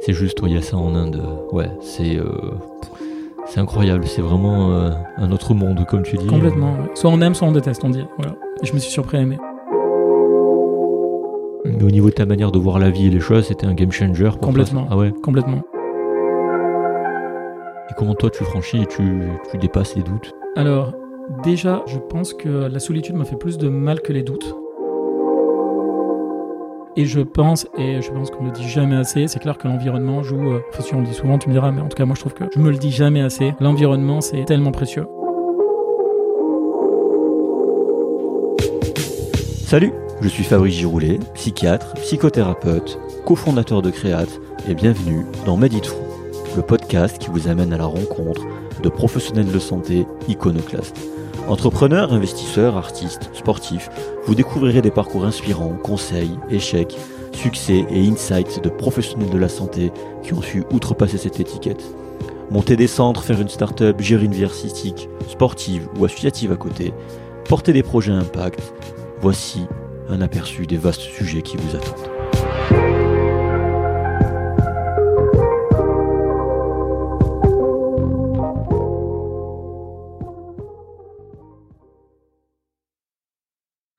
C'est juste, il y a ça en Inde. Ouais, c'est euh, c'est incroyable. C'est vraiment euh, un autre monde, comme tu dis. Complètement. ouais. Soit on aime, soit on déteste, on dit. Voilà. Et je me suis surpris à aimer. Mais au niveau de ta manière de voir la vie et les choses, c'était un game changer. pour Complètement. Ah ouais. Complètement. Et comment toi tu franchis et tu, tu dépasses les doutes? Alors, déjà, je pense que la solitude m'a fait plus de mal que les doutes. Et je pense, et je pense qu'on ne le dit jamais assez, c'est clair que l'environnement joue. euh, Enfin, si on le dit souvent, tu me diras, mais en tout cas, moi je trouve que je me le dis jamais assez. L'environnement, c'est tellement précieux. Salut, je suis Fabrice Giroulet, psychiatre, psychothérapeute, cofondateur de Créate et bienvenue dans Medit le podcast qui vous amène à la rencontre de professionnels de santé iconoclastes. Entrepreneurs, investisseurs, artistes, sportifs, vous découvrirez des parcours inspirants, conseils, échecs, succès et insights de professionnels de la santé qui ont su outrepasser cette étiquette. Monter des centres, faire une start-up, gérer une vie artistique, sportive ou associative à côté, porter des projets à impact, voici un aperçu des vastes sujets qui vous attendent.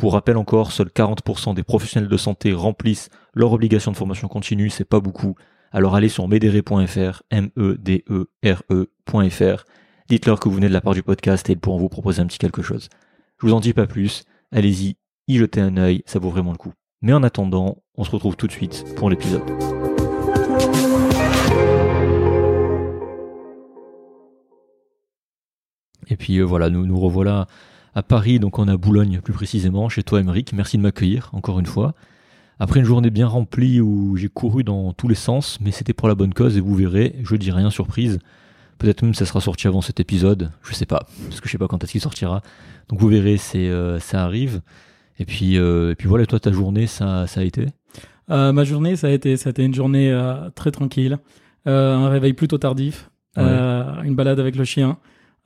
pour rappel encore, seuls 40% des professionnels de santé remplissent leur obligation de formation continue, c'est pas beaucoup. Alors allez sur medere.fr, M-E-D-E-R-E.fr, dites-leur que vous venez de la part du podcast et ils pourront vous proposer un petit quelque chose. Je vous en dis pas plus, allez-y, y jetez un œil, ça vaut vraiment le coup. Mais en attendant, on se retrouve tout de suite pour l'épisode. Et puis euh, voilà, nous nous revoilà à Paris, donc on est à Boulogne plus précisément, chez toi Émeric. Merci de m'accueillir encore une fois. Après une journée bien remplie où j'ai couru dans tous les sens, mais c'était pour la bonne cause et vous verrez, je dis rien surprise. Peut-être même ça sera sorti avant cet épisode, je sais pas, parce que je sais pas quand est-ce qu'il sortira. Donc vous verrez, c'est euh, ça arrive. Et puis euh, et puis voilà, toi ta journée ça ça a été? Euh, ma journée, ça a été, ça a été une journée très tranquille. Un réveil plutôt tardif. Ouais. Une balade avec le chien.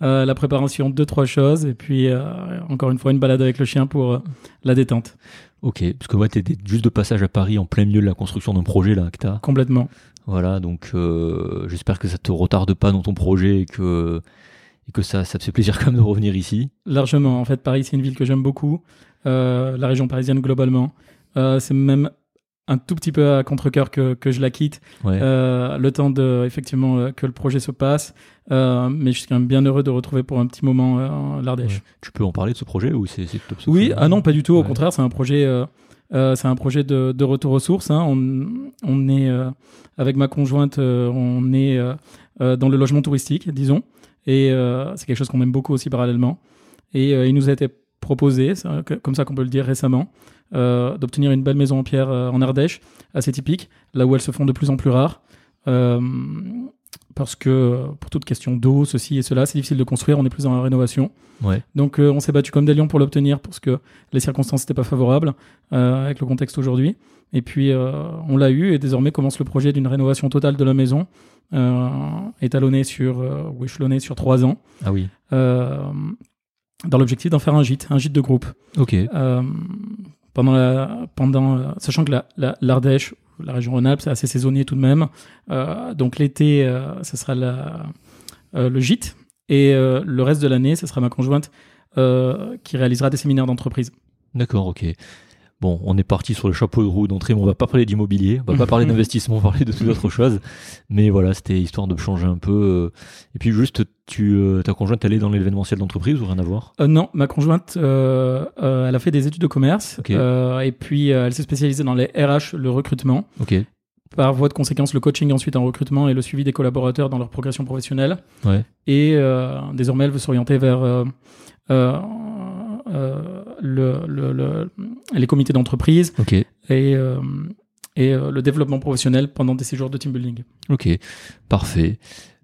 Euh, la préparation de deux, trois choses. Et puis, euh, encore une fois, une balade avec le chien pour euh, la détente. Ok, parce que ouais, t'étais juste de passage à Paris en plein milieu de la construction d'un projet là que t'as. Complètement. Voilà, donc j'espère que ça te retarde pas dans ton projet et que et que ça ça te fait plaisir quand même de revenir ici. Largement. En fait, Paris, c'est une ville que j'aime beaucoup. La région parisienne, globalement. C'est même un tout petit peu à contre-cœur que, que je la quitte. Ouais. Euh, le temps de, effectivement, euh, que le projet se passe. Euh, mais je suis quand même bien heureux de retrouver pour un petit moment euh, l'Ardèche. Ouais. Tu peux en parler de ce projet ou c'est Oui, ah non, pas du tout. Au Ouais. contraire, c'est un projet, c'est un projet de, de retour aux sources. hein. On, on est avec ma conjointe, on est dans le logement touristique, disons, et c'est quelque chose qu'on aime beaucoup aussi parallèlement. Et il nous a été proposé, comme ça qu'on peut le dire récemment, euh, d'obtenir une belle maison en pierre euh, en Ardèche, assez typique, là où elles se font de plus en plus rares. Euh, parce que pour toute question d'eau, ceci et cela, c'est difficile de construire, on est plus dans la rénovation. Ouais. Donc on s'est battu comme des lions pour l'obtenir parce que les circonstances n'étaient pas favorables avec le contexte aujourd'hui. Et puis on l'a eu et désormais commence le projet d'une rénovation totale de la maison, euh, étalonné sur ou échelonné sur trois ans. Ah oui. Dans l'objectif d'en faire un gîte, un gîte de groupe. Ok. Euh, pendant la, pendant, sachant que la, la- l'Ardèche, la région Rhône-Alpes, c'est assez saisonnier tout de même. Euh, donc l'été, euh, ça sera la, euh, le gîte. Et le reste de l'année, ce sera ma conjointe qui réalisera des séminaires d'entreprise. D'accord, ok. Bon, on est parti sur le chapeau de roue d'entrée, mais on va pas parler d'immobilier, on va pas parler d'investissement, on va parler de toute autre chose. Mais voilà, c'était histoire de changer un peu. euh. Et puis juste, tu, euh, ta conjointe, elle est dans l'événementiel d'entreprise ou rien à voir? Euh, non, ma conjointe, euh, euh, elle a fait des études de commerce. Et puis, elle s'est spécialisée dans les RH, le recrutement. Ok. Par voie de conséquence, le coaching ensuite en recrutement et le suivi des collaborateurs dans leur progression professionnelle. Ouais. Et euh, désormais, elle veut s'orienter vers euh, euh, euh, le, le- le- les comités d'entreprise Ok. et, euh, et euh, le développement professionnel pendant des séjours de team building. Ok. Parfait.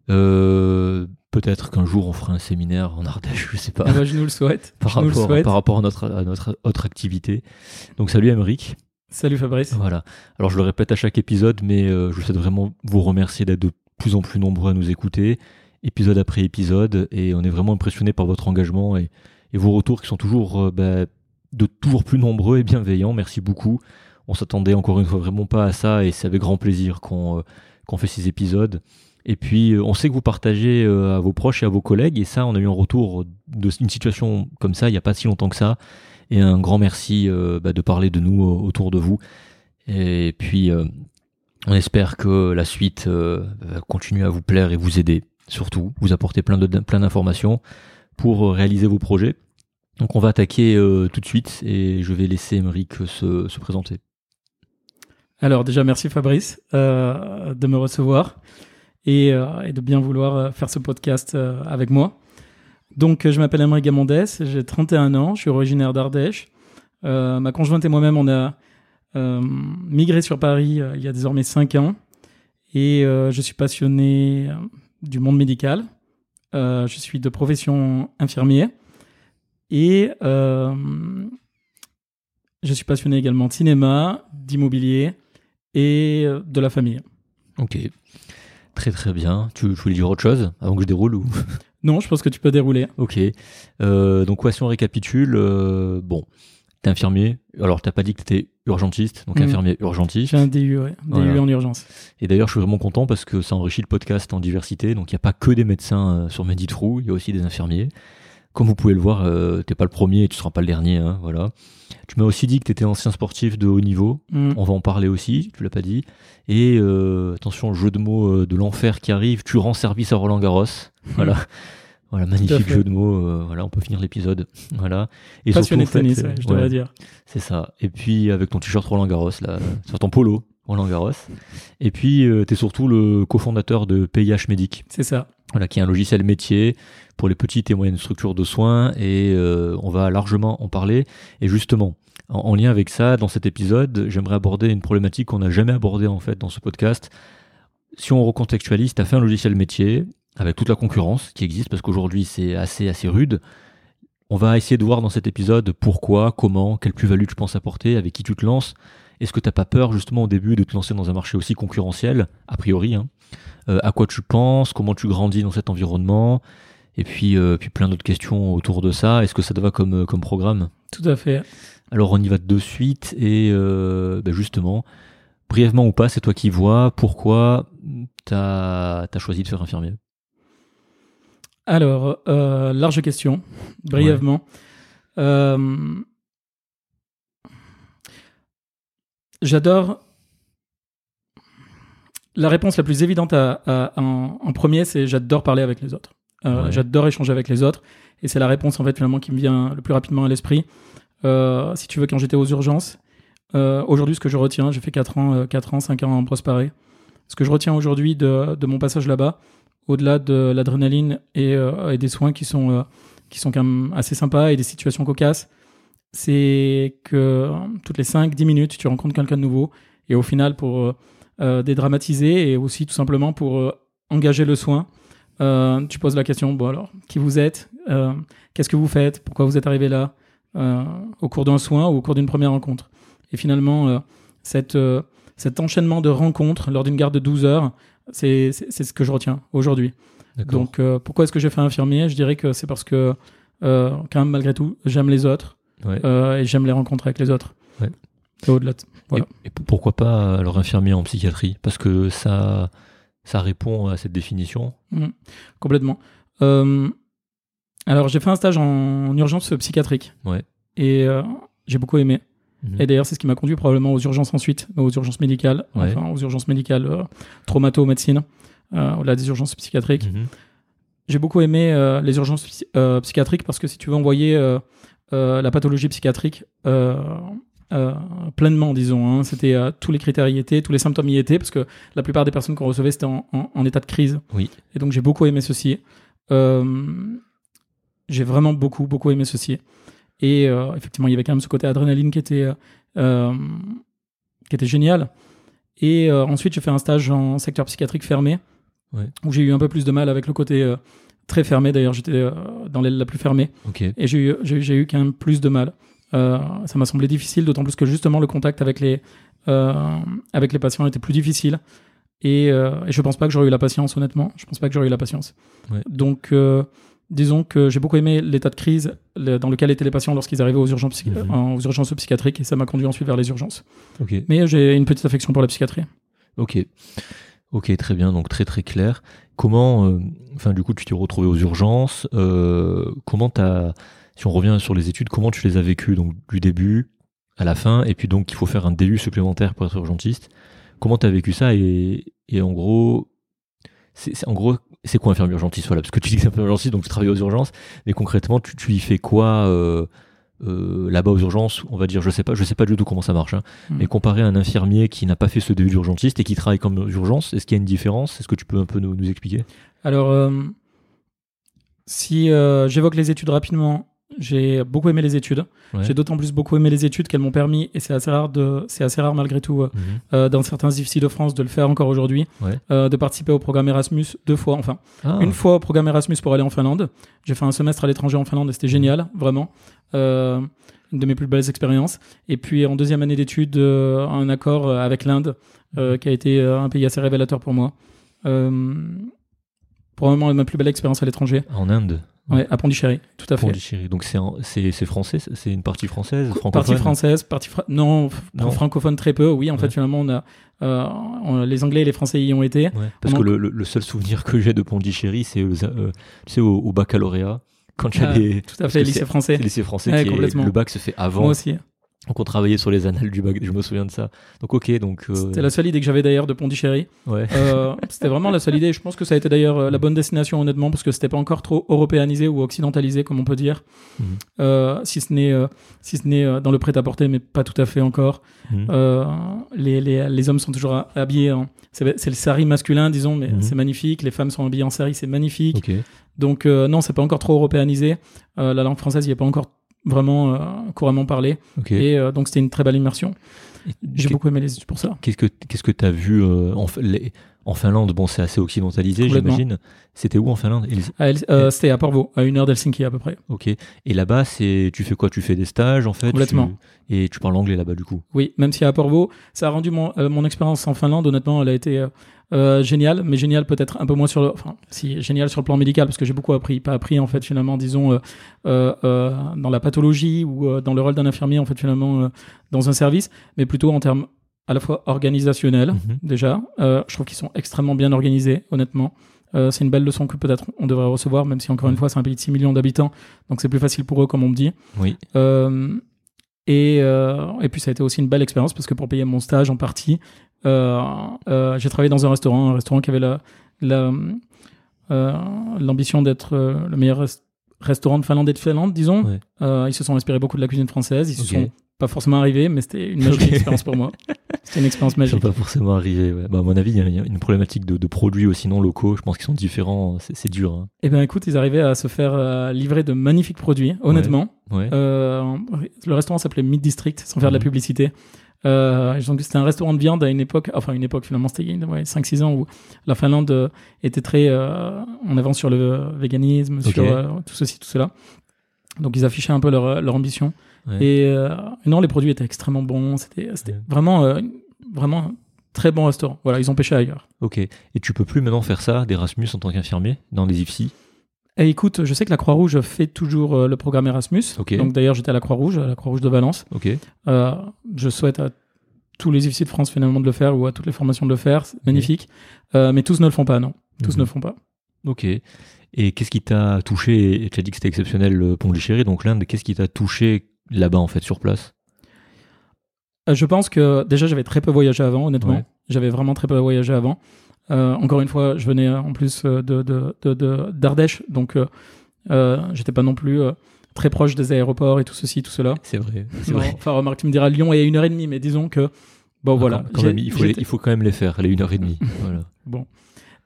Euh, Peut-être qu'un jour on fera un séminaire en Ardèche, je sais pas. Eh ben, je nous le souhaite. par, je nous le rapport, souhaite. par rapport à notre, à notre autre activité. Donc salut Émeric. Salut Fabrice. Voilà. Alors je le répète à chaque épisode, mais je souhaite vraiment vous remercier d'être de plus en plus nombreux à nous écouter, épisode après épisode, et on est vraiment impressionné par votre engagement et, et vos retours qui sont toujours euh, bah, de toujours plus nombreux et bienveillants. Merci beaucoup. On s'attendait encore une fois vraiment pas à ça, et c'est avec grand plaisir qu'on euh, qu'on fait ces épisodes. Et puis euh, on sait que vous partagez à vos proches et à vos collègues, et ça, on a eu un retour d'une situation comme ça il n'y a pas si longtemps que ça. Et un grand merci bah, de parler de nous autour de vous. Et puis, on espère que la suite euh, va à vous plaire et vous aider, surtout, vous apporter plein de plein d'informations pour euh, réaliser vos projets. Donc, on va attaquer euh, tout de suite et je vais laisser Émeric se, se présenter. Alors déjà, merci Fabrice euh, de me recevoir et, euh, de bien vouloir euh, faire ce podcast euh, avec moi. Donc, euh, je m'appelle Emery Gamondès, j'ai 31 ans, je suis originaire d'Ardèche. Euh, ma conjointe et moi-même, on a euh, migré sur Paris euh, il y a désormais 5 ans et euh, je suis passionné euh, du monde médical. Euh, je suis de profession infirmier et euh, je suis passionné également de cinéma, d'immobilier et euh, de la famille. Ok. Très très bien. Tu, tu voulais dire autre chose avant que je déroule ou? Non, je pense que tu peux dérouler. Ok. Euh, donc, ouais, si on récapitule, euh, bon, t'es infirmier. Alors, t'as pas dit que t'étais urgentiste, donc Mhm. infirmier urgentiste. J'ai un DU, ouais. DU Voilà. en urgence. Et d'ailleurs, je suis vraiment content parce que ça enrichit le podcast en diversité. Donc, il n'y a pas que des médecins euh, sur Meditrou, il y a aussi des infirmiers. Comme vous pouvez le voir, euh, t'es pas le premier et tu seras pas le dernier. hein, voilà. Tu m'as aussi dit que tu étais ancien sportif de haut niveau. Mm. On va en parler aussi, tu l'as pas dit. Et euh, attention, jeu de mots de l'enfer qui arrive, tu rends service à Roland Garros. Voilà. Voilà, magnifique fait. jeu de mots. euh, voilà, on peut finir l'épisode. Voilà. Et Passionné de surtout, tennis, faites, ouais, je ouais, devrais dire. c'est ça. Et puis avec ton t-shirt Roland Garros, là, sur ton polo Roland Garros. Et puis euh, tu es surtout le cofondateur de PIH Medic, C'est ça. voilà, qui est un logiciel métier pour les petites et moyennes structures de soins. Et euh, on va largement en parler. Et justement, en, en lien avec ça, dans cet épisode, j'aimerais aborder une problématique qu'on n'a jamais abordée en fait dans ce podcast. Si on recontextualise, tu as fait un logiciel métier avec toute la concurrence qui existe parce qu'aujourd'hui c'est assez assez rude. On va essayer de voir dans cet épisode pourquoi, comment, quelle plus-value tu penses apporter, avec qui tu te lances. Est-ce que t'as pas peur justement au début de te lancer dans un marché aussi concurrentiel, a priori hein Euh, À quoi tu penses? Comment tu grandis dans cet environnement? Et puis, euh, puis plein d'autres questions autour de ça. Est-ce que ça te va comme, euh, comme programme? Tout à fait. Alors on y va de suite et euh, ben justement, brièvement ou pas, c'est toi qui vois pourquoi t'as as choisi de faire infirmier. Alors, euh, large question, brièvement. Euh, J'adore. La réponse la plus évidente à- à- en, en premier, c'est j'adore parler avec les autres. Euh, Ouais. J'adore échanger avec les autres. Et c'est la réponse, en fait, finalement, qui me vient le plus rapidement à l'esprit. Si tu veux, quand j'étais aux urgences, aujourd'hui, ce que je retiens, j'ai fait 4 ans, euh, 4 ans, 5 ans en prosparé. Ce que je retiens aujourd'hui de, de mon passage là-bas, au-delà de l'adrénaline et, euh, et des soins qui sont, euh, qui sont quand même assez sympas et des situations cocasses, c'est que euh, toutes les 5-10 minutes, tu rencontres quelqu'un de nouveau. Et au final, pour dédramatiser et aussi tout simplement pour engager le soin, tu poses la question, bon alors, qui vous êtes Qu'est-ce que vous faites Pourquoi vous êtes arrivé là Au cours d'un soin ou au cours d'une première rencontre Et finalement, cette, cet enchaînement de rencontres lors d'une garde de 12 heures, c'est ce que je retiens aujourd'hui. Donc, euh, pourquoi est-ce que j'ai fait infirmier? Je dirais que c'est parce que euh, quand même malgré tout, j'aime les autres Ouais. euh, et j'aime les rencontres avec les autres. Ouais. Et au-delà. de- Voilà. Et, et pourquoi pas alors infirmier en psychiatrie? Parce que ça, ça répond à cette définition. Mm. Complètement. Alors, j'ai fait un stage en urgence psychiatrique. Ouais. Et j'ai beaucoup aimé. Et d'ailleurs, c'est ce qui m'a conduit probablement aux urgences ensuite, aux urgences médicales, Ouais. enfin aux urgences médicales, euh, traumato, médecine, euh, au-delà des urgences psychiatriques. Mhm. J'ai beaucoup aimé euh, les urgences psy- euh, psychiatriques parce que si tu veux envoyer euh, la pathologie psychiatrique pleinement, disons, hein, c'était tous les critères y étaient, tous les symptômes y étaient, parce que la plupart des personnes qu'on recevait c'était en, en- en état de crise. Oui. Et donc j'ai beaucoup aimé ceci. J'ai vraiment beaucoup, beaucoup aimé ceci. Et euh, effectivement, il y avait quand même ce côté adrénaline qui était, euh, euh, qui était génial. Et euh, ensuite, j'ai fait un stage en secteur psychiatrique fermé, Ouais. où j'ai eu un peu plus de mal avec le côté très fermé. D'ailleurs, j'étais dans l'aile la plus fermée. Et j'ai eu, j'ai, eu- quand même plus de mal. Ça m'a semblé difficile, d'autant plus que justement le contact avec les, avec les patients était plus difficile. Et, et je pense pas que j'aurais eu la patience, honnêtement. Je pense pas que j'aurais eu la patience. Ouais. Donc, disons que j'ai beaucoup aimé l'état de crise dans lequel étaient les patients lorsqu'ils arrivaient aux urgences, Mhm. euh, aux urgences psychiatriques, et ça m'a conduit ensuite vers les urgences. Mais j'ai une petite affection pour la psychiatrie. Ok. Ok, très bien, donc très très clair. Comment, euh, enfin du coup, tu t'es retrouvé aux urgences. euh, comment t'as, si on revient sur les études, comment tu les as vécues donc du début à la fin, et puis donc il faut faire un DU supplémentaire pour être urgentiste. Comment t'as vécu ça et, et en gros, c'est- en gros, c'est quoi infirmier urgentiste Voilà, parce que tu dis que c'est infirmier urgentiste, donc tu travailles aux urgences, mais concrètement, tu, tu y fais quoi euh, euh, là-bas aux urgences On va dire, je sais pas, je sais pas du tout comment ça marche. hein. Mm. Mais comparé à un infirmier qui n'a pas fait ce DU d'urgentiste et qui travaille comme urgence, est-ce qu'il y a une différence? Est-ce que tu peux un peu nous, nous expliquer? Alors, euh, si j'évoque les études rapidement, j'ai beaucoup aimé les études. Ouais. J'ai d'autant plus beaucoup aimé les études qu'elles m'ont permis, et c'est assez rare de, c'est assez rare malgré tout, euh, Mhm. euh, dans certains IFSI de France de le faire encore aujourd'hui, Ouais. euh, de participer au programme Erasmus deux fois, enfin Ah, une fois au programme Erasmus pour aller en Finlande. J'ai fait un semestre à l'étranger en Finlande et c'était génial, vraiment. Euh, une de mes plus belles expériences. Et puis en deuxième année d'études, euh, un accord euh, avec l'Inde, euh, qui a été un pays assez révélateur pour moi. Euh, probablement ma plus belle expérience à l'étranger. en Inde. Ouais, à Pondichéry, tout à fait. Pondichéry. Donc c'est en- c'est c'est français, c'est une partie française, Partie francophone. française, partie fra- non, francophone très peu. Oui, en Ouais. fait, finalement, on a euh, on- les Anglais et les Français y ont été. Ouais, parce On que en- le, seul souvenir que j'ai de Pondichéry, c'est euh, tu sais, au, au baccalauréat, quand Ah, j'allais Tout à fait, lycée français. lycée français Ouais, qui est- le bac se fait avant. Moi aussi. Donc on travaillait sur les annales du bac, je me souviens de ça. Donc ok, donc euh, C'était la seule idée que j'avais d'ailleurs de Pondichéry. ouais. Euh, c'était vraiment la seule idée. Je pense que ça a été d'ailleurs euh, la bonne destination, honnêtement, parce que c'était pas encore trop européanisé ou occidentalisé, comme on peut dire. Mhm. Euh, si ce n'est si ce n'est dans le prêt-à-porter, mais pas tout à fait encore. Mhm. Les, les, les hommes sont toujours habillés. en- C'est le sari masculin, disons, mais Mhm. c'est magnifique. Les femmes sont habillées en sari, c'est magnifique. Donc non, c'est pas encore trop européanisé. La langue française, il est pas encore vraiment euh, couramment parlé. Et euh, donc c'était une très belle immersion. J'ai beaucoup aimé les études pour ça. Qu'est-ce que qu'est-ce que t'as vu euh, en, F- les- en Finlande? Bon, c'est assez occidentalisé, j'imagine. C'était où en Finlande? C'était à Porvoo, à une heure d'Helsinki à peu près. Ok. Et là-bas, c'est tu fais quoi? Tu fais des stages en fait? Complètement. tu- Et tu parles anglais là-bas du coup? Oui, même si à Porvoo, ça a rendu mon, mon expérience en Finlande, honnêtement, elle a été euh, géniale, mais géniale peut-être un peu moins sur le, enfin, si génial sur le plan médical parce que j'ai beaucoup appris, pas appris en fait finalement, disons euh, euh, euh, dans la pathologie ou euh, dans le rôle d'un infirmier en fait finalement euh, dans un service, mais plutôt en termes à la fois organisationnels Mhm. déjà. Euh, je trouve qu'ils sont extrêmement bien organisés, honnêtement. Euh, c'est une belle leçon que peut-être on devrait recevoir, même si encore une fois c'est un pays de 6 millions d'habitants, donc c'est plus facile pour eux comme on me dit. Oui. Euh, et, euh, et puis ça a été aussi une belle expérience parce que pour payer mon stage en partie, j'ai travaillé dans un restaurant, un restaurant qui avait la, la, euh, l'ambition d'être euh, le meilleur res- restaurant de Finlande et de Finlande, disons. Ouais. Euh, ils se sont inspirés beaucoup de la cuisine française. Ils se Ok. sont pas forcément arrivés, mais c'était une magique expérience pour moi. C'était une expérience Ils sont magique. pas forcément arrivés. ouais. Bah, à mon avis, il y a- une problématique de, de produits aussi non locaux. Je pense qu'ils sont différents. C'est c'est dur. hein. Eh bien, écoute, ils arrivaient à se faire euh, livrer de magnifiques produits, honnêtement. Ouais. Euh, le restaurant s'appelait Mid District, sans faire de la Mhm. publicité. Euh, c'était un restaurant de viande à une époque, enfin une époque finalement, c'était il y a ouais, 5-6 ans où la Finlande euh, était très euh, en avance sur le véganisme, Ok. sur euh, tout ceci, tout cela. Donc ils affichaient un peu leur, leur ambition. Ouais. Et euh, non, les produits étaient extrêmement bons. C'était Ouais. vraiment, euh, vraiment un très bon restaurant. Voilà, ils ont pêché ailleurs. Ok. Et tu peux plus maintenant faire ça d'Erasmus en tant qu'infirmier dans les IFSI Écoute, je sais que la Croix-Rouge fait toujours euh, le programme Erasmus. Donc d'ailleurs, j'étais à la Croix-Rouge, à la Croix-Rouge de Valence. Euh, je souhaite à tous les officiers de France finalement de le faire ou à toutes les formations de le faire. C'est magnifique. Euh, mais tous ne le font pas, non. Tous Mhm. ne le font pas. Ok. Et qu'est-ce qui t'a touché? Et Tu as dit que c'était exceptionnel le Pondichéry, donc l'Inde. Qu'est-ce qui t'a touché là-bas en fait sur place? Je pense que déjà j'avais très peu voyagé avant, honnêtement. Ouais. J'avais vraiment très peu voyagé avant. Euh, encore une fois, je venais euh, en plus euh, de d'Ardèche, donc j'étais pas non plus très proche des aéroports et tout ceci, tout cela. C'est vrai. C'est Non, vrai. Enfin, remarque, tu me diras Lyon est à une heure et demie, mais disons que bon voilà. Quand- j'ai- même, il, faut les- j'étais- il faut quand même les faire, les une heure et demie. voilà. Bon.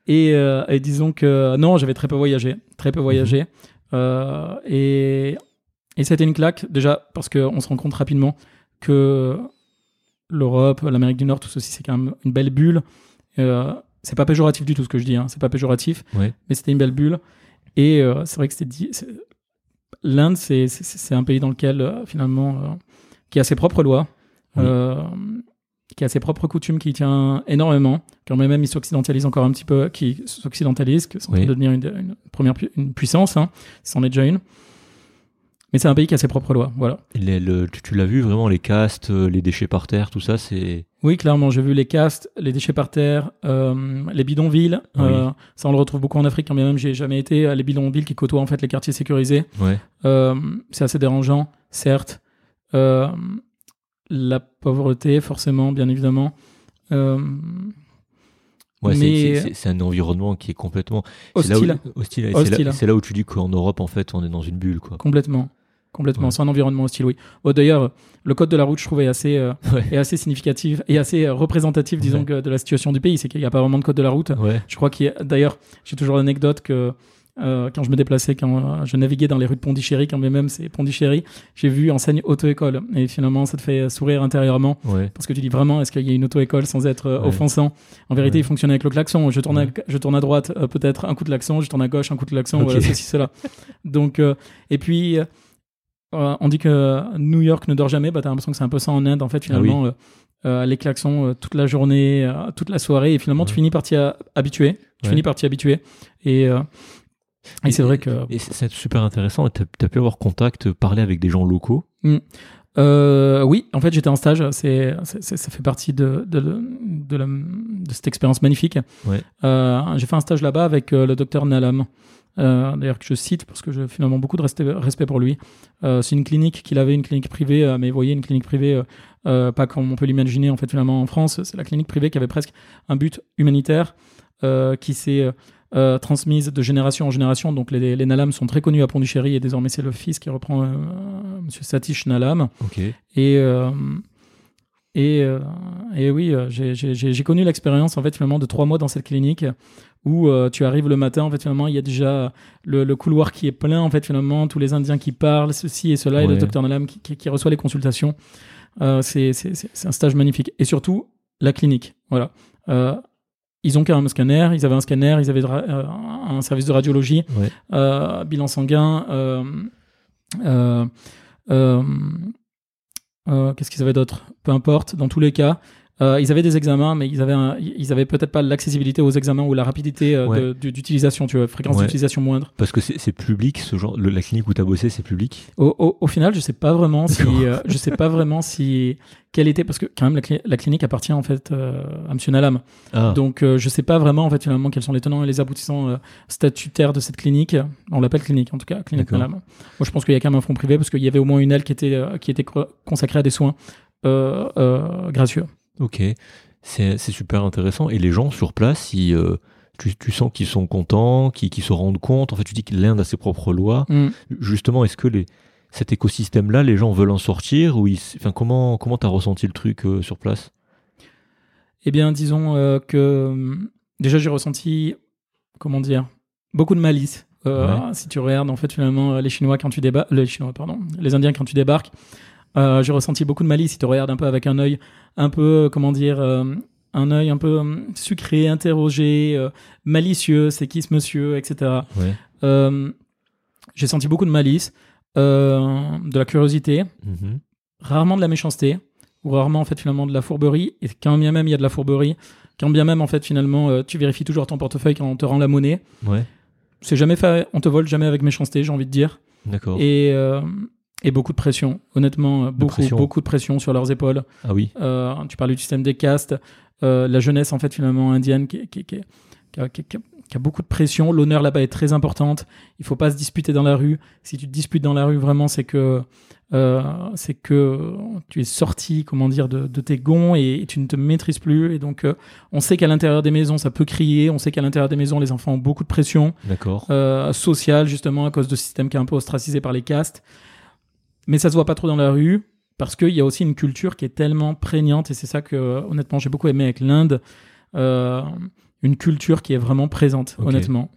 Et, euh, et disons que non, j'avais très peu voyagé, très peu voyagé. Euh, et et c'était une claque déjà parce qu'on se rend compte rapidement que l'Europe, l'Amérique du Nord, tout ceci, c'est quand même une belle bulle. Euh, c'est pas péjoratif du tout ce que je dis, hein, c'est pas péjoratif, Ouais. mais c'était une belle bulle. Et euh, c'est vrai que c'était l'Inde, c'est un pays dans lequel euh, finalement euh, qui a ses propres lois, Oui. euh, qui a ses propres coutumes, qui tient énormément, quand même il s'occidentalise encore un petit peu, qui s'occidentalise, que c'est en train de devenir une, une première pu- une puissance, hein, c'en est déjà une. Mais c'est un pays qui a ses propres lois, voilà. Les- le- tu tu l'as vu vraiment, les castes, euh, les déchets par terre, tout ça, c'est. Oui, clairement, j'ai vu les castes, les déchets par terre, euh, les bidonvilles. Oui. euh, ça, on le retrouve beaucoup en Afrique, quand bien même j'ai jamais été. Les bidonvilles qui côtoient en fait les quartiers sécurisés. Ouais. Euh, c'est assez dérangeant, certes. La pauvreté, forcément, bien évidemment. Ouais, mais c'est- un environnement qui est complètement c'est là où- hostile, hostile. Hostile. là, là où tu dis qu'en Europe, en fait, on est dans une bulle, quoi. complètement. Complètement, Ouais. c'est un environnement hostile, oui. Bon, D'ailleurs, le code de la route, je trouvais assez, euh, Ouais. est assez significatif et assez euh, représentatif, disons, Ouais. que de la situation du pays. C'est qu'il n'y a pas vraiment de code de la route. Je crois qu'il y a, d'ailleurs, j'ai toujours l'anecdote que euh, quand je me déplaçais, quand euh, je naviguais dans les rues de Pondichéry, quand même c'est Pondichéry, j'ai vu enseigne auto-école. Et finalement, ça te fait sourire intérieurement Ouais. parce que tu dis vraiment, est-ce qu'il y a une auto-école sans être euh, Ouais. offensant? En vérité, Ouais. il fonctionnait avec le klaxon. Je tourne, à, je tourne à droite, peut-être un coup de klaxon, je tourne à gauche, un coup de klaxon, voilà, ceci, cela. Donc, euh, et puis, on dit que New York ne dort jamais. Bah, t'as l'impression que c'est un peu ça en Inde, en fait, Ah oui. finalement. euh, euh, les klaxons euh, toute la journée, euh, toute la soirée, et finalement, tu finis par t'y a- habituer. Tu Ouais. finis par t'y habituer. Et, euh, et c'est vrai que. Et c'est- super intéressant. Tu as, pu avoir contact, parler avec des gens locaux? Euh, oui, en fait, j'étais en stage. C'est, ça fait partie de, de, de, la- de cette expérience magnifique. Ouais. Euh, j'ai fait un stage là-bas avec euh, le docteur Nalam. Euh, D'ailleurs, que je cite parce que j'ai finalement beaucoup de respect, pour lui. Euh, c'est une clinique qu'il avait, une clinique privée, euh, mais vous voyez, une clinique privée, pas comme on peut l'imaginer en fait finalement en France. C'est la clinique privée qui avait presque un but humanitaire qui s'est transmise de génération en génération. Donc les, les Nalam sont très connus à Pondichéry et désormais c'est le fils qui reprend Monsieur Satish Nalam. Ok. Et, et, et oui, j'ai connu l'expérience en fait finalement de trois mois dans cette clinique où euh, tu arrives le matin en fait finalement il y a déjà le, le couloir qui est plein en fait finalement tous les Indiens qui parlent ceci et cela et le docteur Nalam qui, qui- qui reçoit les consultations. Euh, c'est un stage magnifique et surtout la clinique. Voilà. Euh, ils ont quand même un scanner, ils avaient un scanner, ils avaient un service de radiologie Ouais. bilan sanguin. Qu'est-ce qu'ils avaient d'autre? Peu importe, dans tous les cas. Euh, ils avaient des examens, mais ils avaient, un- ils avaient peut-être pas l'accessibilité aux examens ou la rapidité euh, Ouais. d'utilisation, tu vois, fréquence Ouais. d'utilisation moindre. Parce que c'est public, ce genre. le- la clinique où tu as bossé, c'est public? Au, au- au final, je sais pas vraiment si, euh, je sais pas vraiment si quelle était, parce que quand même la, cli- la clinique appartient en fait euh, à Monsieur Nalam. Ah. Donc euh, je sais pas vraiment en fait finalement quels sont les tenants et les aboutissants statutaires de cette clinique. On l'appelle clinique en tout cas, clinique. Nalam. Moi je pense qu'il y a quand même un fonds privé parce qu'il y avait au moins une aile qui était qui était consacrée à des soins euh, euh, gracieux. Ok. C'est super intéressant. Et les gens sur place, ils, euh, tu, tu sens qu'ils sont contents, qu'ils se rendent compte. En fait, tu dis que l'Inde a ses propres lois. Mm. Justement, est-ce que les, cet écosystème-là, les gens veulent en sortir ou ils, enfin, comment comment t'as ressenti le truc euh, sur place? Eh bien disons euh, que déjà j'ai ressenti comment dire beaucoup de malice. Si tu regardes en fait finalement les Chinois quand tu débarques, les Chinois pardon, les Indiens quand tu débarques, euh, j'ai ressenti beaucoup de malice. Si tu regardes un peu avec un œil un peu comment dire euh, un œil un peu sucré, interrogé, euh, malicieux, c'est qui ce monsieur, etc. Ouais. Euh, j'ai senti beaucoup de malice, euh, de la curiosité, Mhm. rarement de la méchanceté, ou rarement en fait finalement de la fourberie. Et quand bien même il y a de la fourberie, quand bien même en fait finalement euh, tu vérifies toujours ton portefeuille quand on te rend la monnaie, Ouais. c'est jamais fait, on te vole jamais avec méchanceté, j'ai envie de dire. D'accord. Et, euh, et beaucoup de pression, honnêtement, beaucoup, pression. beaucoup de pression sur leurs épaules. Ah oui. Euh, tu parlais du système des castes, euh, la jeunesse en fait finalement indienne qui, qui, qui, qui a, qui beaucoup de pression. L'honneur là-bas est très importante. Il faut pas se disputer dans la rue. Si tu te disputes dans la rue, vraiment, c'est que euh, c'est que tu es sorti, comment dire, de, de tes gonds et, et tu ne te maîtrises plus. Et donc, euh, on sait qu'à l'intérieur des maisons, ça peut crier. On sait qu'à l'intérieur des maisons, les enfants ont beaucoup de pression D'accord. euh, sociale justement à cause de ce système qui est un peu ostracisé par les castes. Mais ça se voit pas trop dans la rue parce qu'il y a aussi une culture qui est tellement prégnante et c'est ça que honnêtement j'ai beaucoup aimé avec l'Inde. Euh, une culture qui est vraiment présente, honnêtement.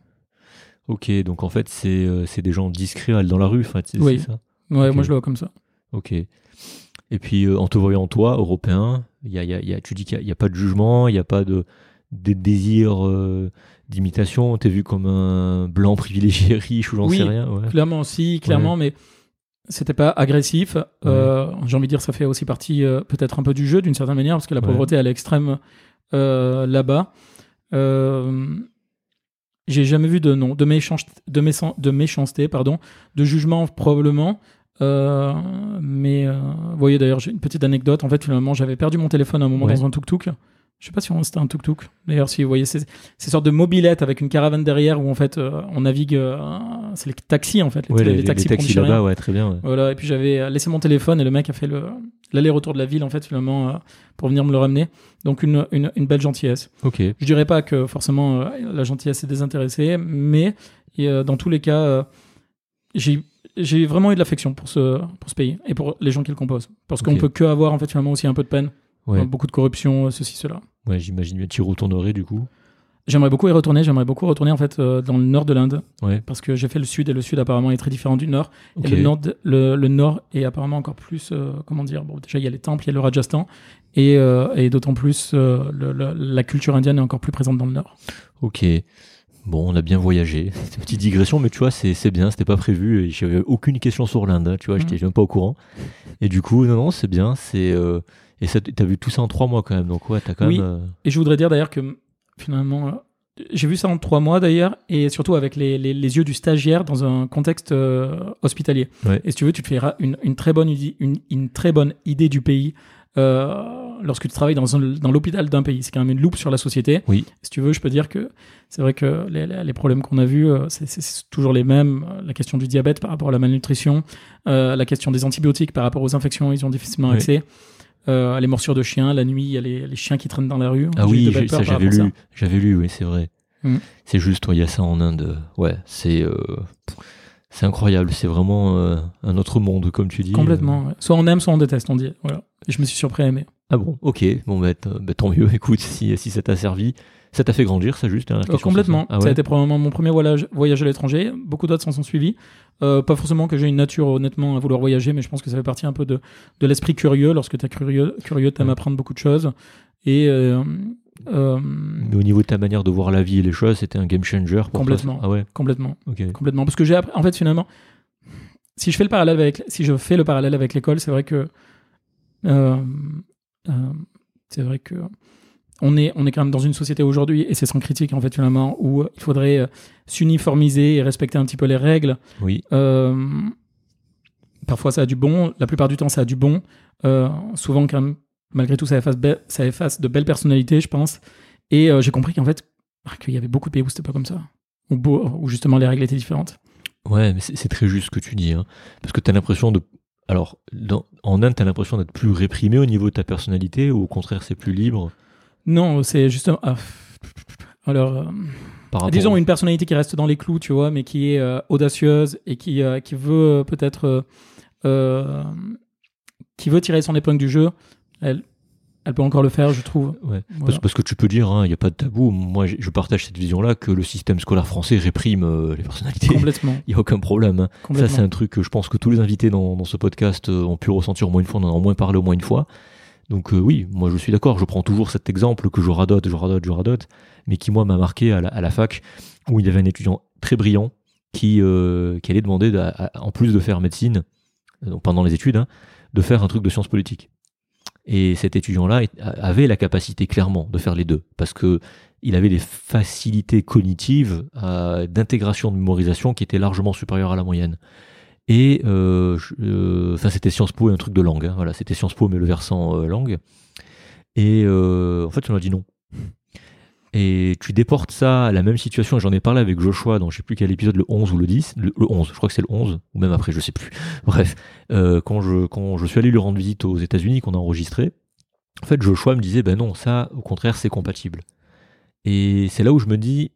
Ok, donc en fait, c'est euh, des gens discrets dans la rue, enfin, c'est Oui. ça Ouais, moi je le vois comme ça. Ok. Et puis, euh, en te voyant, toi, européen, y a, y a- il y a- tu dis qu'il n'y a, pas de jugement, il n'y a pas de, de désir euh, d'imitation. T'es vu comme un blanc privilégié riche ou j'en Oui. sais rien. Ouais. Clairement aussi, clairement, mais c'était pas agressif. Euh, J'ai envie de dire, ça fait aussi partie euh, peut-être un peu du jeu d'une certaine manière, parce que la Ouais. pauvreté elle est extrême euh, là-bas. Euh, J'ai jamais vu de non, de, méchanceté, de, méchan- de méchanceté, pardon, de jugement probablement. Euh, mais euh, vous voyez d'ailleurs, j'ai une petite anecdote. En fait, finalement, j'avais perdu mon téléphone à un moment Ouais. dans un tuk-tuk. Je sais pas si on- c'était un tuk-tuk. D'ailleurs, si vous voyez ces, ces sortes de mobilettes avec une caravane derrière où en fait euh, on navigue, euh, c'est les taxis en fait, les, Ouais, les les, les taxis, là-bas, ouais, très bien. ouais. Voilà, et puis j'avais euh, laissé mon téléphone et le mec a fait le l'aller-retour de la ville en fait finalement euh, pour venir me le ramener. Donc une, une, une belle gentillesse. Ok. Je dirais pas que forcément la gentillesse est désintéressée, mais et, dans tous les cas, j'ai j'ai vraiment eu de l'affection pour ce pour ce pays et pour les gens qui le composent. Parce qu'on Ok. peut que avoir en fait finalement aussi un peu de peine, Ouais, beaucoup de corruption, euh, ceci cela. ouais j'imagine bien. Tu y retournerais du coup. J'aimerais beaucoup y retourner. J'aimerais beaucoup retourner en fait euh, dans le nord de l'Inde Ouais. parce que j'ai fait le sud et le sud apparemment est très différent du nord. Et le nord, le, le nord est apparemment encore plus, euh, comment dire, bon, déjà il y a les temples, il y a le Rajasthan, et, euh, et d'autant plus le- le- la culture indienne est encore plus présente dans le nord. Ok. Bon, on a bien voyagé. Une petite digression, mais tu vois, c'est c'est bien, c'était pas prévu. J'avais aucune question sur l'Inde, hein, tu vois, j'étais Mhm. même pas au courant. Et du coup, non, non, c'est bien. C'est et ça, t'as vu tout ça en trois mois quand même, donc ouais, t'as quand Oui. même. euh, Et je voudrais dire d'ailleurs que finalement, euh, j'ai vu ça en trois mois d'ailleurs, et surtout avec les, les, les yeux du stagiaire dans un contexte euh, hospitalier. Ouais. Et si tu veux, tu te feras une, une, très, bonne idée, une, une très bonne idée du pays. euh, lorsque tu travailles dans, un- dans l'hôpital d'un pays, c'est quand même une loupe sur la société. Oui. Si tu veux, je peux dire que c'est vrai que les, les- problèmes qu'on a vus, c'est, toujours les mêmes. La question du diabète par rapport à la malnutrition, euh, la question des antibiotiques par rapport aux infections, ils ont difficilement Oui. Euh, les morsures de chiens, la nuit, il y a les, les chiens qui traînent dans la rue. Ah oui, ça j'avais lu, j'avais lu, oui, c'est vrai. Mhm. C'est juste, ouais, il y a ça en Inde. Ouais, c'est euh, c'est incroyable. C'est vraiment euh, un autre monde, comme tu dis. Complètement. ouais. Soit on aime, soit on déteste, on dit. Voilà. Et je me suis surpris à aimer. Ah bon, ok. Bon, bah, bah, tant mieux. Écoute, si, si ça t'a servi, ça t'a fait grandir, ça juste. Euh, complètement. ça. Ah Ça a été probablement mon premier voyage, à l'étranger. Beaucoup d'autres s'en sont suivis. Euh, pas forcément que j'ai une nature honnêtement à vouloir voyager, mais je pense que ça fait partie un peu de, de l'esprit curieux. Lorsque tu es curieux, curieux tu aimes Ouais. apprendre beaucoup de choses. Et euh, Mais au niveau de ta manière de voir la vie et les choses, c'était un game changer. Pour Complètement. Ah ouais, complètement. ok. Complètement. Parce que j'ai appris- en fait, finalement, si je fais le parallèle avec, si je fais le parallèle avec l'école, c'est vrai que, euh, euh, c'est vrai que, on est, on est quand même dans une société aujourd'hui, et c'est sans critique, en fait, finalement, où il faudrait euh, s'uniformiser et respecter un petit peu les règles. Oui, Euh, parfois, ça a du bon. La plupart du temps, ça a du bon. Euh, souvent, quand même, malgré tout, ça efface, be- ça efface de belles personnalités, je pense. Et j'ai compris qu'en fait, ah, qu'il y avait beaucoup de pays où c'était pas comme ça. Où, justement les règles étaient différentes. ouais, mais c'est c'est très juste ce que tu dis. Hein. Parce que t'as l'impression de. Alors, dans- en Inde, t'as l'impression d'être plus réprimé au niveau de ta personnalité ou au contraire, c'est plus libre? Non, c'est justement. ah, alors, euh, par disons une personnalité qui reste dans les clous, tu vois, mais qui est euh, audacieuse et qui, euh, qui veut peut-être. qui veut tirer son épingle du jeu. Elle, elle peut encore le faire, je trouve. Ouais. Voilà. Parce, parce que tu peux dire, il n'y a pas de tabou. Moi, je partage cette vision-là que le système scolaire français réprime euh, les personnalités. Complètement. Il n'y a aucun problème. hein. Ça, c'est un truc que je pense que tous les invités dans, dans ce podcast euh, ont pu ressentir au moins une fois, on en a au moins parlé au moins une fois. Donc euh, oui, moi je suis d'accord, je prends toujours cet exemple que je radote, je radote, je radote, mais qui moi m'a marqué à la, fac, où il y avait un étudiant très brillant qui, euh, allait demander, en plus de faire médecine, euh, pendant les études, hein, de faire un truc de sciences politiques. Et cet étudiant-là avait la capacité clairement de faire les deux, parce que il avait des facilités cognitives d'intégration, de mémorisation qui étaient largement supérieures à la moyenne. Et euh, je- euh, enfin, c'était Sciences Po et un truc de langue. hein, voilà, c'était Sciences Po mais le versant euh, langue. Et euh, en fait, on a dit non. Et tu déportes ça à la même situation, j'en ai parlé avec Joshua dans je sais plus quel épisode, le 11 ou le 10, le, le 11, je crois que c'est le 11, ou même après, je sais plus. Bref, euh, quand, je, quand je suis allé lui rendre visite aux États-Unis, qu'on a enregistré, en fait, Joshua me disait, ben non, ça, au contraire, c'est compatible. Et c'est là où je me dis,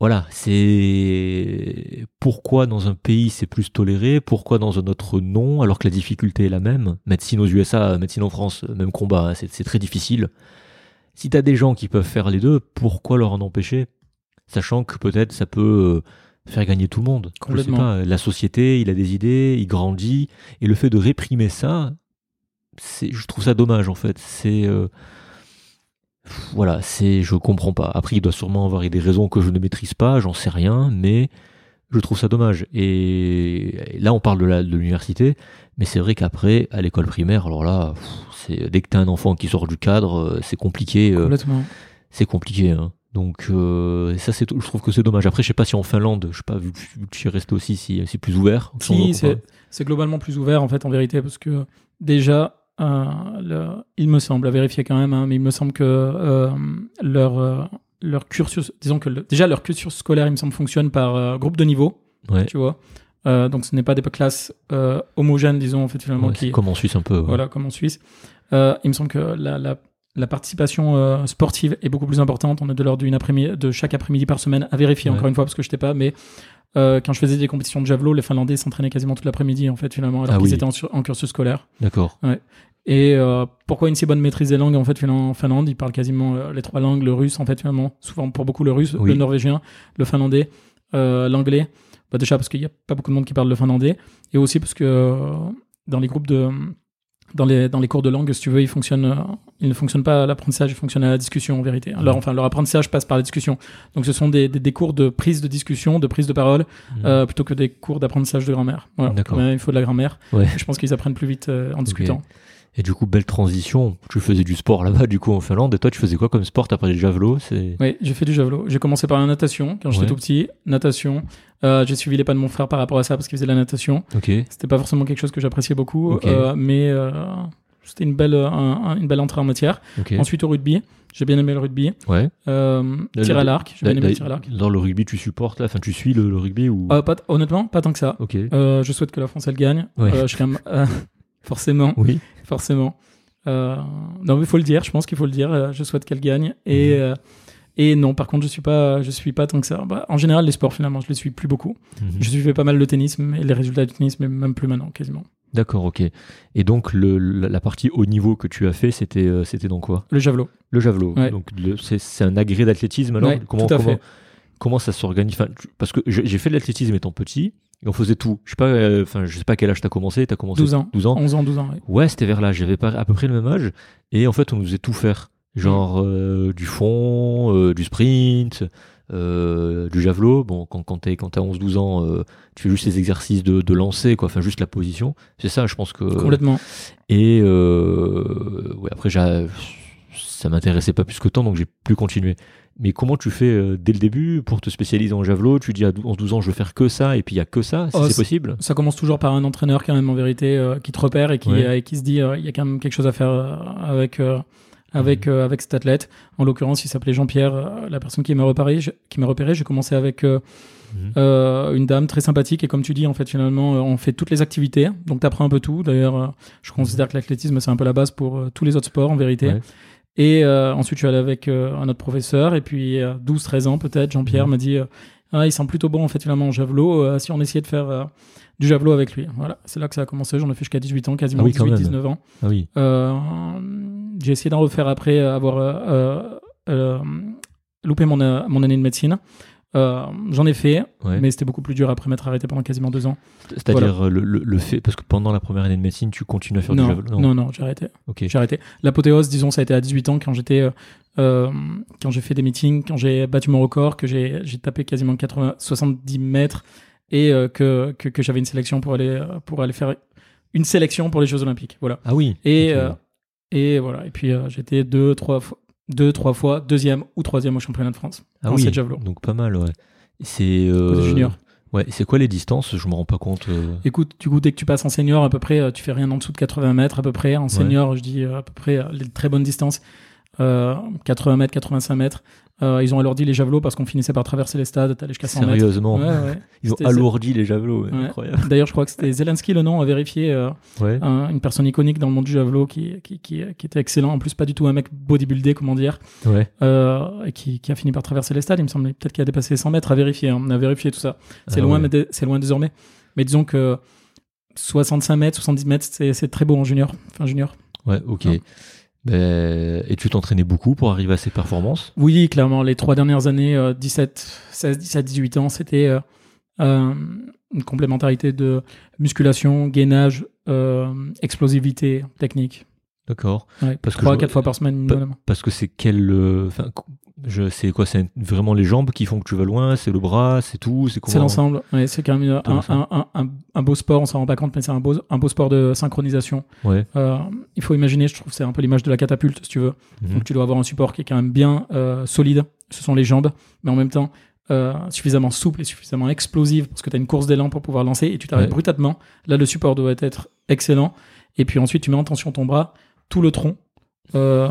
voilà, c'est pourquoi dans un pays c'est plus toléré, pourquoi dans un autre non, alors que la difficulté est la même. Médecine aux USA, médecine en France, même combat, hein, c'est très difficile. Si t'as des gens qui peuvent faire les deux, pourquoi leur en empêcher? Sachant que peut-être ça peut euh, faire gagner tout le monde. Je sais Complètement. pas, la société, il a des idées, il grandit, et le fait de réprimer ça, c'est, je trouve ça dommage en fait. C'est euh, voilà, c'est, je comprends pas. Après, il doit sûrement avoir des raisons que je ne maîtrise pas, j'en sais rien, mais je trouve ça dommage. Et, là, on parle de la- de l'université, mais c'est vrai qu'après, à l'école primaire, alors là, c'est dès que t'as un enfant qui sort du cadre, euh, c'est compliqué. euh, Complètement. c'est compliqué. hein. Donc euh, ça, c'est, je trouve que c'est dommage. Après, je sais pas si en Finlande, je sais pas vu que, tu es resté aussi, si c'est plus ouvert. Si, c'est globalement plus ouvert en fait en vérité parce que déjà, le- il me semble, à vérifier quand même, hein, mais il me semble que euh, leur euh, leur cursus, disons que le- déjà leur cursus scolaire, il me semble, fonctionne par euh, groupe de niveau, Ouais. tu vois. Euh, donc ce n'est pas des classes euh, homogènes, disons en fait finalement Ouais, qui c'est comme en Suisse un peu. ouais. voilà comme en Suisse. Euh, il me semble que la, la, la participation euh, sportive est beaucoup plus importante. On est de l'ordre d'une après-midi, de chaque après-midi par semaine, à vérifier Ouais. encore une fois parce que je n'étais pas, mais euh, quand je faisais des compétitions de javelot, les Finlandais s'entraînaient quasiment toute l'après-midi en fait finalement, alors Ah qu'ils oui. étaient en cursus scolaire. D'accord. Et euh, pourquoi une si bonne maîtrise des langues en fait en Finlande? Ils parlent quasiment euh, les trois langues, le russe en fait finalement, souvent pour beaucoup le russe, Oui. le norvégien, le finlandais, euh, l'anglais. Bah, déjà parce qu'il n'y a pas beaucoup de monde qui parle le finlandais, et aussi parce que euh, dans les groupes de dans les, dans les cours de langue, si tu veux, ils, fonctionnent, euh, ils ne fonctionnent pas à l'apprentissage, ils fonctionnent à la discussion en vérité. Alors, enfin, leur apprentissage passe par la discussion. Donc, ce sont des, des, des cours de prise de discussion, de prise de parole, euh, plutôt que des cours d'apprentissage de grammaire. Voilà. D'accord. Il faut de la grammaire. Ouais. Je pense qu'ils apprennent plus vite euh, en discutant. Et du coup, belle transition. Tu faisais du sport là-bas, du coup, en Finlande. Et toi, tu faisais quoi comme sport? Après le javelot C'est Oui, j'ai fait du javelot. J'ai commencé par la natation quand j'étais Ouais. tout petit. Natation. Euh, j'ai suivi les pas de mon frère par rapport à ça parce qu'il faisait de la natation. ok. C'était pas forcément quelque chose que j'appréciais beaucoup, euh, mais euh, c'était une belle, un- un- une belle entrée en matière. Ok. Ensuite au rugby, j'ai bien aimé le rugby. Ouais. Euh, tir à l'arc, j'ai bien aimé le tir à l'arc. Dans le rugby, tu supportes là? Enfin, tu suis le, le rugby ou? Euh, pas honnêtement, pas tant que ça. Ok. Euh, je souhaite que la France elle gagne. Ouais. Je serais, euh, forcément, Oui. forcément. Euh, non, mais il faut le dire. Je pense qu'il faut le dire. euh, je souhaite qu'elle gagne. Et Mhm. euh, et non, par contre, je suis pas, je suis pas tant que ça. Bah, en général, les sports finalement, je les suis plus beaucoup. Mhm. Je suivais pas mal le tennis, mais les résultats du tennis, mais même plus maintenant, quasiment. D'accord, ok. Et donc, le, la partie haut niveau que tu as fait, c'était euh, c'était dans quoi? Le javelot. Le javelot. Ouais. Donc, c'est un agrès d'athlétisme alors? Ouais, comment, tout à comment, fait. comment ça s'organise? Enfin, Parce que j'ai fait de l'athlétisme étant petit, et on faisait tout. Je sais pas, euh, enfin, je sais pas quel âge t'as commencé. T'as commencé 12 ans. 12 ans. 11 ans, 12 ans. ouais. Ouais, c'était vers là. J'avais pas à peu près le même âge. Et en fait, on nous faisait tout faire. Genre euh, du fond, euh, du sprint, du javelot. Bon, quand, quand t'es quand t'as 11-12 ans, tu fais juste les exercices de, de lancer, quoi. Enfin, juste la position. C'est ça, je pense que. Complètement. Et euh, ouais, après, ça m'intéressait pas plus que tant, donc j'ai plus continué. Mais comment tu fais euh, dès le début pour te spécialiser en javelot? Tu dis à 12 12 ans, je veux faire que ça, et puis il y a que ça, si Oh, c'est possible? Ça commence toujours par un entraîneur quand même en vérité euh, qui te repère et qui, Ouais. euh, et qui se dit euh, il y a quand même quelque chose à faire avec avec euh, avec cet athlète. En l'occurrence, il s'appelait Jean-Pierre, la personne qui m'a repéré. je- Qui m'a repéré. J'ai commencé avec euh, une dame très sympathique et comme tu dis en fait finalement on fait toutes les activités donc tu apprends un peu tout. D'ailleurs, je considère que l'athlétisme c'est un peu la base pour tous les autres sports en vérité. Ouais. Et euh, ensuite, je suis allé avec euh, un autre professeur. Et puis, euh, 12-13 ans peut-être, Jean-Pierre Mhm. m'a dit euh, ah, il semble plutôt bon en fait finalement en javelot. euh, si on essayait de faire euh, du javelot avec lui. Voilà, c'est là que ça a commencé. J'en ai fait jusqu'à 18 ans, quasiment Ah oui, quand même. 18-19 ans. Ah oui. Euh, j'ai essayé d'en refaire après avoir euh, euh, euh, loupé mon, mon année de médecine. Euh, J'en ai fait, Ouais. mais c'était beaucoup plus dur après m'être arrêté pendant quasiment deux ans. C'est-à-dire euh, le, le, le fait, parce que pendant la première année de médecine, tu continues à faire Non, du javelot non, non, j'ai arrêté. Ok. J'ai arrêté. L'apothéose, disons, ça a été à 18 ans quand j'étais, euh, quand j'ai fait des meetings, quand j'ai battu mon record, que j'ai, j'ai tapé quasiment 80, 70 mètres et euh, que, que, que j'avais une sélection pour aller, pour aller faire une sélection pour les Jeux Olympiques. Voilà. Ah oui. Et, Ok. euh, et voilà. Et puis j'étais deux, trois fois, deux, trois fois deuxième ou troisième au championnat de France. ah oui. Donc pas mal, ouais. C'est. euh, Côté junior. Ouais. C'est quoi les distances? Je me rends pas compte. euh. Écoute, du coup, dès que tu passes en senior, à peu près, euh, tu fais rien en dessous de 80 mètres, à peu près. En senior, je dis à peu près les très bonnes distances, euh, 80 mètres, 85 mètres. Euh, ils ont alourdi les javelots parce qu'on finissait par traverser les stades, t'allais jusqu'à 100 mètres. Sérieusement. Ouais, ouais. Ils ont alourdi les javelots. ouais. Incroyable. D'ailleurs, je crois que c'était Zelensky le nom à vérifier, euh, un- une personne iconique dans le monde du javelot qui, qui, qui, qui était excellent. En plus, pas du tout un mec bodybuildé, comment dire, Ouais. euh, et qui, qui a fini par traverser les stades. Il me semble peut-être qu'il a dépassé les 100 mètres à vérifier. hein. On a vérifié tout ça. C'est Ah loin, mais c'est loin désormais. Mais disons que 65 mètres, 70 mètres, c'est c'est très beau en junior. Enfin, junior. Ouais, ok. Non. Ben, et tu t'entraînais beaucoup pour arriver à ces performances Oui, clairement, les trois dernières années, euh, 17, 16, 17, 18 ans, c'était euh, euh, une complémentarité de musculation, gainage, euh, explosivité, technique. D'accord. Ouais, Parce que je- fois par semaine minimum. Parce que c'est quel. euh, Enfin, je c'est quoi C'est vraiment les jambes qui font que tu vas loin C'est le bras C'est tout C'est comment l'ensemble. Ouais, c'est quand même un, un, un, beau sport, on s'en rend pas compte, mais c'est un beau, un beau sport de synchronisation. Ouais. Euh, il faut imaginer, je trouve, c'est un peu l'image de la catapulte, si tu veux. Mhm. Donc tu dois avoir un support qui est quand même bien euh, solide. Ce sont les jambes, mais en même temps euh, suffisamment souple et suffisamment explosive parce que tu as une course d'élan pour pouvoir lancer et tu t'arrêtes Ouais. brutalement. Là, le support doit être excellent. Et puis ensuite, tu mets en tension ton bras, tout le tronc, euh,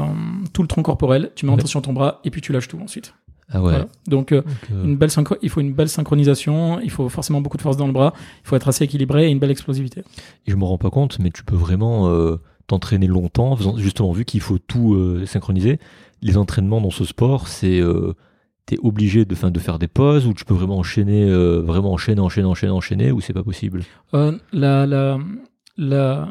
tout le tronc corporel. Tu mets en Ouais. tension ton bras et puis tu lâches tout ensuite. Ah ouais. Voilà. Donc euh, Donc, euh, une belle synchro- il faut une belle synchronisation. Il faut forcément beaucoup de force dans le bras. Il faut être assez équilibré et une belle explosivité. Et je me rends pas compte, mais tu peux vraiment t'entraîner longtemps, faisant- justement vu qu'il faut tout synchroniser. Les entraînements dans ce sport, c'est t'es obligé de, fin, de faire des pauses ou tu peux vraiment enchaîner, euh, vraiment enchaîner, enchaîner, enchaîner, enchaîner, ou c'est pas possible? Euh, la, la, la-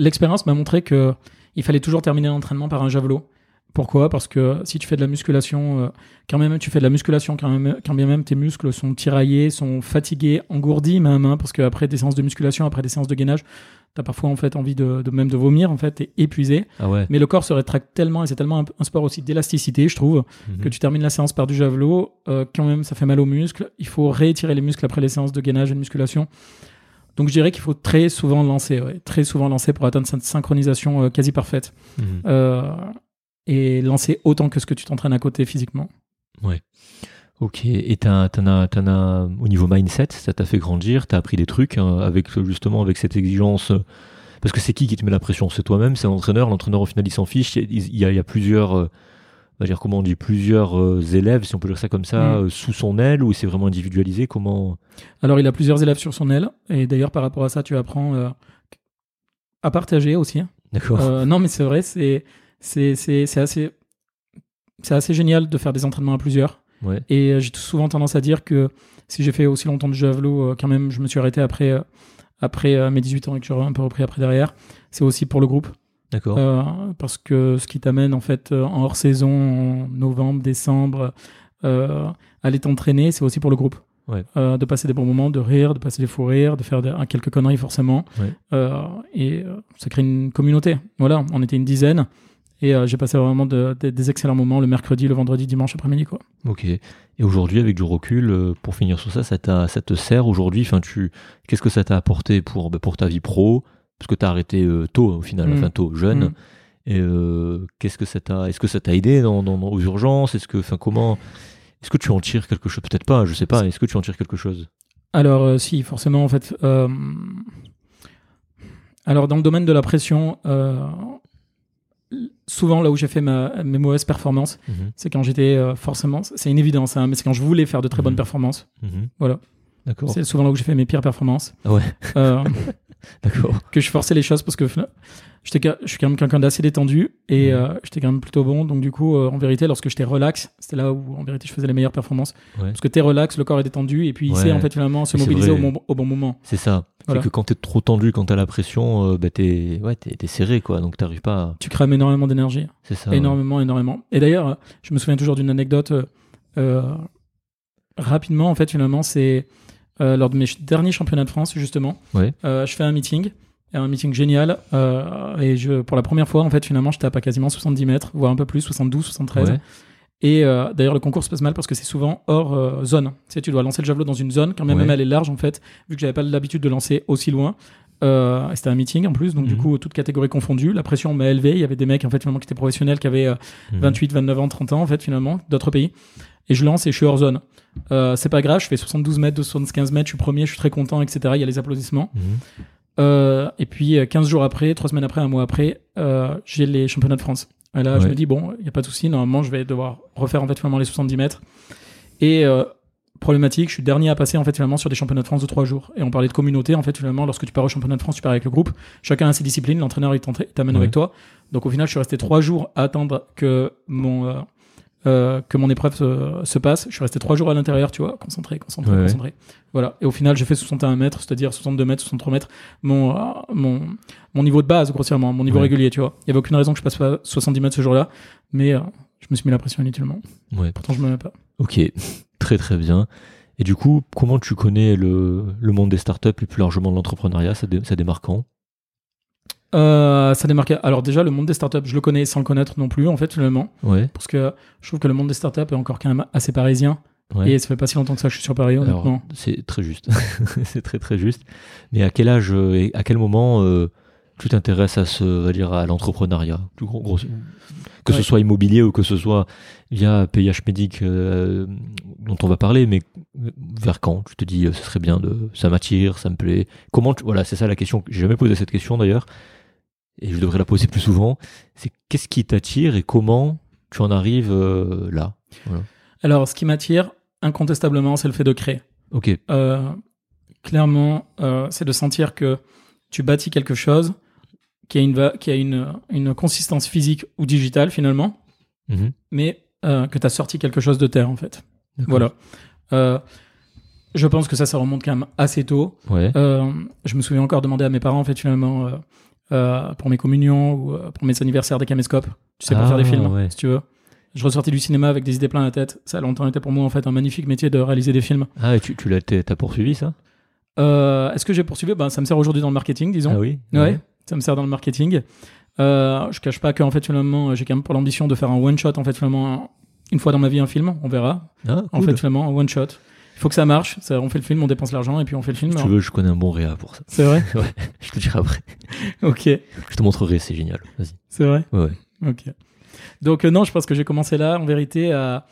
l'expérience m'a montré que il fallait toujours terminer l'entraînement par un javelot. Pourquoi? Parce que si tu fais de la musculation, euh, quand même tu fais de la musculation, quand, même, quand bien même tes muscles sont tiraillés, sont fatigués, engourdis même, hein, parce qu'après des séances de musculation, après des séances de gainage, t'as parfois en fait envie de, de même de vomir, en fait, t'es épuisé. Ah ouais. Mais le corps se rétracte tellement, et c'est tellement un, un sport aussi d'élasticité, je trouve, Mhm. que tu termines la séance par du javelot, euh, quand même ça fait mal aux muscles, il faut réétirer les muscles après les séances de gainage et de musculation. Donc je dirais qu'il faut très souvent lancer, ouais, très souvent lancer pour atteindre cette synchronisation euh, quasi parfaite. Mhm. Euh, et lancer autant que ce que tu t'entraînes à côté physiquement. Ok, et t'en as, au niveau mindset, ça t'a fait grandir, t'as appris des trucs hein, avec justement avec cette exigence. euh, Parce que c'est qui qui te met la pression? C'est toi-même, c'est l'entraîneur. L'entraîneur au final il s'en fiche. Il y a, il y a plusieurs, va dire comment on dit, plusieurs euh, élèves, si on peut dire ça comme ça, Mm. euh, sous son aile ou c'est vraiment individualisé Comment? Alors il a plusieurs élèves sur son aile, et d'ailleurs par rapport à ça tu apprends euh, à partager aussi. D'accord. Euh, non mais c'est vrai, c'est c'est assez c'est assez génial de faire des entraînements à plusieurs. Ouais. Et j'ai souvent tendance à dire que si j'ai fait aussi longtemps de javelot, euh, quand même, je me suis arrêté après, après mes 18 ans et que j'aurais un peu repris après derrière, c'est aussi pour le groupe. D'accord. Euh, parce que ce qui t'amène en fait euh, en hors saison, en novembre, décembre, euh, à aller t'entraîner, c'est aussi pour le groupe. Ouais. Euh, de passer des bons moments, de rire, de passer des fous rires, de faire des- quelques conneries forcément. Ouais. Et ça crée une communauté. Voilà, on était une dizaine. Et j'ai passé vraiment de- de- des excellents moments le mercredi, le vendredi, dimanche après-midi. quoi. Ok. Et aujourd'hui, avec du recul, pour finir sur ça, ça, ça te sert aujourd'hui? Enfin, tu, qu'est-ce que ça t'a apporté pour, bah, pour ta vie pro? Parce que t'as arrêté euh, tôt au final, Mm. enfin tôt, jeune. Mm. Et euh, qu'est-ce que ça t'a, est-ce que ça t'a aidé dans, aux urgences? Est-ce que, enfin, comment Est-ce que tu en tires quelque chose Peut-être pas, je sais pas. Est-ce que tu en tires quelque chose? Alors, euh, si, forcément, en fait. euh, Alors, dans le domaine de la pression, souvent là où j'ai fait ma- mes mauvaises performances, Mhm. c'est quand j'étais forcément. C'est une évidence, hein, mais c'est quand je voulais faire de très bonnes Mhm. performances. Mhm. Voilà. D'accord. C'est souvent là où j'ai fait mes pires performances. Ah ouais. Euh, D'accord. que je forçais les choses parce que je suis quand même quelqu'un d'assez détendu et Mhm. euh, j'étais quand même plutôt bon. Donc, du coup, euh, en vérité, lorsque j'étais relax, c'était là où en vérité je faisais les meilleures performances. Ouais. Parce que t'es relax, le corps est détendu et puis il Ouais. sait en fait finalement se mobiliser au bon, au bon moment. C'est ça. Voilà. C'est que quand t'es trop tendu, quand t'as la pression, euh, bah, t'es, ouais, serré quoi. Donc t'arrives pas. À... Tu crèmes énormément d'énergie. C'est ça. ouais. énormément, énormément. Et d'ailleurs, je me souviens toujours d'une anecdote euh, rapidement. En fait, finalement, c'est lors de mes derniers championnats de France, justement. Euh, je fais un meeting, un meeting génial. euh, et je, pour la première fois, en fait, finalement, je tape à quasiment 70 mètres, voire un peu plus, 72, 73. Ouais. Et euh, d'ailleurs, le concours se passe mal parce que c'est souvent hors euh, zone. Tu sais, tu dois lancer le javelot dans une zone, quand même, Ouais. même elle est large, en fait. Vu que j'avais pas l'habitude de lancer aussi loin, Euh, c'était un meeting en plus, donc du Mhm. coup, toutes catégories confondues. La pression m'a élevé. Il y avait des mecs en fait finalement qui étaient professionnels, qui avaient euh, Mhm. 28, 29 ans, 30 ans en fait finalement, d'autres pays. Et je lance et je suis hors zone. Euh, c'est pas grave, je fais 72 mètres, 75 mètres, je suis premier, je suis très content, etc. Il y a les applaudissements. Mhm. Euh, et puis euh, 15 jours après, 3 semaines après, un mois après, euh, j'ai les championnats de France. Et là, je me dis, bon, il n'y a pas de souci, normalement, je vais devoir refaire en fait finalement les 70 mètres. Et euh, problématique, je suis dernier à passer en fait finalement sur des championnats de France de 3 jours. Et on parlait de communauté, en fait finalement, lorsque tu pars au championnat de France, tu pars avec le groupe. Chacun a ses disciplines, l'entraîneur il t'amène Ouais. avec toi. Donc au final, je suis resté 3 jours à attendre que mon, euh, euh, que mon épreuve se, se passe. Je suis resté 3 jours à l'intérieur, tu vois, concentré, concentré, Ouais. concentré. Voilà. Et au final, j'ai fait 61 mètres, c'est-à-dire 62 mètres, 63 mètres. Mon, euh, mon, mon niveau de base, grossièrement, mon niveau Ouais. régulier, tu vois. Il y avait aucune raison que je passe pas 70 mètres ce jour-là, mais euh, je me suis mis la pression inutilement. Ouais. Pourtant, je me mets pas. Ok, très très bien. Et du coup, comment tu connais le, le monde des startups et plus largement de l'entrepreneuriat? Ça, dé- ça démarque quand? Euh, ça démarque. Alors déjà, le monde des startups, je le connais sans le connaître non plus, en fait, finalement, Ouais. parce que je trouve que le monde des startups est encore quand même assez parisien. ouais. Et ça fait pas si longtemps que ça je suis sur Paris, honnêtement. c'est très juste. c'est très très juste. Mais à quel âge euh, et à quel moment euh, tu t'intéresses à ce, va dire, à l'entrepreneuriat? Plus gros- gros- Que ce soit immobilier ou que ce soit via PIH Médic euh, dont on va parler, mais vers quand Tu te dis, ce serait bien de, ça m'attire, ça me plaît? Comment tu- Voilà, c'est ça la question. J'ai jamais posé cette question d'ailleurs, et je devrais la poser plus souvent. C'est qu'est-ce qui t'attire et comment tu en arrives euh, là? Voilà. Alors, ce qui m'attire, incontestablement, c'est le fait de créer. Ok. Euh, clairement, euh, c'est de sentir que tu bâtis quelque chose qui a une, qui a une, une consistance physique ou digitale, finalement, Mhm. mais que tu as sorti quelque chose de terre, en fait. Voilà. Je pense que ça, ça remonte quand même assez tôt. Ouais. Je me souviens encore demander à mes parents, en fait, finalement, euh, pour mes communions ou euh, pour mes anniversaires des caméscopes, tu sais, pour Ah, faire des films, ouais. si tu veux. Je ressortais du cinéma avec des idées plein la tête. Ça a longtemps été pour moi, en fait, un magnifique métier de réaliser des films. Ah, et tu, tu l'as, t'as poursuivi ça? Euh, Est-ce que j'ai poursuivi? Ben, Ça me sert aujourd'hui dans le marketing, disons. Ah oui. Ouais, ça me sert dans le marketing. Euh, je cache pas qu'en fait, finalement, j'ai quand même pour l'ambition de faire un one-shot, en fait, finalement, une fois dans ma vie, un film. On verra. Ah, En fait, finalement, un one-shot. Il faut que ça marche. Ça, on fait le film, on dépense l'argent et puis on fait le film. Si tu veux, je connais un bon réa pour ça. C'est vrai Ouais, je te dirai après. Ok, Je te montrerai, c'est génial. Vas-y. c'est vrai Ouais, ouais. Ok. Donc, euh, non, je pense que j'ai commencé là, en vérité, à...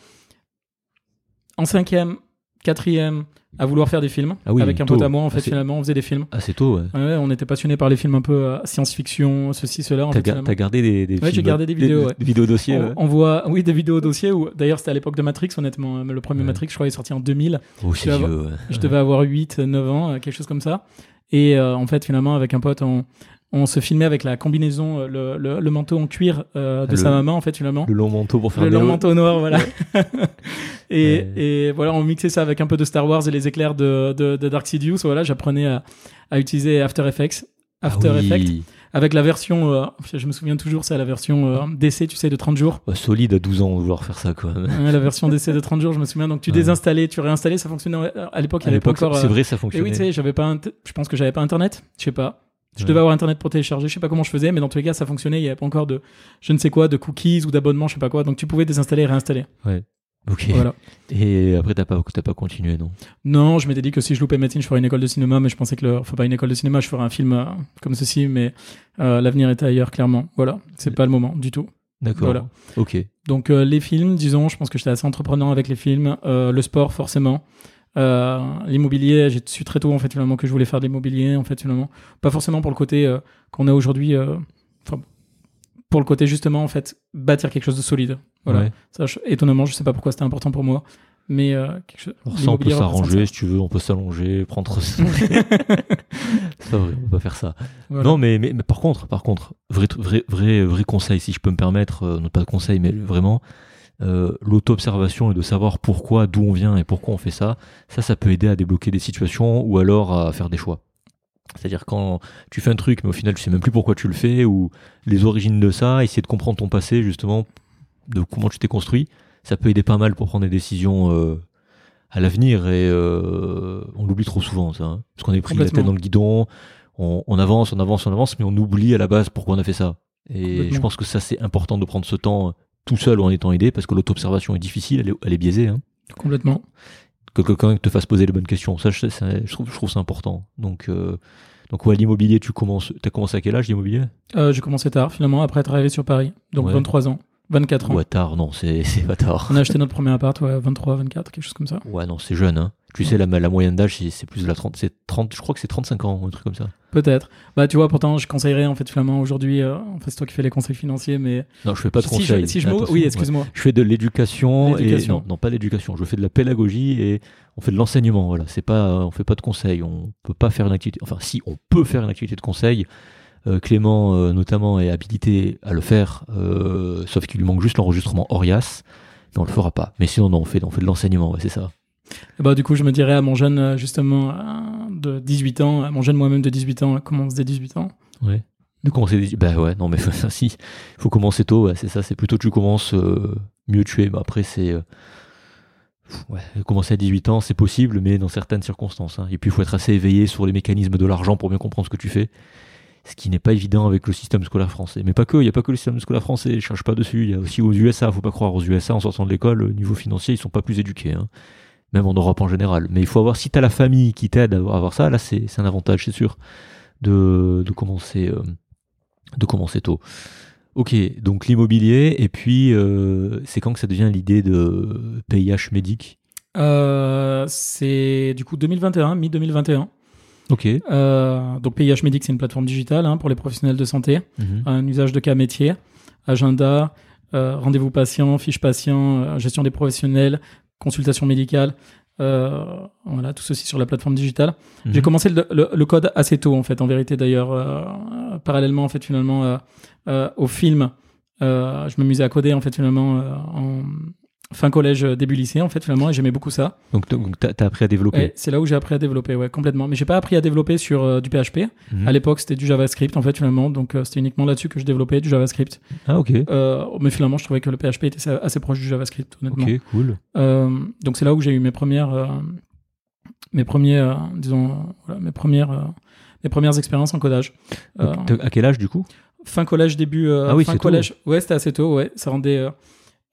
en cinquième, quatrième, à vouloir faire des films. Ah oui, Avec un tôt. pote à moi, en fait, Ah, finalement, on faisait des films. Assez tôt, ouais. Ouais, on était passionnés par les films un peu euh, science-fiction, ceci, cela. En T'as, fait, ga- finalement. t'as gardé des, des Ouais, j'ai gardé des vidéos, ouais. des vidéos dossiers, on, on voit, oui, des vidéos dossiers où, d'ailleurs, c'était à l'époque de Matrix, honnêtement. Le premier. Matrix, je crois, est sorti en 2000. Oh, c'est tu vas vieux, ouais. Je devais avoir 8, 9 ans, euh, quelque chose comme ça. Et euh, en fait, finalement, avec un pote, on, on se filmait avec la combinaison, euh, le, le, le manteau en cuir euh, de Le- sa maman, en fait, finalement. Le long manteau pour faire Le long manteau noir, voilà. et, Ouais. et voilà, on mixait ça avec un peu de Star Wars et les éclairs de, de, de Dark Sidious. Voilà, j'apprenais à, à utiliser After Effects. Ah After oui. Effects. Avec la version, euh, je me souviens toujours, c'est la version euh, DC, tu sais, de 30 jours. Ouais, solide à 12 ans de vouloir faire ça, quoi. Ouais, la version DC de 30 jours, je me souviens. Donc tu désinstallais, tu réinstallais, ça fonctionnait. À l'époque, il À n'y avait pas encore. c'est euh, vrai, ça Et fonctionnait. oui, tu sais, j'avais pas. Je pense que j'avais pas internet. Je sais pas. Je Ouais. devais avoir internet pour télécharger. Je sais pas comment je faisais, mais dans tous les cas, ça fonctionnait. Il y avait pas encore de, je ne sais quoi, de cookies ou d'abonnements, je sais pas quoi. Donc tu pouvais désinstaller et réinstaller. Ok. Voilà. Et après, t'as pas, t'as pas continué, non? Non, je m'étais dit que si je loupais médecine, je ferais une école de cinéma, mais je pensais que le, enfin pas une école de cinéma, je ferais un film euh, comme ceci, mais euh, l'avenir était ailleurs, clairement. Voilà, c'est pas le moment du tout. D'accord. Voilà. Ok. Donc euh, les films, disons, je pense que j'étais assez entreprenant avec les films, le sport forcément, Euh, l'immobilier, j'ai su très tôt en fait finalement que je voulais faire de l'immobilier en fait finalement, pas forcément pour le côté euh, qu'on a aujourd'hui, euh, pour le côté justement en fait bâtir quelque chose de solide. Voilà. Ouais. Ça, je- étonnamment, je sais pas pourquoi c'était important pour moi, mais quelque chose. Alors ça, on peut s'arranger, si tu veux, on peut s'allonger, prendre. c'est pas vrai, on va pas faire ça. Voilà. Non, mais, mais, mais par contre, par contre, vrai, vrai, vrai, vrai conseil, si je peux me permettre, non pas de conseil, mais vraiment, euh, l'auto-observation et de savoir pourquoi, d'où on vient et pourquoi on fait ça, ça, ça peut aider à débloquer des situations ou alors à faire des choix. C'est-à-dire quand tu fais un truc, mais au final, tu sais même plus pourquoi tu le fais ou les origines de ça, essayer de comprendre ton passé, justement, de comment tu t'es construit, ça peut aider pas mal pour prendre des décisions euh, à l'avenir et euh, on l'oublie trop souvent, ça. hein. parce qu'on est pris la tête dans le guidon, on, on avance, on avance, on avance, mais on oublie à la base pourquoi on a fait ça. Et je pense que ça, c'est important de prendre ce temps tout seul ou en étant aidé, parce que l'auto-observation est difficile, elle est, elle est biaisée. Hein. Complètement. Que quelqu'un te fasse poser les bonnes questions, ça, je, ça, je trouve, je trouve ça important. Donc, euh, Donc ouais, l'immobilier, tu commences, t'as commencé à quel âge l'immobilier? Euh, j'ai commencé tard, finalement, après être arrivé sur Paris. Donc Ouais. 23 ans, 24 ans. Ouais, tard, non, c'est c'est pas tard. On a acheté notre premier appart, ouais, 23, 24, quelque chose comme ça. Ouais, non, c'est jeune, hein. Tu sais, la, la moyenne d'âge, c'est plus de la 30, c'est 30, je crois que c'est 35 ans, un truc comme ça. Peut-être. Bah, tu vois, pourtant, je conseillerais, en fait, finalement, aujourd'hui, euh, enfin, c'est toi qui fais les conseils financiers, mais. Non, je fais pas de si conseils. je, si je Oui, ouais. excuse-moi. Je fais de l'éducation et non, non pas l'éducation. Je fais de la pédagogie et on fait de l'enseignement. Voilà, c'est pas, on fait pas de conseils. On peut pas faire une activité. Enfin, si on peut faire une activité de conseil. Euh, Clément, euh, notamment, est habilité à le faire, euh, sauf qu'il lui manque juste l'enregistrement Orias. Mais on le fera pas. Mais sinon, non, on fait, on fait de l'enseignement. Ouais, c'est ça. Bah, du coup, je me dirais à mon jeune, euh, justement, euh, de 18 ans, à mon jeune moi-même de 18 ans, se dit 18 ans Ouais. De commencer. des- Bah ouais, non, mais si, il faut commencer tôt. c'est ça. C'est plutôt tu commences, euh, mieux tu es. Mais après, c'est. Ouais, commencer à 18 ans, c'est possible, mais dans certaines circonstances. hein. Et puis, il faut être assez éveillé sur les mécanismes de l'argent pour bien comprendre ce que tu fais. Ce qui n'est pas évident avec le système scolaire français. Mais pas que, il n'y a pas que le système scolaire français, je cherche pas dessus. Il y a aussi aux USA, faut pas croire aux USA, en sortant de l'école, au niveau financier, ils sont pas plus éduqués. hein. Même en Europe en général. Mais il faut avoir, si tu as la famille qui t'aide à avoir ça, là, c'est un avantage, c'est sûr, de, de commencer, euh, de commencer tôt. Ok, donc l'immobilier, et puis euh, c'est quand que ça devient l'idée de PIH médic Euh, C'est du coup 2021, mi-2021. Ok. Donc PIH Medic, c'est une plateforme digitale hein, pour les professionnels de santé. Mhm. Un usage de cas métier, agenda, euh, rendez-vous patient, fiche patient, euh, gestion des professionnels, consultation médicale. euh, voilà, tout ceci sur la plateforme digitale. Mhm. J'ai commencé le, le- le code assez tôt, en fait, en vérité, d'ailleurs. euh, euh, parallèlement, en fait, finalement, euh, euh, au film, euh, je m'amusais à coder, en fait, finalement, euh, en fin collège, euh, début lycée, en fait, finalement, et j'aimais beaucoup ça. Donc donc t'as as appris à développer. C'est là où j'ai appris à développer, ouais, complètement. Mais j'ai pas appris à développer sur euh, du PHP. Mhm. À l'époque, c'était du JavaScript, en fait, finalement. Donc, euh, c'était uniquement là-dessus que je développais du JavaScript. Ah ok. Euh, mais finalement, je trouvais que le PHP était assez- proche du JavaScript, honnêtement. Ok, cool. Donc, c'est là où j'ai eu mes premières, mes premiers, disons, voilà, mes premières, mes premières expériences en codage. Donc, à quel âge du coup? Fin collège, début, Ah oui, fin c'est tôt. collège. Ouais, c'était assez tôt, ouais. Ça rendait.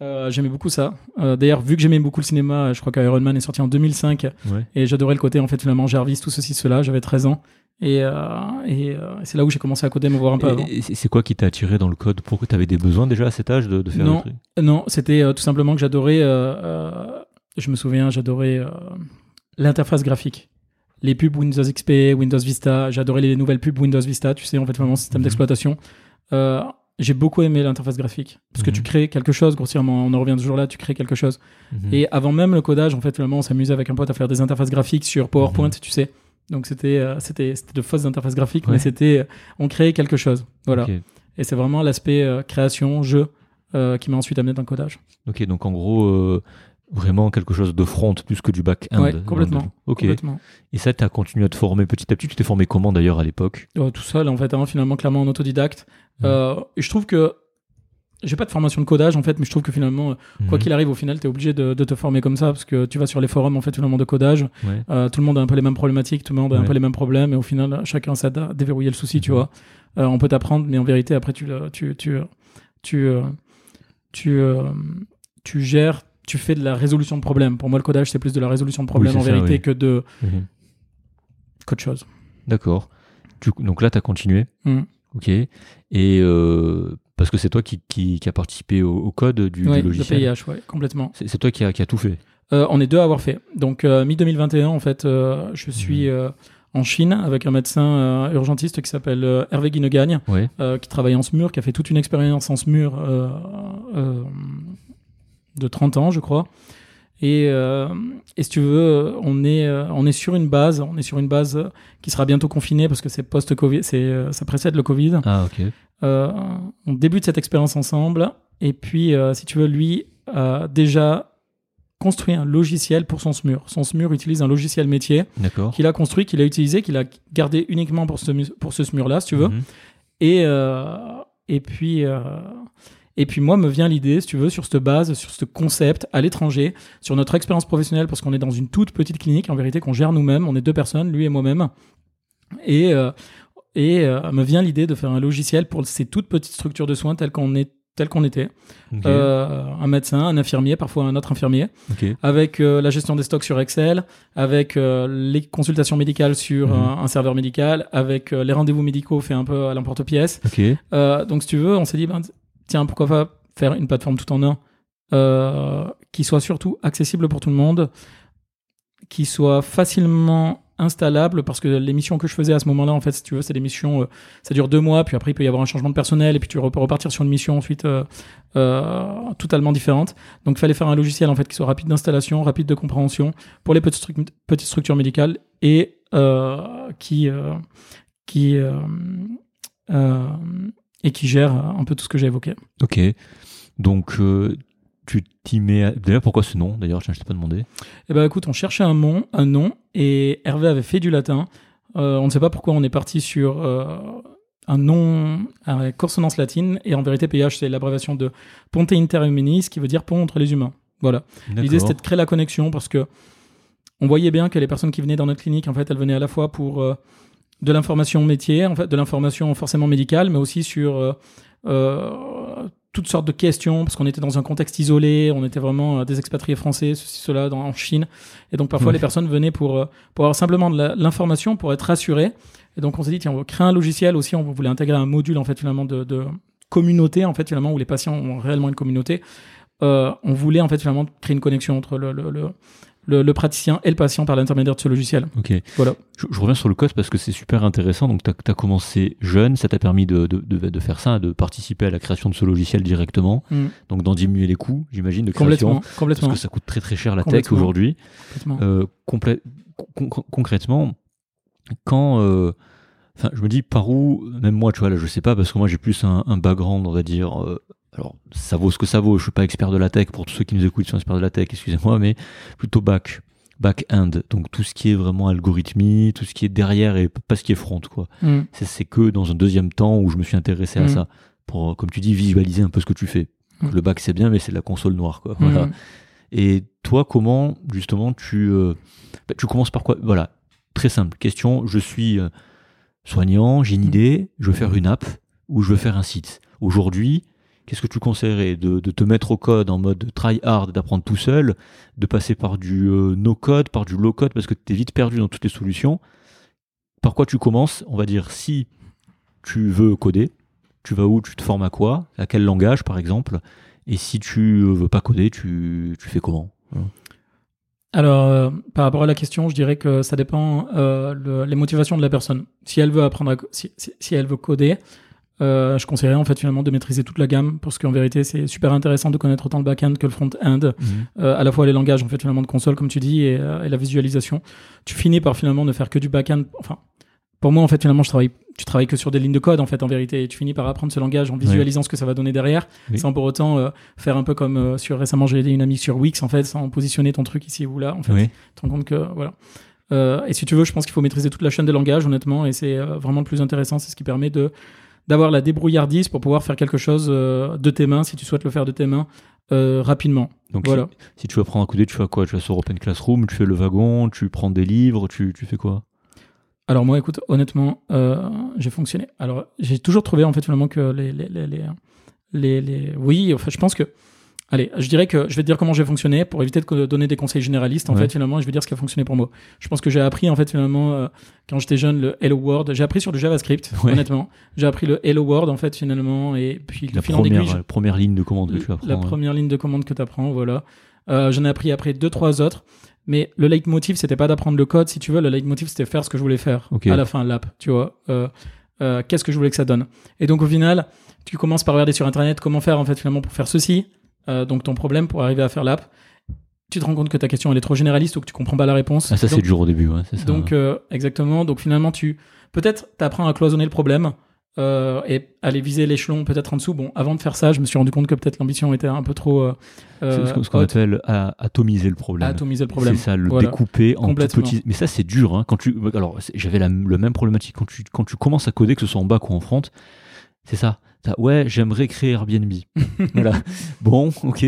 Euh, j'aimais beaucoup ça. Euh, D'ailleurs, vu que j'aimais beaucoup le cinéma, je crois qu'Iron Man est sorti en 2005 Ouais. et j'adorais le côté en fait finalement Jarvis, tout ceci, cela. J'avais 13 ans et, euh, et c'est là où j'ai commencé à coder, me voir un peu avant. Et, c'est quoi qui t'a attiré dans le code? Pourquoi t'avais des besoins déjà à cet âge de, de faire Non. Non, c'était tout simplement que j'adorais. je me souviens, j'adorais l'interface graphique. Les pubs Windows XP, Windows Vista, j'adorais les nouvelles pubs Windows Vista, tu sais, en fait, vraiment, système Mhm. d'exploitation. Euh, j'ai beaucoup aimé l'interface graphique. Parce que Mhm. tu crées quelque chose, grossièrement, on en revient toujours là, tu crées quelque chose. Mhm. Et avant même le codage, en fait, finalement, on s'amusait avec un pote à faire des interfaces graphiques sur PowerPoint, tu sais. Donc c'était euh, c'était c'était de fausses interfaces graphiques, Ouais. mais c'était euh, on créait quelque chose. Voilà. Et c'est vraiment l'aspect euh, création, jeu, euh, qui m'a ensuite amené dans le codage. Ok, donc en gros, vraiment quelque chose de front plus que du back-end. Ouais, dans le- complètement. Ok. Complètement. Et ça, t'as continué à te former petit à petit. Tu t'es formé comment d'ailleurs à l'époque? Euh, tout seul, en fait, hein, finalement, clairement en autodidacte. Euh, et je trouve que j'ai pas de formation de codage en fait, mais je trouve que finalement, euh, quoi Mhm. qu'il arrive, au final, tu es obligé de, de te former comme ça parce que tu vas sur les forums en fait finalement de codage. Ouais. Euh, tout le monde a un peu les mêmes problématiques, tout le monde a un peu les mêmes problèmes, et au final, chacun s'aide à déverrouiller le souci, tu Mhm. vois. Euh, on peut t'apprendre, mais en vérité, après, tu, tu, tu, tu, euh, tu, euh, tu gères, tu fais de la résolution de problèmes. Pour moi, le codage, c'est plus de la résolution de problèmes en ça, vérité oui. que de Mhm. qu'autre chose. D'accord. Donc là, t'as continué. Mhm. Ok. Et euh, parce que c'est toi qui, qui, qui a participé au, au code du, Ouais, du le logiciel. PIH, ouais, complètement. C'est toi qui a, qui a tout fait. Euh, on est deux à avoir fait. Donc, euh, mi-2021, en fait, euh, je suis Mhm. en Chine avec un médecin urgentiste qui s'appelle Hervé Guinegagne, Ouais. qui travaille en SMUR, qui a fait toute une expérience en SMUR de 30 ans, je crois. Et, euh, et si tu veux, on est, euh, on est sur une base, on est sur une base qui sera bientôt confinée parce que c'est post-Covid, c'est, euh, ça précède le Covid. Ah, ok. Euh, on débute cette expérience ensemble. Et puis, euh, si tu veux, lui a déjà construit un logiciel pour son SMUR. Son SMUR utilise un logiciel métier qu'il a construit, qu'il a utilisé, qu'il a gardé uniquement pour ce, pour ce SMUR-là, si tu veux. Mhm. Et, et, puis, et puis, moi, me vient l'idée, si tu veux, sur cette base, sur ce concept à l'étranger, sur notre expérience professionnelle, parce qu'on est dans une toute petite clinique, en vérité, qu'on gère nous-mêmes. On est deux personnes, lui et moi-même. Et, euh, et euh, me vient l'idée de faire un logiciel pour ces toutes petites structures de soins telles qu'on est tel qu'on était. Ok. Euh, un médecin, un infirmier, parfois un autre infirmier, ok. avec euh, la gestion des stocks sur Excel, avec euh, les consultations médicales sur Mhm. un, un serveur médical, avec euh, les rendez-vous médicaux faits un peu à l'emporte-pièce. Ok. Euh, donc, si tu veux, on s'est dit, ben, tiens, pourquoi pas faire une plateforme tout en un euh, qui soit surtout accessible pour tout le monde, qui soit facilement installable, parce que les missions que je faisais à ce moment-là, en fait, si tu veux, c'est des missions, euh, ça dure deux mois, puis après, il peut y avoir un changement de personnel, et puis tu peux repartir sur une mission ensuite euh, euh, totalement différente. Donc, il fallait faire un logiciel, en fait, qui soit rapide d'installation, rapide de compréhension pour les petites, petites structures médicales et euh, qui, qui, et qui gère un peu tout ce que j'ai évoqué. Ok. Donc, euh, tu t'y mets. à- D'ailleurs, pourquoi ce nom D'ailleurs, je ne t'ai pas demandé. Eh ben écoute, on cherchait un nom, un nom, et Hervé avait fait du latin. Euh, on ne sait pas pourquoi on est parti sur euh, un nom à consonance latine, et en vérité, PH, c'est l'abréviation de Ponte Inter Humanis, qui veut dire pont entre les humains. Voilà. L'idée, c'était de créer la connexion parce que on voyait bien que les personnes qui venaient dans notre clinique, en fait, elles venaient à la fois pour euh, de l'information métier, en fait, de l'information forcément médicale, mais aussi sur euh, euh, toutes sortes de questions, parce qu'on était dans un contexte isolé, on était vraiment euh, des expatriés français, ceci, cela, dans, en Chine. Et donc, parfois, Ouais. les personnes venaient pour, pour avoir simplement de l'information, pour être rassurées. Et donc, on s'est dit, tiens, on va créer un logiciel aussi, on voulait intégrer un module, en fait, finalement, de, de communauté, en fait, finalement, où les patients ont réellement une communauté. Euh, on voulait, en fait, finalement, créer une connexion entre le, le, le, le- le praticien et le patient par l'intermédiaire de ce logiciel. Ok. Voilà. Je, je reviens sur le code parce que c'est super intéressant. Donc, tu as, commencé jeune, ça t'a permis de, de, de, de faire ça, de participer à la création de ce logiciel directement. Mm. Donc, d'en diminuer les coûts, j'imagine, de création. Complètement, Parce complètement, que ça coûte très très cher la tech aujourd'hui. complètement. Euh, complè- con- con- concrètement, quand. euh, Enfin, je me dis par où, même moi, tu vois, là, je sais pas, parce que moi, j'ai plus un, un background, on va dire. euh, alors, ça vaut ce que ça vaut. Je suis pas expert de la tech. Pour tous ceux qui nous écoutent, sont experts de la tech, excusez-moi, mais plutôt back, back-end. Donc, tout ce qui est vraiment algorithmie, tout ce qui est derrière et pas ce qui est front, quoi. Mm. C'est- que dans un deuxième temps où je me suis intéressé à Mhm. ça. Pour, comme tu dis, visualiser un peu ce que tu fais. Mhm. Le bac, c'est bien, mais c'est de la console noire, quoi. Voilà. Mm. Et toi, comment justement tu euh, bah, tu commences par quoi? Voilà, très simple question. Je suis euh, soignant, j'ai une Mm. idée, je veux faire une app ou je veux faire un site. Aujourd'hui, qu'est-ce que tu conseillerais de, te mettre au code en mode try hard, d'apprendre tout seul, de passer par du euh, no code, par du low code parce que tu es vite perdu dans toutes les solutions. Par quoi tu commences? On va dire si tu veux coder, tu vas où? Tu te formes à quoi? À quel langage par exemple? Et si tu euh, veux pas coder, tu, fais comment? Alors, euh, par rapport à la question, je dirais que ça dépend euh, le- les motivations de la personne. Si elle veut apprendre, à si elle veut coder, euh, je conseillerais en fait finalement de maîtriser toute la gamme parce qu'en vérité, c'est super intéressant de connaître autant le back-end que le front-end. Euh, à la fois les langages en fait finalement de console comme tu dis et, euh, et la visualisation. Tu finis par finalement ne faire que du back-end. Enfin, pour moi en fait finalement je travaille, tu travailles que sur des lignes de code en fait en vérité. Et tu finis par apprendre ce langage en visualisant ce que ça va donner derrière, Oui. sans pour autant euh, faire un peu comme euh, sur récemment j'ai aidé une amie sur Wix en fait, sans positionner ton truc ici ou là en fait. Oui. Tu te rends compte que voilà. Euh, et si tu veux, je pense qu'il faut maîtriser toute la chaîne de langage honnêtement et c'est euh, vraiment le plus intéressant. C'est ce qui permet de d'avoir la débrouillardise pour pouvoir faire quelque chose euh, de tes mains si tu souhaites le faire de tes mains euh, rapidement. Donc Voilà. si, si tu veux apprendre à coder, tu fais quoi? Tu vas sur Open Classroom, tu fais le wagon, tu prends des livres, tu, tu fais quoi? Alors moi, écoute, honnêtement, euh, j'ai fonctionné. Alors j'ai toujours trouvé en fait finalement que les les les, les, les- les- oui, enfin je pense que allez, je dirais que je vais te dire comment j'ai fonctionné pour éviter de donner des conseils généralistes. En Ouais. fait, finalement, je vais dire ce qui a fonctionné pour moi. Je pense que j'ai appris en fait finalement euh, quand j'étais jeune le Hello World. J'ai appris sur le JavaScript, Ouais. honnêtement. J'ai appris le Hello World en fait finalement et puis La fil en aiguille, première, première ligne de commande que tu vas la prendre. première ligne de commande que tu apprends, voilà. Euh, J'en ai appris après deux, trois autres. Mais le leitmotiv, c'était pas d'apprendre le code, si tu veux. Le leitmotiv, c'était faire ce que je voulais faire à la fin, l'app, tu vois. Euh, euh, Qu'est-ce que je voulais que ça donne? Et donc, au final, tu commences par regarder sur Internet comment faire, en fait, finalement, pour faire ceci. Euh, donc, ton problème pour arriver à faire l'app. Tu te rends compte que ta question, elle est trop généraliste ou que tu comprends pas la réponse. Ah, ça, c'est dur au début. Ouais, c'est ça. donc, euh, exactement. Donc, finalement, tu peut-être t'apprends à cloisonner le problème euh, et aller viser l'échelon peut-être en dessous. Bon, avant de faire ça, je me suis rendu compte que peut-être l'ambition était un peu trop c'est ce qu'on- appelle à- atomiser le problème. atomiser le problème. C'est ça, le Voilà. découper en tout petits. Mais ça, c'est dur. Hein, quand tu, alors, j'avais la, le même problématique quand tu, quand tu commences à coder, que ce soit en bac ou en front. C'est ça. Ouais, j'aimerais créer Airbnb. voilà. Bon, ok.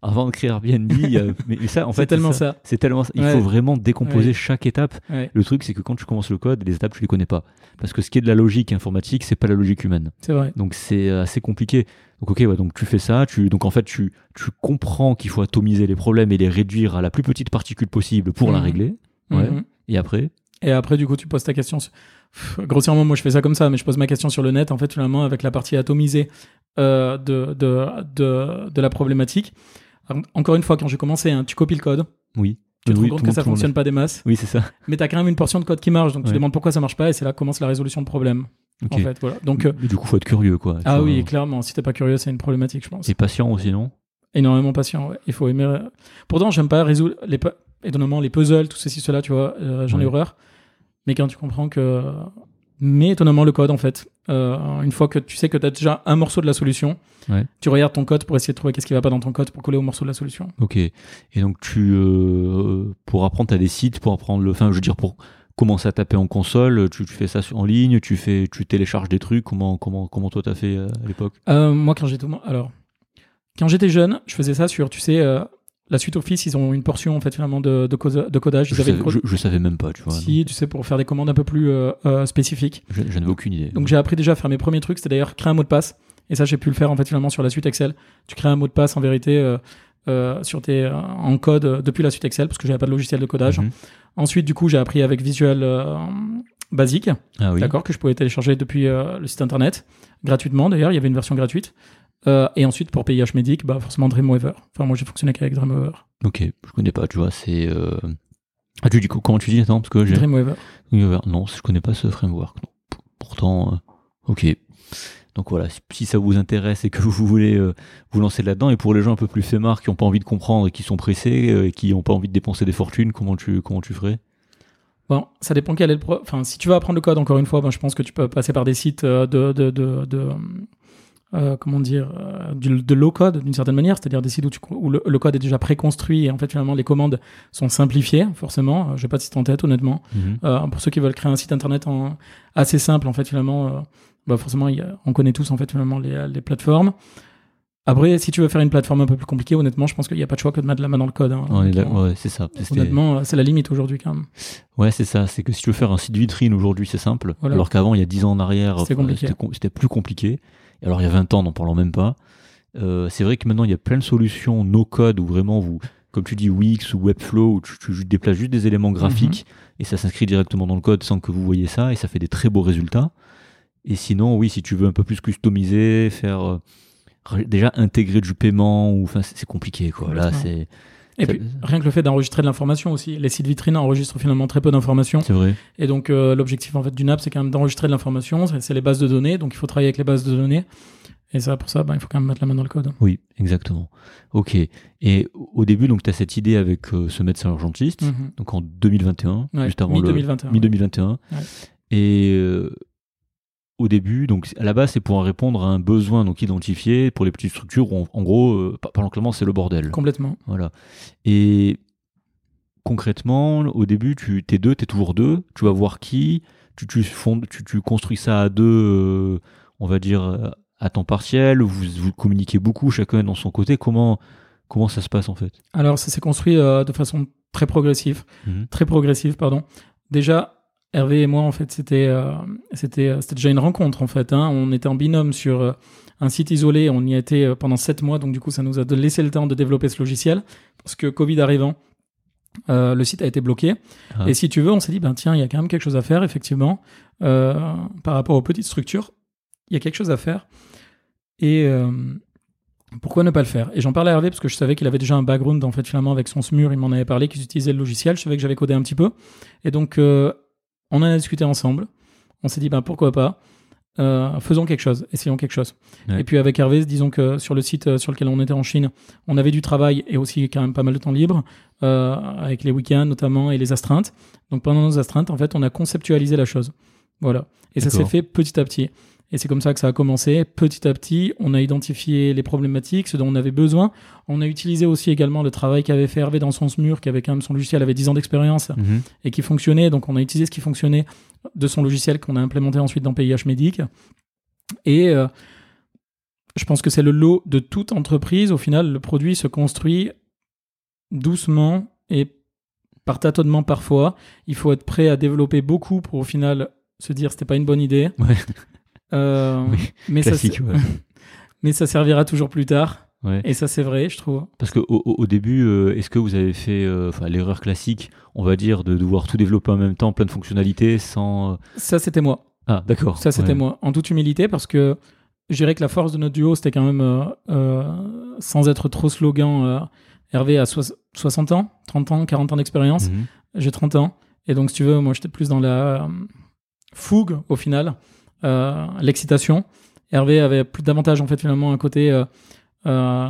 Avant de créer Airbnb, a- mais, mais ça, en fait, C'est tellement ça. ça. C'est tellement ça. Il Ouais. faut vraiment décomposer Ouais. chaque étape. Ouais, Le truc, c'est que quand tu commences le code, les étapes, tu les connais pas. Parce que ce qui est de la logique informatique, c'est pas la logique humaine. c'est vrai. Donc c'est euh, assez compliqué. Donc ok, ouais, donc tu fais ça, tu, donc en fait tu, tu comprends qu'il faut atomiser les problèmes et les réduire à la plus petite particule possible pour la Mhm. régler. Ouais. Mhm. Et après, Et après, du coup, tu poses ta question. Grossièrement, moi, je fais ça comme ça, mais je pose ma question sur le net, en fait, finalement, avec la partie atomisée euh, de, de, de, de la problématique. Encore une fois, quand j'ai commencé, hein, tu copies le code, oui. tu te Oui, rends compte que ça fonctionne pas des masses, Oui, c'est ça. mais tu as quand même une portion de code qui marche, donc tu Ouais. demandes pourquoi ça marche pas, et c'est là que commence la résolution de problème. Ok. En fait, voilà. Donc, euh, Mais du coup, faut être curieux, quoi. ah Faut- oui, clairement, si t'es pas curieux, c'est une problématique, je pense. Et patient aussi, non? Énormément patient, ouais. Il faut aimer. euh, Pourtant, j'aime pas résoudre les, étonnamment les puzzles, tout ceci, cela, tu vois, euh, j'en ai Ouais. horreur. Mais quand tu comprends que. Mais étonnamment, le code, en fait, euh, une fois que tu sais que tu as déjà un morceau de la solution, Ouais. tu regardes ton code pour essayer de trouver qu'est-ce qui va pas dans ton code pour coller au morceau de la solution. Ok. Et donc tu, euh, pour apprendre, t'as des sites pour apprendre le, enfin, je veux dire pour commencer à taper en console, tu, tu fais ça en ligne, tu fais, tu télécharges des trucs. Comment, comment, comment toi t'as fait euh, à l'époque? Euh, moi, quand j'étais alors, quand j'étais jeune, je faisais ça sur, tu sais, euh, la suite Office, ils ont une portion en fait finalement de, de, code- de codage. Ils je, savais, je, je savais même pas, tu vois. si, tu sais, pour faire des commandes un peu plus euh, euh, spécifiques. Je, je n'avais aucune idée. Donc j'ai appris déjà à faire mes premiers trucs, c'était d'ailleurs créer un mot de passe. Et ça, j'ai pu le faire en fait finalement sur la suite Excel. Tu crées un mot de passe en vérité euh, euh, sur tes, euh, en code depuis la suite Excel parce que j'avais pas de logiciel de codage. Mhm. Ensuite, du coup, j'ai appris avec Visual Basic, Ah oui. d'accord, que je pouvais télécharger depuis le site internet gratuitement. D'ailleurs, il y avait une version gratuite. Euh, et ensuite, pour PIH Medic, bah forcément Dreamweaver. Enfin, moi, j'ai fonctionné qu'avec Dreamweaver. Ok. Je connais pas, tu vois. C'est. euh, Ah tu dis comment tu dis attends parce que j'ai. Dreamweaver. Dreamweaver. Non, je connais pas ce framework. non. Pourtant, euh, ok. Donc voilà, si- ça vous intéresse et que vous voulez euh, vous lancer là-dedans, et pour les gens un peu plus flemmards qui n'ont pas envie de comprendre et qui sont pressés euh, et qui n'ont pas envie de dépenser des fortunes, comment tu comment tu ferais? Bon, ça dépend quel est le pro. Enfin, si tu veux apprendre le code, encore une fois, ben, je pense que tu peux passer par des sites de, de, de, de, euh, comment dire, euh, du- de low code d'une certaine manière, c'est-à-dire des sites où, tu, où le, le code est déjà préconstruit et en fait finalement les commandes sont simplifiées, forcément. Euh, Je vais pas de site en tête, honnêtement. Mhm. Pour ceux qui veulent créer un site internet en, assez simple, en fait finalement, bah, forcément, il y a- on connaît tous en fait finalement les, les plateformes. Après, si tu veux faire une plateforme un peu plus compliquée, honnêtement, je pense qu'il n'y a pas de choix que de mettre la main dans le code. hein. On est là- Honnêtement, ouais, c'est ça. Honnêtement, c'est la limite aujourd'hui quand même. Ouais, c'est ça. C'est que si tu veux faire un site vitrine aujourd'hui, c'est simple. Voilà. Alors qu'avant, il y a 10 ans en arrière, c'était plus compliqué. Alors, il y a 20 ans, n'en parlons même pas. Euh, c'est vrai que maintenant, il y a plein de solutions no code où vraiment vous, comme tu dis, Wix ou Webflow, où tu, tu déplaces juste des éléments graphiques et ça s'inscrit directement dans le code sans que vous voyez ça et ça fait des très beaux résultats. Et sinon, oui, si tu veux un peu plus customiser, faire euh, déjà intégrer du paiement ou enfin, c'est compliqué quoi. Là, c'est Et puis, rien que le fait d'enregistrer de l'information aussi. Les sites vitrines enregistrent finalement très peu d'informations. c'est vrai. Et donc, euh, l'objectif en fait du NAP, c'est quand même d'enregistrer de l'information. C'est les bases de données. Donc, il faut travailler avec les bases de données. Et ça, pour ça, ben, il faut quand même mettre la main dans le code. Oui, exactement. Ok. Et au début, donc, tu as cette idée avec euh, ce médecin urgentiste, Mhm. donc en 2021, Ouais, juste avant le mi-2021. mi-2021. Ouais. Et euh, au début, donc à la base, c'est pour répondre à un besoin donc identifié pour les petites structures. Où en, en gros, euh, parlant clairement, c'est le bordel. Complètement. Voilà. Et concrètement, au début, tu es deux, tu es toujours deux. Tu vas voir qui. Tu, tu, fondes- tu, tu construis ça à deux, euh, on va dire, euh, à temps partiel. Vous, vous communiquez beaucoup, chacun dans son côté. Comment, comment ça se passe en fait? Alors, ça s'est construit euh, de façon très progressive. Mhm. Très progressive, pardon. Déjà, Hervé et moi, en fait, c'était euh, c'était euh, c'était déjà une rencontre, en fait. hein. On était en binôme sur euh, un site isolé. On y a été pendant sept mois. Donc, du coup, ça nous a laissé le temps de développer ce logiciel. Parce que Covid arrivant, euh, le site a été bloqué. Ah. Et si tu veux, on s'est dit, ben tiens, il y a quand même quelque chose à faire, effectivement, euh, par rapport aux petites structures. Il y a quelque chose à faire. Et euh, pourquoi ne pas le faire? Et j'en parlais à Hervé parce que je savais qu'il avait déjà un background, en fait, finalement, avec son SMUR. Il m'en avait parlé, qu'ils utilisaient le logiciel. Je savais que j'avais codé un petit peu. Et donc, on en a discuté ensemble. On s'est dit, ben pourquoi pas Euh, faisons quelque chose, essayons quelque chose. Ouais. Et puis avec Hervé, disons que sur le site euh, sur lequel on était en Chine, on avait du travail et aussi quand même pas mal de temps libre, euh, avec les week-ends notamment et les astreintes. Donc pendant nos astreintes, en fait, on a conceptualisé la chose. Voilà. Et ça s'est fait petit à petit. Et c'est comme ça que ça a commencé. Petit à petit, on a identifié les problématiques, ce dont on avait besoin. On a utilisé aussi également le travail qu'avait fait Hervé dans son SMUR, qui avait quand même son logiciel, avait 10 ans d'expérience Mhm. et qui fonctionnait. Donc, on a utilisé ce qui fonctionnait de son logiciel qu'on a implémenté ensuite dans PIH Medic. Et euh, je pense que c'est le lot de toute entreprise. Au final, le produit se construit doucement et par tâtonnement parfois. Il faut être prêt à développer beaucoup pour au final se dire c'était pas une bonne idée. Ouais. Euh, Oui, mais ça, Classique. c'est- ouais. mais ça servira toujours plus tard. Ouais. Et ça, c'est vrai, je trouve. Parce qu'au au, au début, euh, est-ce que vous avez fait euh, l'erreur classique, on va dire, de devoir tout développer en même temps, plein de fonctionnalités, sans... euh, Ça, c'était moi. Ah, d'accord. Ça, c'était Ouais. moi. En toute humilité, parce que je dirais que la force de notre duo, c'était quand même, euh, sans être trop slogan, Hervé a soix- 60 ans, 30 ans, 40 ans d'expérience. Mhm. J'ai 30 ans. Et donc, si tu veux, moi, j'étais plus dans la fougue, au final, l'excitation. Hervé avait plus davantage, en fait, finalement, un côté euh, euh,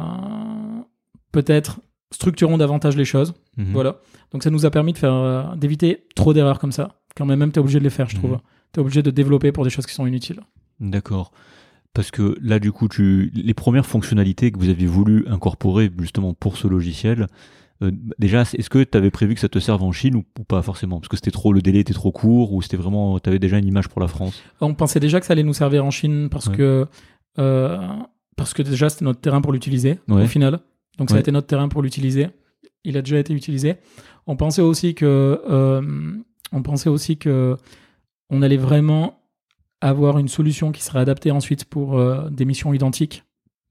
peut-être structurons davantage les choses. Mhm. Voilà. Donc, ça nous a permis de faire, euh, d'éviter trop d'erreurs comme ça. Quand même, même, t'es obligé de les faire, je trouve. Mhm. T'es obligé de développer pour des choses qui sont inutiles. D'accord. Parce que là, du coup, tu... les premières fonctionnalités que vous aviez voulu incorporer justement pour ce logiciel, euh, déjà, est-ce que tu avais prévu que ça te serve en Chine ou, ou pas forcément? Parce que c'était trop, le délai était trop court ou c'était vraiment, tu avais déjà une image pour la France? On pensait déjà que ça allait nous servir en Chine parce Ouais. que euh, parce que déjà c'était notre terrain pour l'utiliser Ouais. au final. Donc ça a été notre terrain pour l'utiliser. Il a déjà été utilisé. On pensait aussi que euh, on pensait aussi que on allait vraiment avoir une solution qui serait adaptée ensuite pour des missions identiques.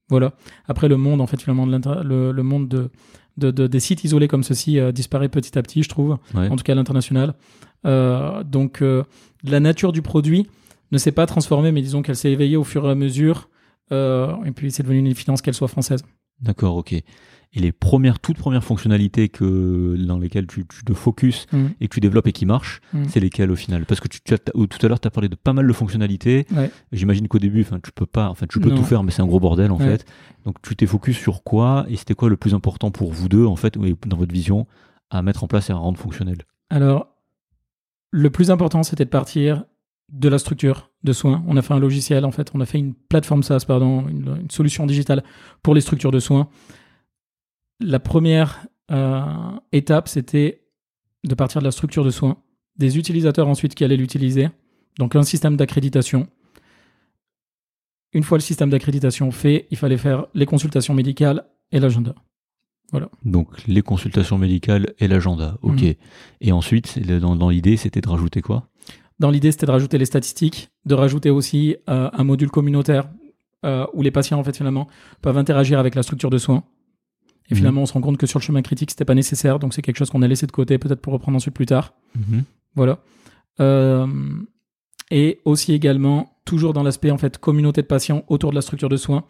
Voilà. Après le monde en fait finalement de l'inter- le, le monde de, de- de- des sites isolés comme ceci euh, disparaît petit à petit, je trouve Ouais. en tout cas à l'international. Euh, donc euh, la nature du produit ne s'est pas transformée, mais disons qu'elle s'est éveillée au fur et à mesure. Euh, et puis c'est devenu une évidence qu'elle soit française. D'accord, ok. Et les premières, toutes premières fonctionnalités que, dans lesquelles tu, tu te focuses Mhm. et que tu développes et qui marchent, Mhm. c'est lesquelles au final? Parce que tu, tu as- ou tout à l'heure, tu as parlé de pas mal de fonctionnalités. Ouais. J'imagine qu'au début, tu peux pas, enfin, tu peux Non. tout faire, mais c'est un gros bordel en Ouais. fait. Donc, tu t'es focus sur quoi et c'était quoi le plus important pour vous deux en fait, dans votre vision, à mettre en place et à rendre fonctionnel? Alors, le plus important, c'était de partir de la structure de soins. On a fait un logiciel, en fait, on a fait une plateforme SaaS, pardon, une, une solution digitale pour les structures de soins. La première euh, étape, c'était de partir de la structure de soins, des utilisateurs ensuite qui allaient l'utiliser, donc un système d'accréditation. Une fois le système d'accréditation fait, il fallait faire les consultations médicales et l'agenda. Donc, les consultations médicales et l'agenda, ok. Mhm. Et ensuite, dans l'idée, c'était de rajouter quoi? Dans l'idée, c'était de rajouter les statistiques, de rajouter aussi euh, un module communautaire euh, où les patients, en fait, finalement, peuvent interagir avec la structure de soins. Et Mhm. finalement, on se rend compte que sur le chemin critique, c'était pas nécessaire, donc c'est quelque chose qu'on a laissé de côté, peut-être pour reprendre ensuite plus tard. Mhm. Voilà. Euh, et aussi également, toujours dans l'aspect en fait communauté de patients autour de la structure de soins,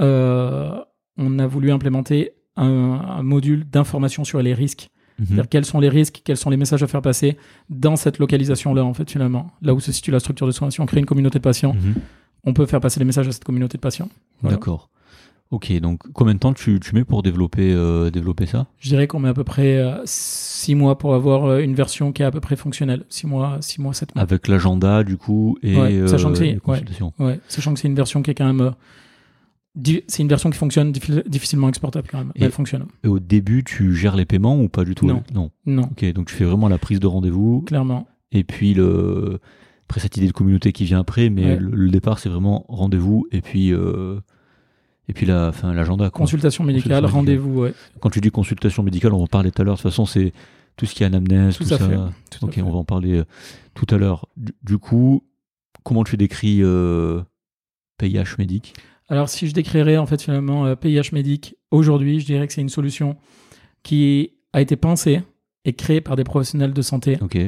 euh, on a voulu implémenter un, un module d'information sur les risques. Mhm. C'est-à-dire quels sont les risques, quels sont les messages à faire passer dans cette localisation-là, en fait, finalement, là où se situe la structure de soins. Si on crée une communauté de patients, on peut faire passer les messages à cette communauté de patients. Voilà. D'accord. Ok, donc combien de temps tu, tu mets pour développer, euh, développer ça? Je dirais qu'on met à peu près 6 mois pour avoir euh, une version qui est à peu près fonctionnelle. 6 mois, 6 mois, 7 mois. Avec l'agenda, du coup, et Ouais, sachant euh, que c'est- les ouais. consultations. Ouais, sachant que c'est une version qui est quand même. euh, c'est une version qui fonctionne diffi- difficilement exportable quand même. Et- elle fonctionne. Et au début, tu gères les paiements ou pas du tout Non. Non. Non, Ok, donc tu fais vraiment la prise de rendez-vous clairement. et puis le après cette idée de communauté qui vient après, mais Ouais. le, le départ c'est vraiment rendez-vous et puis euh, et puis la fin l'agenda. quoi. Consultation médicale, rendez-vous, ouais. Quand tu dis consultation médicale, on en parler tout à l'heure. De toute façon, c'est tout ce qui est anamnèse, Tout ça. fait. Tout ok, fait. on va en parler euh, tout à l'heure. Du, du coup, comment tu décris euh, PIH médic? Alors, si je décrirais en fait finalement euh, PIH Médic aujourd'hui, je dirais que c'est une solution qui a été pensée et créée par des professionnels de santé, Ok.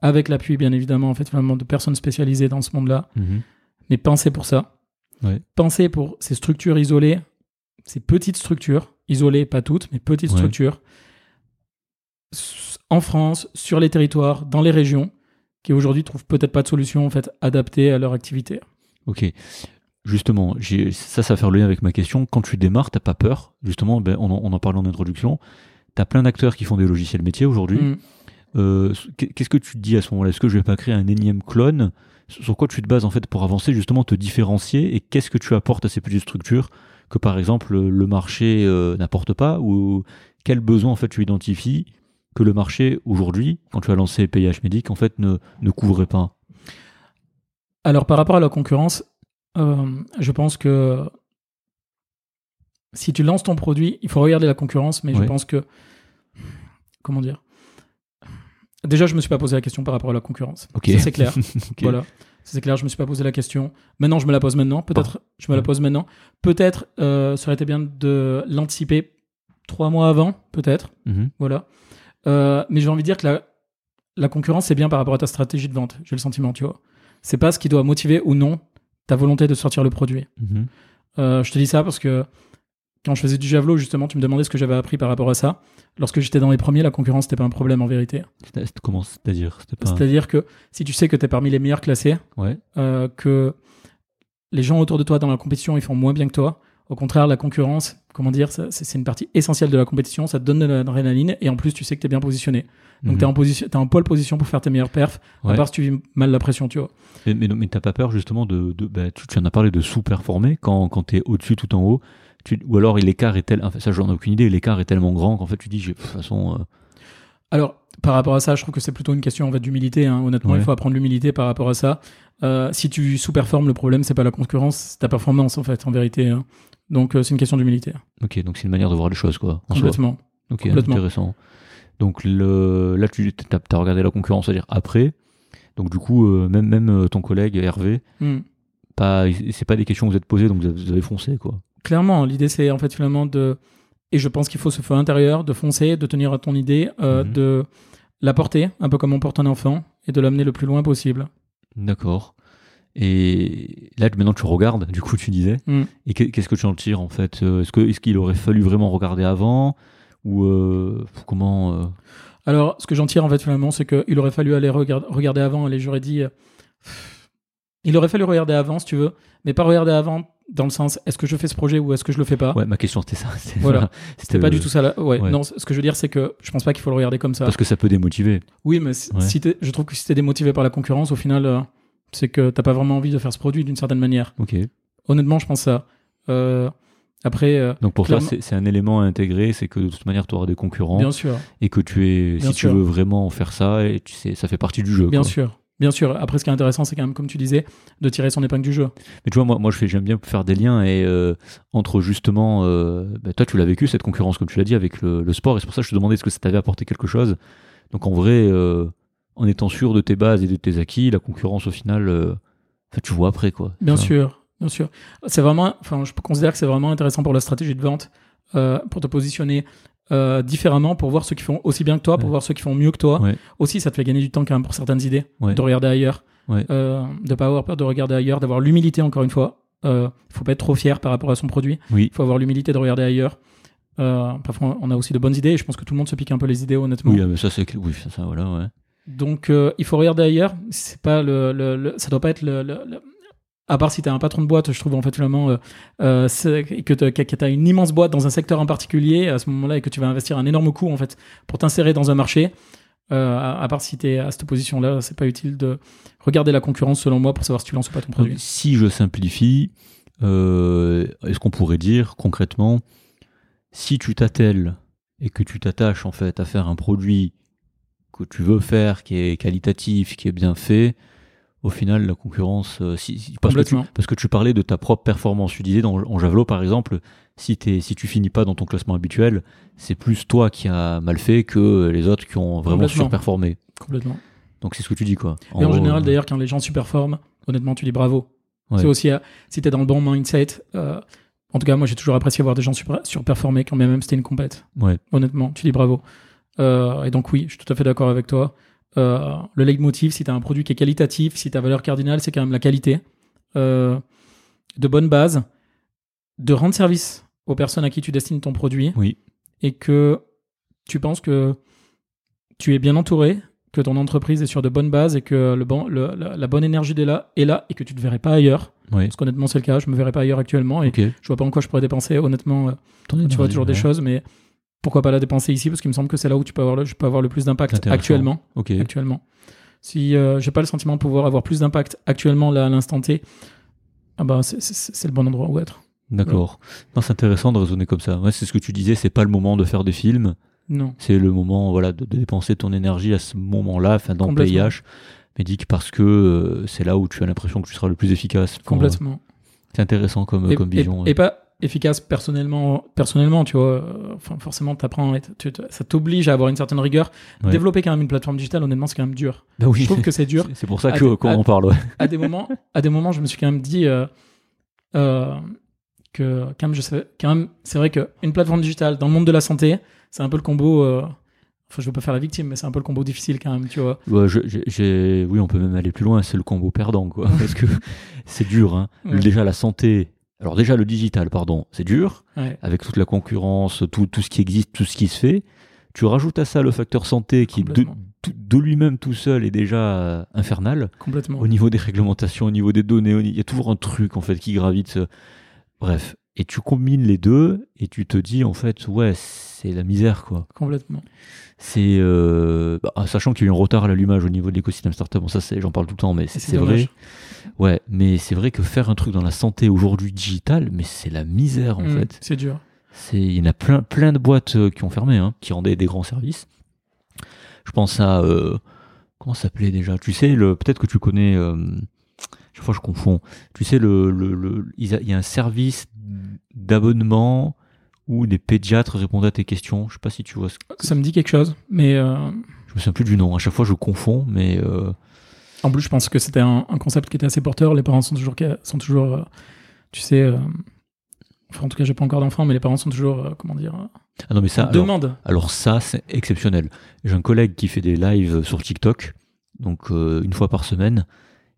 avec l'appui bien évidemment en fait finalement de personnes spécialisées dans ce monde-là, Mhm. mais pensée pour ça. Ouais. Pensée pour ces structures isolées, ces petites structures, isolées, pas toutes, mais petites Ouais. structures, en France, sur les territoires, dans les régions, qui aujourd'hui trouvent peut-être pas de solution en fait adaptée à leur activité. Ok. Justement, ça, ça va faire le lien avec ma question. Quand tu démarres, t'as pas peur? Justement, ben, on, en, on en parlait en introduction. T'as plein d'acteurs qui font des logiciels métiers aujourd'hui. Mm. Euh, Qu'est-ce que tu te dis à ce moment-là? Est-ce que je vais pas créer un énième clone Sur quoi tu te bases en fait pour avancer, justement, te différencier Et qu'est-ce que tu apportes à ces petites structures que par exemple le marché euh, n'apporte pas Ou quel besoin en fait tu identifies que le marché aujourd'hui, quand tu as lancé PIH Médic, en fait ne, ne couvrait pas? Alors par rapport à la concurrence, euh, je pense que si tu lances ton produit, il faut regarder la concurrence, mais je pense que comment dire Déjà, je me suis pas posé la question par rapport à la concurrence. Ok. Ça c'est clair. Ok. Voilà. c'est clair, je me suis pas posé la question. Maintenant, je me la pose maintenant. Peut-être, je me la pose maintenant. Peut-être, euh, ça aurait été bien de l'anticiper trois mois avant, peut-être. Mhm. Voilà. Euh, mais j'ai envie de dire que la, la concurrence, c'est bien par rapport à ta stratégie de vente. J'ai le sentiment, tu vois. C'est pas ce qui doit motiver ou non ta volonté de sortir le produit. Mhm. Euh, je te dis ça parce que quand je faisais du javelot, justement, tu me demandais ce que j'avais appris par rapport à ça. Lorsque j'étais dans les premiers, la concurrence, c'était pas un problème en vérité. Comment c'est-à-dire que si tu sais que tu es parmi les meilleurs classés, Ouais. euh, que les gens autour de toi dans la compétition, ils font moins bien que toi. Au contraire, la concurrence, comment dire, c'est une partie essentielle de la compétition. Ça te donne de l'adrénaline et en plus, tu sais que tu es bien positionné. Donc, Mhm. tu es en, position, t'es en pole position pour faire tes meilleures perfs, à part si tu vis mal la pression, tu vois. Mais, mais, mais t'as pas peur justement de. de bah, tu, tu en as parlé de sous-performer quand, quand t'es au-dessus tout en haut. Tu, ou alors l'écart est tel. Enfin, ça, j'en ai aucune idée. L'écart est tellement grand qu'en fait, tu dis, de toute façon. euh, Alors, par rapport à ça, je trouve que c'est plutôt une question en fait, d'humilité. hein. Honnêtement, Ouais. il faut apprendre l'humilité par rapport à ça. Euh, si tu sous-performes, le problème, c'est pas la concurrence, c'est ta performance, en fait, en vérité. hein. Donc, euh, c'est une question d'humilité. Ok, donc c'est une manière de voir les choses, quoi. En soi. Complètement. Ok, Complètement. intéressant. Donc le, là, tu as, regardé la concurrence, c'est-à-dire après. Donc du coup, euh, même, même ton collègue Hervé, Hmm. pas, c'est pas des questions que vous êtes posées, donc vous avez, vous avez foncé, quoi. Clairement, l'idée, c'est en fait finalement de. Et je pense qu'il faut ce feu intérieur, de foncer, de tenir à ton idée, euh, Mhm. de la porter, un peu comme on porte un enfant, et de l'amener le plus loin possible. D'accord. Et là, maintenant, tu regardes, du coup, tu disais. Mm. Et que- qu'est-ce que tu en tires, en fait Euh, Est-ce que- est-ce qu'il aurait fallu vraiment regarder avant Ou euh, comment euh, Alors, ce que j'en tire en fait finalement, c'est qu'il aurait fallu aller regard- regarder avant. Allez, j'aurais dit. Il aurait fallu regarder avant, si tu veux, mais pas regarder avant dans le sens est-ce que je fais ce projet ou est-ce que je le fais pas? Ouais, ma question, c'était ça. C'était- Voilà. C'était pas euh, du tout ça. Là. Ouais, ouais. Non, ce que je veux dire, c'est que je pense pas qu'il faut le regarder comme ça. Parce que ça peut démotiver. Oui, mais si- Ouais. si t'es- je trouve que si t'es démotivé par la concurrence, au final, euh, c'est que t'as pas vraiment envie de faire ce produit d'une certaine manière. Ok. Honnêtement, je pense ça. Euh, après, euh, Donc pour Clairement. c'est c'est un élément à intégrer, c'est que de toute manière, tu auras des concurrents. bien sûr, et que tu es Bien si sûr. tu veux vraiment faire ça et tu sais ça fait partie du jeu bien quoi. sûr, bien sûr. Après, ce qui est intéressant, c'est quand même, comme tu disais, de tirer son épingle du jeu. mais tu vois moi moi je fais j'aime bien faire des liens et euh, entre justement euh, bah, toi tu l'as vécu cette concurrence comme tu l'as dit avec le, le sport et c'est pour ça que je te demandais est-ce que ça t'avait apporté quelque chose? Donc en vrai euh, en étant sûr de tes bases et de tes acquis la concurrence au final tu vois après quoi Bien Enfin, sûr, bien sûr. C'est vraiment, enfin, je considère que c'est vraiment intéressant pour la stratégie de vente, euh, pour te positionner euh, différemment, pour voir ceux qui font aussi bien que toi, pour Ouais. voir ceux qui font mieux que toi. Ouais. Aussi, ça te fait gagner du temps quand même pour certaines idées, Ouais. de regarder ailleurs, euh, de pas avoir peur de regarder ailleurs, d'avoir l'humilité encore une fois. Euh, faut pas être trop fier par rapport à son produit. oui Il faut avoir l'humilité de regarder ailleurs. Euh, parfois, on a aussi de bonnes idées. Et je pense que tout le monde se pique un peu les idées, honnêtement. oui ah, mais ça c'est oui ça, ça, voilà ouais Donc, euh, il faut regarder ailleurs. C'est pas le, le- le- ça doit pas être le, le- le- à part si t'es un patron de boîte, je trouve en fait finalement euh, euh, que que t'as une immense boîte dans un secteur en particulier à ce moment-là et que tu vas investir un énorme coût en fait pour t'insérer dans un marché. euh, à, part si t'es à cette position-là, c'est pas utile de regarder la concurrence selon moi pour savoir si tu lances ou pas ton produit. Si je simplifie, est-ce qu'on pourrait dire concrètement, si tu t'attelles et que tu t'attaches en fait à faire un produit que tu veux faire, qui est qualitatif, qui est bien fait, au final la concurrence, euh, si, si- parce, que tu, Complètement. parce que tu parlais de ta propre performance, tu disais dans, en javelot par exemple, si, tu finis pas dans ton classement habituel, c'est plus toi qui as mal fait que les autres qui ont vraiment Complètement. surperformé. Complètement. Donc c'est ce que tu dis quoi. Et en gros, général, euh, d'ailleurs, quand les gens superforment, honnêtement, tu dis bravo. Ouais. C'est aussi, euh, si t'es dans le bon mindset, euh, en tout cas, moi, j'ai toujours apprécié voir des gens super, surperformer quand même c'était une compète. Ouais. Honnêtement, tu dis bravo. Euh, et donc, oui, je suis tout à fait d'accord avec toi. Euh, le leitmotiv, si t'as un produit qui est qualitatif, si ta valeur cardinale, c'est quand même la qualité, euh, de bonne base, de rendre service aux personnes à qui tu destines ton produit Oui. et que tu penses que tu es bien entouré, que ton entreprise est sur de bonnes bases et que le bon, le- la, la bonne énergie est là, est là et que tu te verrais pas ailleurs. Ouais. Parce qu'honnêtement, c'est le cas. Je me verrais pas ailleurs actuellement et je vois pas en quoi je pourrais dépenser. Honnêtement, euh, tu vois toujours des choses, mais pourquoi pas la dépenser ici Parce qu'il me semble que c'est là où tu peux avoir le, je peux avoir le plus d'impact actuellement. Ok. Actuellement. Si euh, j'ai pas le sentiment de pouvoir avoir plus d'impact actuellement là à l'instant T, ah bah c'est- le bon endroit où être. D'accord. Non, c'est intéressant de raisonner comme ça. Ouais, c'est ce que tu disais, c'est pas le moment de faire des films, Non. c'est le moment voilà de, de dépenser ton énergie à ce moment-là, enfin dans. PIH, mais dit que parce que euh, c'est là où tu as l'impression que tu seras le plus efficace. Enfin, Complètement. C'est intéressant comme, et, comme vision. et- ouais. et pas, efficace personnellement, personnellement, tu vois. Enfin, forcément, t'apprends, tu- tu- ça t'oblige à avoir une certaine rigueur. Ouais. Développer quand même une plateforme digitale, honnêtement, c'est quand même dur. Bah oui, Je trouve que c'est dur. C'est pour ça que qu'on en parle. Ouais. À des moments, à des moments, je me suis quand même dit euh, euh, que quand même, je sais, quand même, c'est vrai qu'une plateforme digitale dans le monde de la santé, c'est un peu le combo. euh, Enfin, je veux pas faire la victime, mais c'est un peu le combo difficile quand même, tu vois. Ouais, je- j'ai- j'ai- oui, on peut même aller plus loin. C'est le combo perdant, quoi. Parce que c'est dur. Hein. Ouais. Déjà la santé. Alors déjà le digital, pardon, c'est dur. Ouais, avec toute la concurrence, tout, tout ce qui existe, tout ce qui se fait. Tu rajoutes à ça le facteur santé qui, de, de lui-même tout seul, est déjà euh, infernal. complètement. Au niveau des réglementations, au niveau des données, il y a toujours un truc en fait qui gravite. Bref. Et tu combines les deux et tu te dis en fait, ouais, c'est la misère quoi. Complètement. C'est. euh, bah, sachant qu'il y a eu un retard à l'allumage au niveau de l'écosystème startup, bon, ça c'est- j'en parle tout le temps, mais c'est vrai. Ouais, mais c'est vrai que faire un truc dans la santé aujourd'hui digital, mais c'est la misère en Mm, fait. C'est dur. C'est, il y en a plein, plein de boîtes euh, qui ont fermé, hein, qui rendaient des grands services. Je pense à euh, comment ça s'appelait déjà? Tu sais, le, peut-être que tu connais. Euh, chaque fois je confonds. Tu sais, le, le, le- il y a un service d'abonnement où des pédiatres répondent à tes questions. Je sais pas si tu vois. Ce que, Ça me dit quelque chose, mais euh, je me souviens plus du nom. À chaque fois je confonds, mais euh, en plus, je pense que c'était un, un concept qui était assez porteur. Les parents sont toujours, sont toujours euh, tu sais, enfin, en tout cas, j'ai pas encore d'enfants, mais les parents sont toujours, comment dire, ah non mais ça. alors- demande. Alors ça, c'est exceptionnel. J'ai un collègue qui fait des lives sur TikTok, donc une fois par semaine,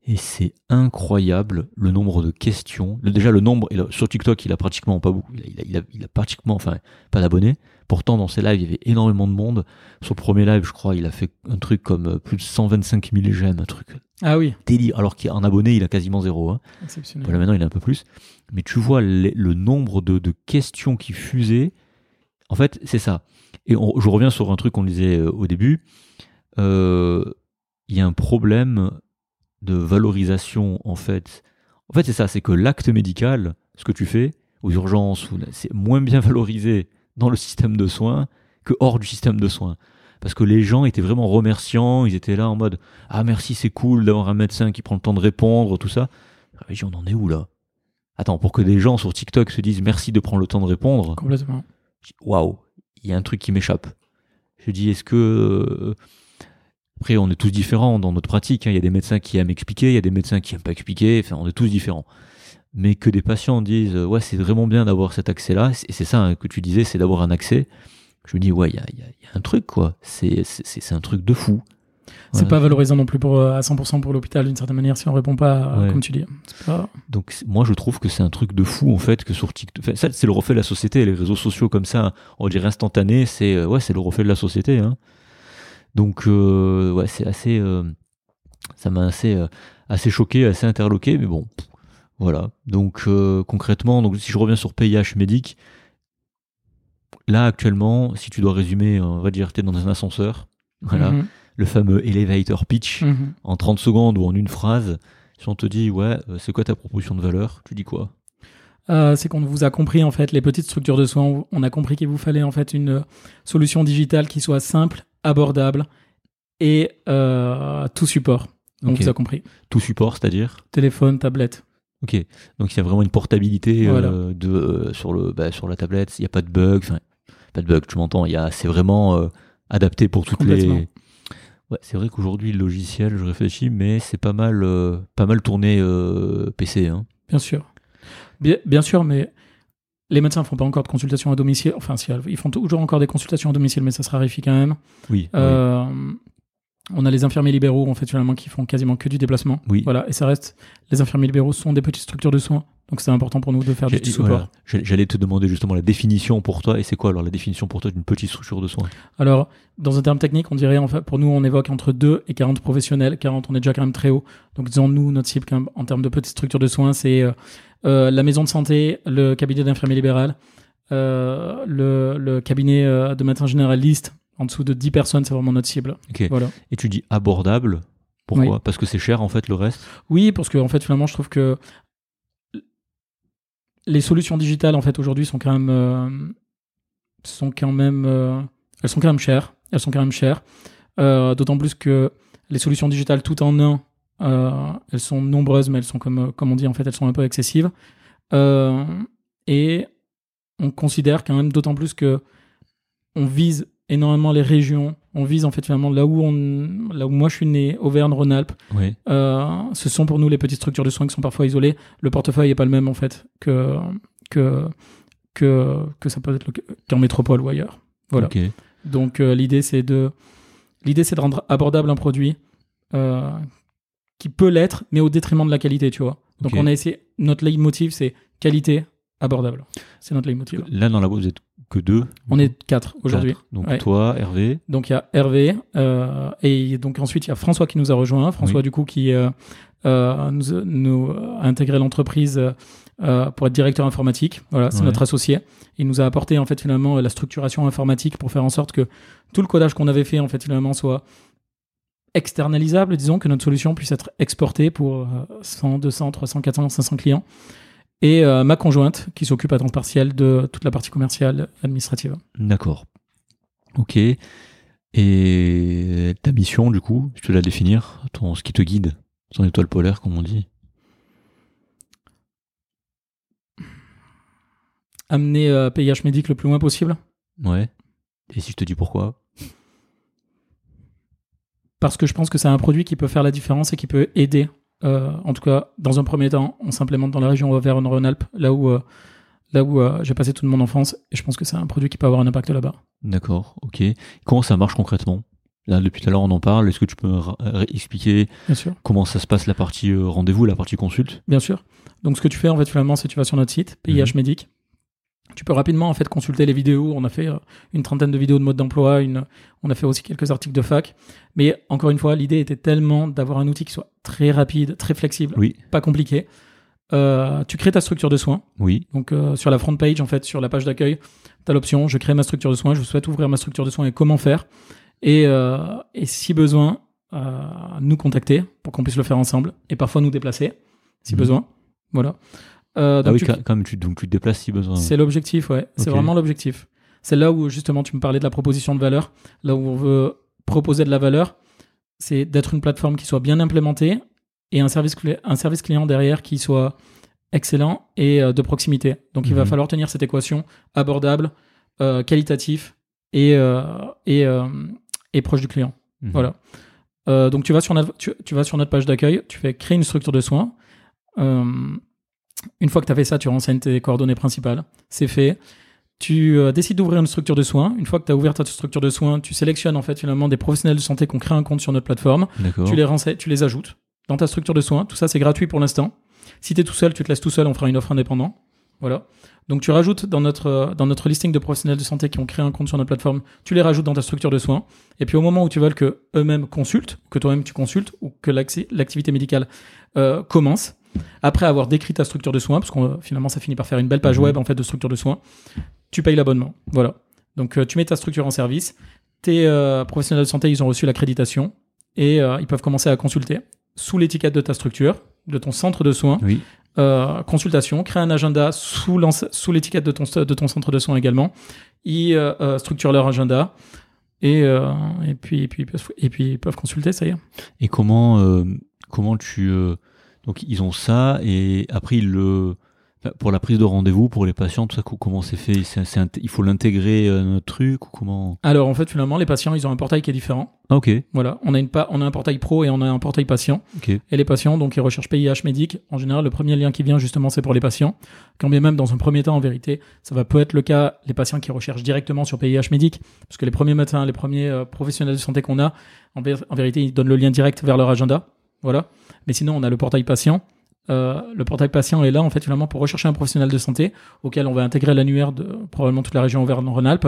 et c'est incroyable le nombre de questions. Déjà le nombre, et sur TikTok, il a pratiquement pas beaucoup, il a, il a- il a- il a pratiquement, enfin, pas d'abonnés. Pourtant, dans ses lives, il y avait énormément de monde. Sur le premier live, je crois, il a fait un truc comme euh, plus de 125 000 j'aime, un truc Ah oui, délire. Alors qu'en abonné, il a quasiment zéro. Hein. exceptionnel. Voilà, maintenant, il a un peu plus. Mais tu vois les- le nombre de, de questions qui fusaient. En fait, c'est ça. Et on- je reviens sur un truc qu'on disait euh, au début. Euh, Il y a un problème de valorisation, en fait. En fait, c'est ça. C'est que l'acte médical, ce que tu fais aux urgences, c'est moins bien valorisé dans le système de soins que hors du système de soins. Parce que les gens étaient vraiment remerciants, ils étaient là en mode Ah merci, c'est cool d'avoir un médecin qui prend le temps de répondre, tout ça. Ah, mais on en est où là? Attends, pour que des gens sur TikTok se disent merci de prendre le temps de répondre, Complètement. waouh, il y a un truc qui m'échappe. Je dis, est-ce que. Après, on est tous différents dans notre pratique. hein. Il y a des médecins qui aiment expliquer, il y a des médecins qui aiment pas expliquer. Enfin, on est tous différents. Mais que des patients disent, euh, ouais, c'est vraiment bien d'avoir cet accès-là. Et c'est ça hein, que tu disais, c'est d'avoir un accès. Je me dis, ouais, il y a, il y a- il y a un truc, quoi. C'est un truc de fou. C'est pas valorisant non plus pour, euh, à 100% pour l'hôpital d'une certaine manière si on répond pas, Ouais. comme tu dis. Pas- Donc moi je trouve que c'est un truc de fou en fait que sur TikTok. Enfin, ça c'est le reflet de la société. Les réseaux sociaux comme ça, on dirait instantané, c'est euh, ouais c'est le reflet de la société. Hein. Donc euh, ouais c'est assez, euh, ça m'a assez euh, assez choqué, assez interloqué, mais bon voilà. Donc concrètement, donc si je reviens sur PIH médic, là actuellement, si tu dois résumer, on va dire t'es dans un ascenseur, voilà, Mhm. le fameux elevator pitch Mhm. en 30 secondes ou en une phrase, si on te dit ouais, c'est quoi ta proposition de valeur, tu dis quoi? Euh, c'est qu'on vous a compris en fait les petites structures de soins. On a compris qu'il vous fallait en fait une solution digitale qui soit simple, abordable et euh, tout support. On Ok. vous a compris. Tout support, c'est-à-dire Téléphone, tablette. Ok, donc il y a vraiment une portabilité euh, de, euh, sur, le, bah, sur la tablette, il n'y a pas de bug, enfin, pas de bug, tu m'entends, c'est vraiment adapté pour toutes les... Ouais, c'est vrai qu'aujourd'hui, le logiciel, je réfléchis, mais c'est pas mal, pas mal tourné PC. Hein. Bien sûr. Bien, bien sûr, mais les médecins font pas encore de consultations à domicile. Enfin, si, ils font toujours encore des consultations à domicile, mais ça se raréfie quand même. Oui, Euh, On a les infirmiers libéraux, en fait, finalement, qui font quasiment que du déplacement. Oui. Voilà, et ça reste. Les infirmiers libéraux sont des petites structures de soins, donc c'est important pour nous de faire du support. voilà. J'allais te demander justement la définition pour toi, et c'est quoi alors la définition pour toi d'une petite structure de soins? Alors, dans un terme technique, on dirait, en fait, pour nous, on évoque entre 2 et 40 professionnels. 40, on est déjà quand même très haut. Donc, disons, nous, notre cible, quand même, en termes de petites structures de soins, c'est euh, euh, la maison de santé, le cabinet d'infirmier libéral, euh, le, le cabinet de médecin généraliste. En dessous de 10 personnes, c'est vraiment notre cible. Voilà. Et tu dis abordable, pourquoi Parce que c'est cher en fait le reste Oui, parce que en fait, finalement, je trouve que les solutions digitales, en fait, aujourd'hui, sont quand même, euh, sont quand même, euh, elles sont quand même chères. Elles sont quand même chères. Euh, D'autant plus que les solutions digitales tout en un, elles sont nombreuses, mais elles sont comme, comme on dit, en fait, elles sont un peu excessives. Et on considère quand même d'autant plus que on vise énormément les régions. On vise en fait finalement là où, on, là où moi je suis né, Auvergne-Rhône-Alpes. Oui. Euh, ce sont pour nous les petites structures de soins qui sont parfois isolées. Le portefeuille n'est pas le même en fait que, que, que, que ça peut être qu'en métropole ou ailleurs. Voilà. Donc euh, l'idée c'est de l'idée c'est de rendre abordable un produit euh, qui peut l'être, mais au détriment de la qualité, tu vois. Donc Ok. on a essayé notre leitmotiv c'est qualité abordable. C'est notre leitmotiv. Là, dans la boîte, vous êtes que deux. On est quatre aujourd'hui. Donc Ouais. toi, Hervé. Donc il y a Hervé euh, et donc ensuite il y a François qui nous a rejoint. François Oui. du coup qui euh, euh, nous, nous a intégré l'entreprise euh, pour être directeur informatique. Voilà, c'est Ouais. notre associé. Il nous a apporté en fait finalement la structuration informatique pour faire en sorte que tout le codage qu'on avait fait en fait finalement soit externalisable, disons que notre solution puisse être exportée pour euh, 100, 200, 300, 400, 500 clients. Et euh, ma conjointe qui s'occupe à temps partiel de toute la partie commerciale administrative. D'accord. Ok. Et ta mission, du coup, je te la définir, ton, ce qui te guide, ton étoile polaire, comme on dit. Amener euh, PIH Medic le plus loin possible. Ouais. Et si je te dis pourquoi? Parce que je pense que c'est un produit qui peut faire la différence et qui peut aider. Euh, en tout cas, dans un premier temps, on s'implémente dans la région Auvergne-Rhône-Alpes, là où, euh, là où euh, j'ai passé toute mon enfance, et je pense que c'est un produit qui peut avoir un impact là-bas. D'accord, ok. Comment ça marche concrètement? Là, depuis tout à l'heure, on en parle. Est-ce que tu peux expliquer comment ça se passe la partie euh, rendez-vous, la partie consulte? Bien sûr. Donc, ce que tu fais, en fait, finalement, c'est que tu vas sur notre site, PIH Medic. Tu peux rapidement, en fait, consulter les vidéos. On a fait euh, une trentaine de vidéos de mode d'emploi. Une... On a fait aussi quelques articles de fac. Mais encore une fois, l'idée était tellement d'avoir un outil qui soit très rapide, très flexible, Oui, pas compliqué. Euh, tu crées ta structure de soins. oui, Donc euh, sur la front page, en fait, sur la page d'accueil, tu as l'option je crée ma structure de soins, je souhaite ouvrir ma structure de soins et comment faire. Et, euh, et si besoin, nous contacter pour qu'on puisse le faire ensemble et parfois nous déplacer si Mhm. besoin. Voilà. Euh, Ah donc oui, tu- quand même, tu, donc tu te déplaces si besoin. c'est l'objectif, ouais. C'est vraiment l'objectif. C'est là où justement tu me parlais de la proposition de valeur, là où on veut proposer de la valeur, c'est d'être une plateforme qui soit bien implémentée et un service, un service client derrière qui soit excellent et euh, de proximité. Donc il va Mhm. falloir tenir cette équation abordable, euh, qualitatif et, euh, et, et proche du client. Mhm. Voilà. Donc tu vas, sur notre, tu, tu vas sur notre page d'accueil, tu fais créer une structure de soins. Une fois que tu as fait ça, tu renseignes tes coordonnées principales. C'est fait. Tu euh, décides d'ouvrir une structure de soins. Une fois que tu as ouvert ta structure de soins, tu sélectionnes en fait finalement des professionnels de santé qui ont créé un compte sur notre plateforme. Tu les renseignes, tu les ajoutes dans ta structure de soins. Tout ça, c'est gratuit pour l'instant. Si tu es tout seul, tu te laisses tout seul, on fera une offre indépendant. Voilà. Donc tu rajoutes dans notre, euh, dans notre listing de professionnels de santé qui ont créé un compte sur notre plateforme, tu les rajoutes dans ta structure de soins. Et puis au moment où tu veux que eux-mêmes consultent, que toi-même tu consultes, ou que l'acti- l'activité médicale euh, commence, après avoir décrit ta structure de soins, parce que finalement ça finit par faire une belle page Mhm. web en fait de structure de soins, tu payes l'abonnement. Voilà. Donc euh, tu mets ta structure en service, tes euh, professionnels de santé ils ont reçu l'accréditation et euh, ils peuvent commencer à consulter sous l'étiquette de ta structure, de ton centre de soins, Oui, euh, consultation, crée un agenda sous, l'étiquette de ton, de ton centre de soins également. Ils structurent leur agenda et, et, puis, et, puis, ils peuvent- et puis ils peuvent consulter, ça y est. Et comment, comment tu. Euh, donc, ils ont ça, et après, ils le. Pour la prise de rendez-vous, pour les patients, tout ça, co- comment c'est fait? Il faut l'intégrer euh, dans notre truc ou comment? Alors en fait, finalement, les patients, ils ont un portail qui est différent. Ah, ok, Voilà, on a, une on a un portail pro et on a un portail patient. ok. Et les patients, donc, ils recherchent PIH médic. En général, le premier lien qui vient, justement, c'est pour les patients. Quand bien même, dans un premier temps, en vérité, ça va peut être le cas, les patients qui recherchent directement sur PIH médic, parce que les premiers médecins, les premiers euh, professionnels de santé qu'on a, en vérité, ils donnent le lien direct vers leur agenda. Voilà. Mais sinon, on a le portail patient. Euh, le portail patient est là, en fait, finalement, pour rechercher un professionnel de santé auquel on va intégrer l'annuaire de probablement toute la région Auvergne-Rhône-Alpes.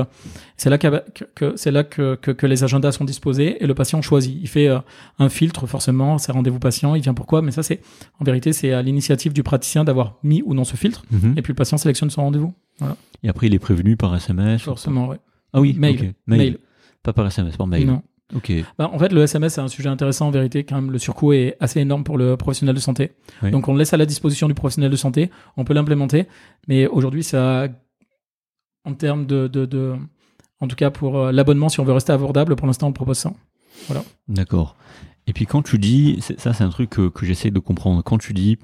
C'est là, que, c'est là que, que, que les agendas sont disposés et le patient choisit. Il fait euh, un filtre, forcément, ses rendez-vous patients, il vient pourquoi, mais ça, c'est, en vérité, c'est à l'initiative du praticien d'avoir mis ou non ce filtre. Mhm. Et puis le patient sélectionne son rendez-vous. Et après, il est prévenu par SMS ou- Forcément, ouais. Ah oui, Mail. Mail. Pas par SMS, par mail. Non. Ok. Bah, en fait, le SMS, c'est un sujet intéressant en vérité. Quand même, le surcoût est assez énorme pour le professionnel de santé. Oui. Donc, on le laisse à la disposition du professionnel de santé. On peut l'implémenter. Mais aujourd'hui, ça, en termes de, de, de- en tout cas pour euh, l'abonnement, si on veut rester abordable, pour l'instant, on propose ça. D'accord. Et puis quand tu dis, ça c'est un truc que, que j'essaie de comprendre, quand tu dis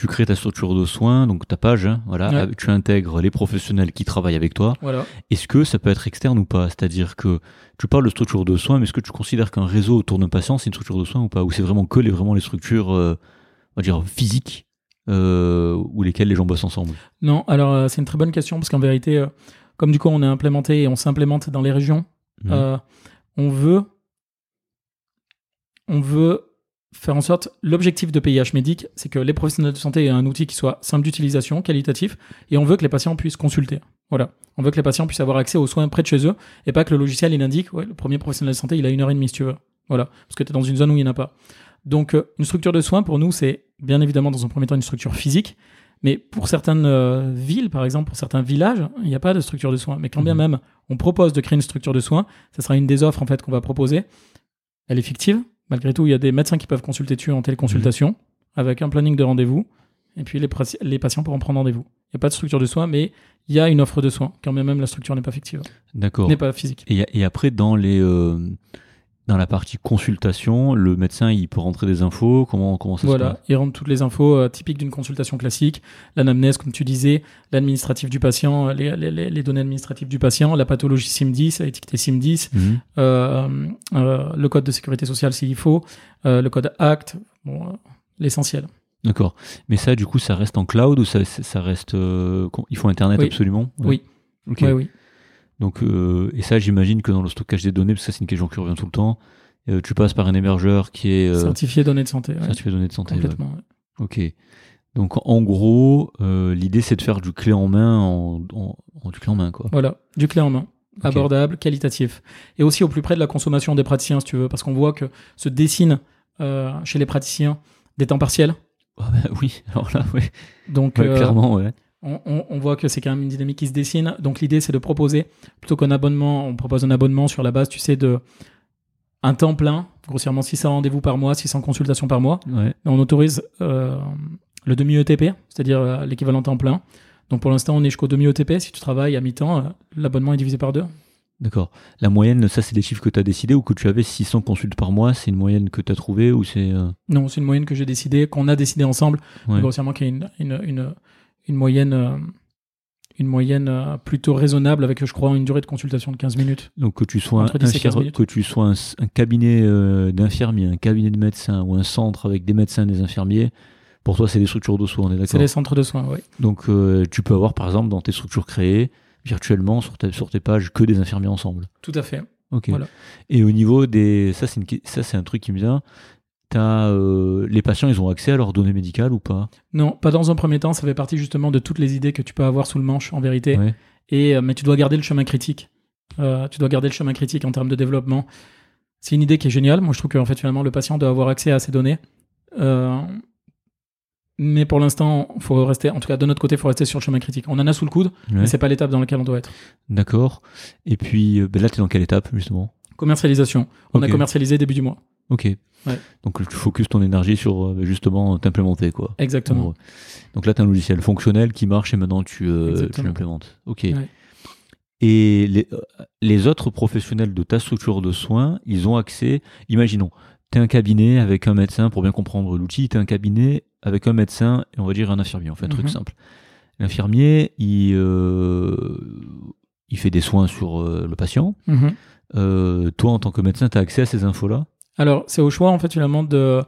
tu crées ta structure de soins, donc ta page, hein, voilà, Ouais. tu intègres les professionnels qui travaillent avec toi. Voilà. Est-ce que ça peut être externe ou pas? C'est-à-dire que tu parles de structure de soins, mais est-ce que tu considères qu'un réseau autour d'un patient, c'est une structure de soins ou pas? Ou c'est vraiment que les, vraiment les structures, euh, on va dire, physiques, euh, ou lesquelles les gens bossent ensemble? Non, alors euh, c'est une très bonne question parce qu'en vérité, euh, comme du coup on est implémenté et on s'implémente dans les régions, euh, on veut, on veut faire en sorte. L'objectif de PIH Médic, c'est que les professionnels de santé aient un outil qui soit simple d'utilisation, qualitatif, et on veut que les patients puissent consulter. Voilà. On veut que les patients puissent avoir accès aux soins près de chez eux et pas que le logiciel il indique, ouais, le premier professionnel de santé il a une heure et demie si tu veux. Voilà. Parce que tu es dans une zone où il n'y en a pas. Donc, euh, une structure de soins, pour nous, c'est bien évidemment dans un premier temps une structure physique, mais pour certaines euh, villes, par exemple, pour certains villages, il n'y a pas de structure de soins. Mais quand bien Mhm. même on propose de créer une structure de soins, ça sera une des offres en fait qu'on va proposer. Elle est fictive. Malgré tout, il y a des médecins qui peuvent consulter dessus en téléconsultation, avec un planning de rendez-vous, et puis les, patients pourront prendre rendez-vous. Il n'y a pas de structure de soins, mais il y a une offre de soins, quand bien même la structure n'est pas fictive, D'accord. n'est pas physique. Et, et après, dans les euh, dans la partie consultation, le médecin il peut rentrer des infos. Comment comment ça se Voilà, passe il rentre toutes les infos euh, typiques d'une consultation classique, l'anamnèse, comme tu disais, l'administratif du patient, les, les- les- les données administratives du patient, la pathologie SIM10, étiqueté SIM10, Mhm. euh, euh, le code de sécurité sociale s'il faut, le code ACT, bon, euh, l'essentiel. D'accord. Mais ça, du coup, ça reste en cloud ou ça, ça reste. il faut Internet Oui. absolument? Ouais. Oui. Ouais, oui. Donc, euh, et ça, j'imagine que dans le stockage des données, parce que c'est une question qui revient tout le temps, euh, tu passes par un hébergeur qui est euh, Certifié données de santé. ouais. certifié données de santé. Complètement. ouais. Ok. Donc, en gros, euh, l'idée, c'est de faire du clé en main en, en- en- du clé en main, quoi. Voilà, du clé en main. Abordable, qualitatif. Et aussi au plus près de la consommation des praticiens, si tu veux, parce qu'on voit que se dessinent chez les praticiens des temps partiels. Ah bah oui, alors là, oui. Donc, clairement, ouais. On, on- on voit que c'est quand même une dynamique qui se dessine. Donc, l'idée, c'est de proposer, plutôt qu'un abonnement, on propose un abonnement sur la base, tu sais, de un temps plein, grossièrement 600 rendez-vous par mois, 600 consultations par mois. ouais. On autorise euh, le demi-ETP, c'est-à-dire euh, l'équivalent temps plein. Donc, pour l'instant, on est jusqu'au demi-ETP. Si tu travailles à mi-temps, euh, l'abonnement est divisé par deux. D'accord. La moyenne, ça, c'est des chiffres que tu as décidé ou que tu avais 600 consultes par mois C'est une moyenne que tu as trouvée ou c'est. euh, Non, c'est une moyenne que j'ai décidé, qu'on a décidé ensemble, Ouais. grossièrement une, une, une, une moyenne, euh, une moyenne euh, plutôt raisonnable avec, je crois, une durée de consultation de 15 minutes. Donc que tu sois, un, 10 et 15 infir- minutes. que tu sois un, un cabinet euh, d'infirmiers, un cabinet de médecins ou un centre avec des médecins et des infirmiers, pour toi, c'est des structures de soins, on est C'est d'accord les centres de soins, oui. Donc euh, tu peux avoir, par exemple, dans tes structures créées, virtuellement, sur, ta- sur tes pages, que des infirmiers ensemble. Tout à fait. Ok. Voilà. Et au niveau des... Ça, c'est une ça, c'est un truc qui me vient. T'as, euh, les patients, ils ont accès à leurs données médicales ou pas? Non, pas dans un premier temps, ça fait partie justement de toutes les idées que tu peux avoir sous le manche, en vérité. Ouais. Et, euh, mais tu dois garder le chemin critique. Euh, tu dois garder le chemin critique en termes de développement. C'est une idée qui est géniale. Moi, je trouve qu'en fait, finalement, le patient doit avoir accès à ces données. Mais pour l'instant, il faut rester, en tout cas de notre côté, il faut rester sur le chemin critique. On en a sous le coude, Ouais. mais c'est pas l'étape dans laquelle on doit être. D'accord. Et puis ben là, tu es dans quelle étape, justement? Commercialisation. On a commercialisé début du mois. Ok. Ouais. Donc tu focuses ton énergie sur euh, justement t'implémenter, quoi. Exactement. Donc là, tu as un logiciel fonctionnel qui marche et maintenant tu, euh, tu l'implémentes. Ok. Ouais. Et les, euh, les autres professionnels de ta structure de soins, ils ont accès. Imaginons, tu es un cabinet avec un médecin, pour bien comprendre l'outil, tu es un cabinet avec un médecin et on va dire un infirmier. On fait un truc Mhm. simple. L'infirmier, il, euh, il fait des soins sur euh, le patient. Mhm. Toi, en tant que médecin, tu as accès à ces infos-là? Alors, c'est au choix, en fait, finalement, de,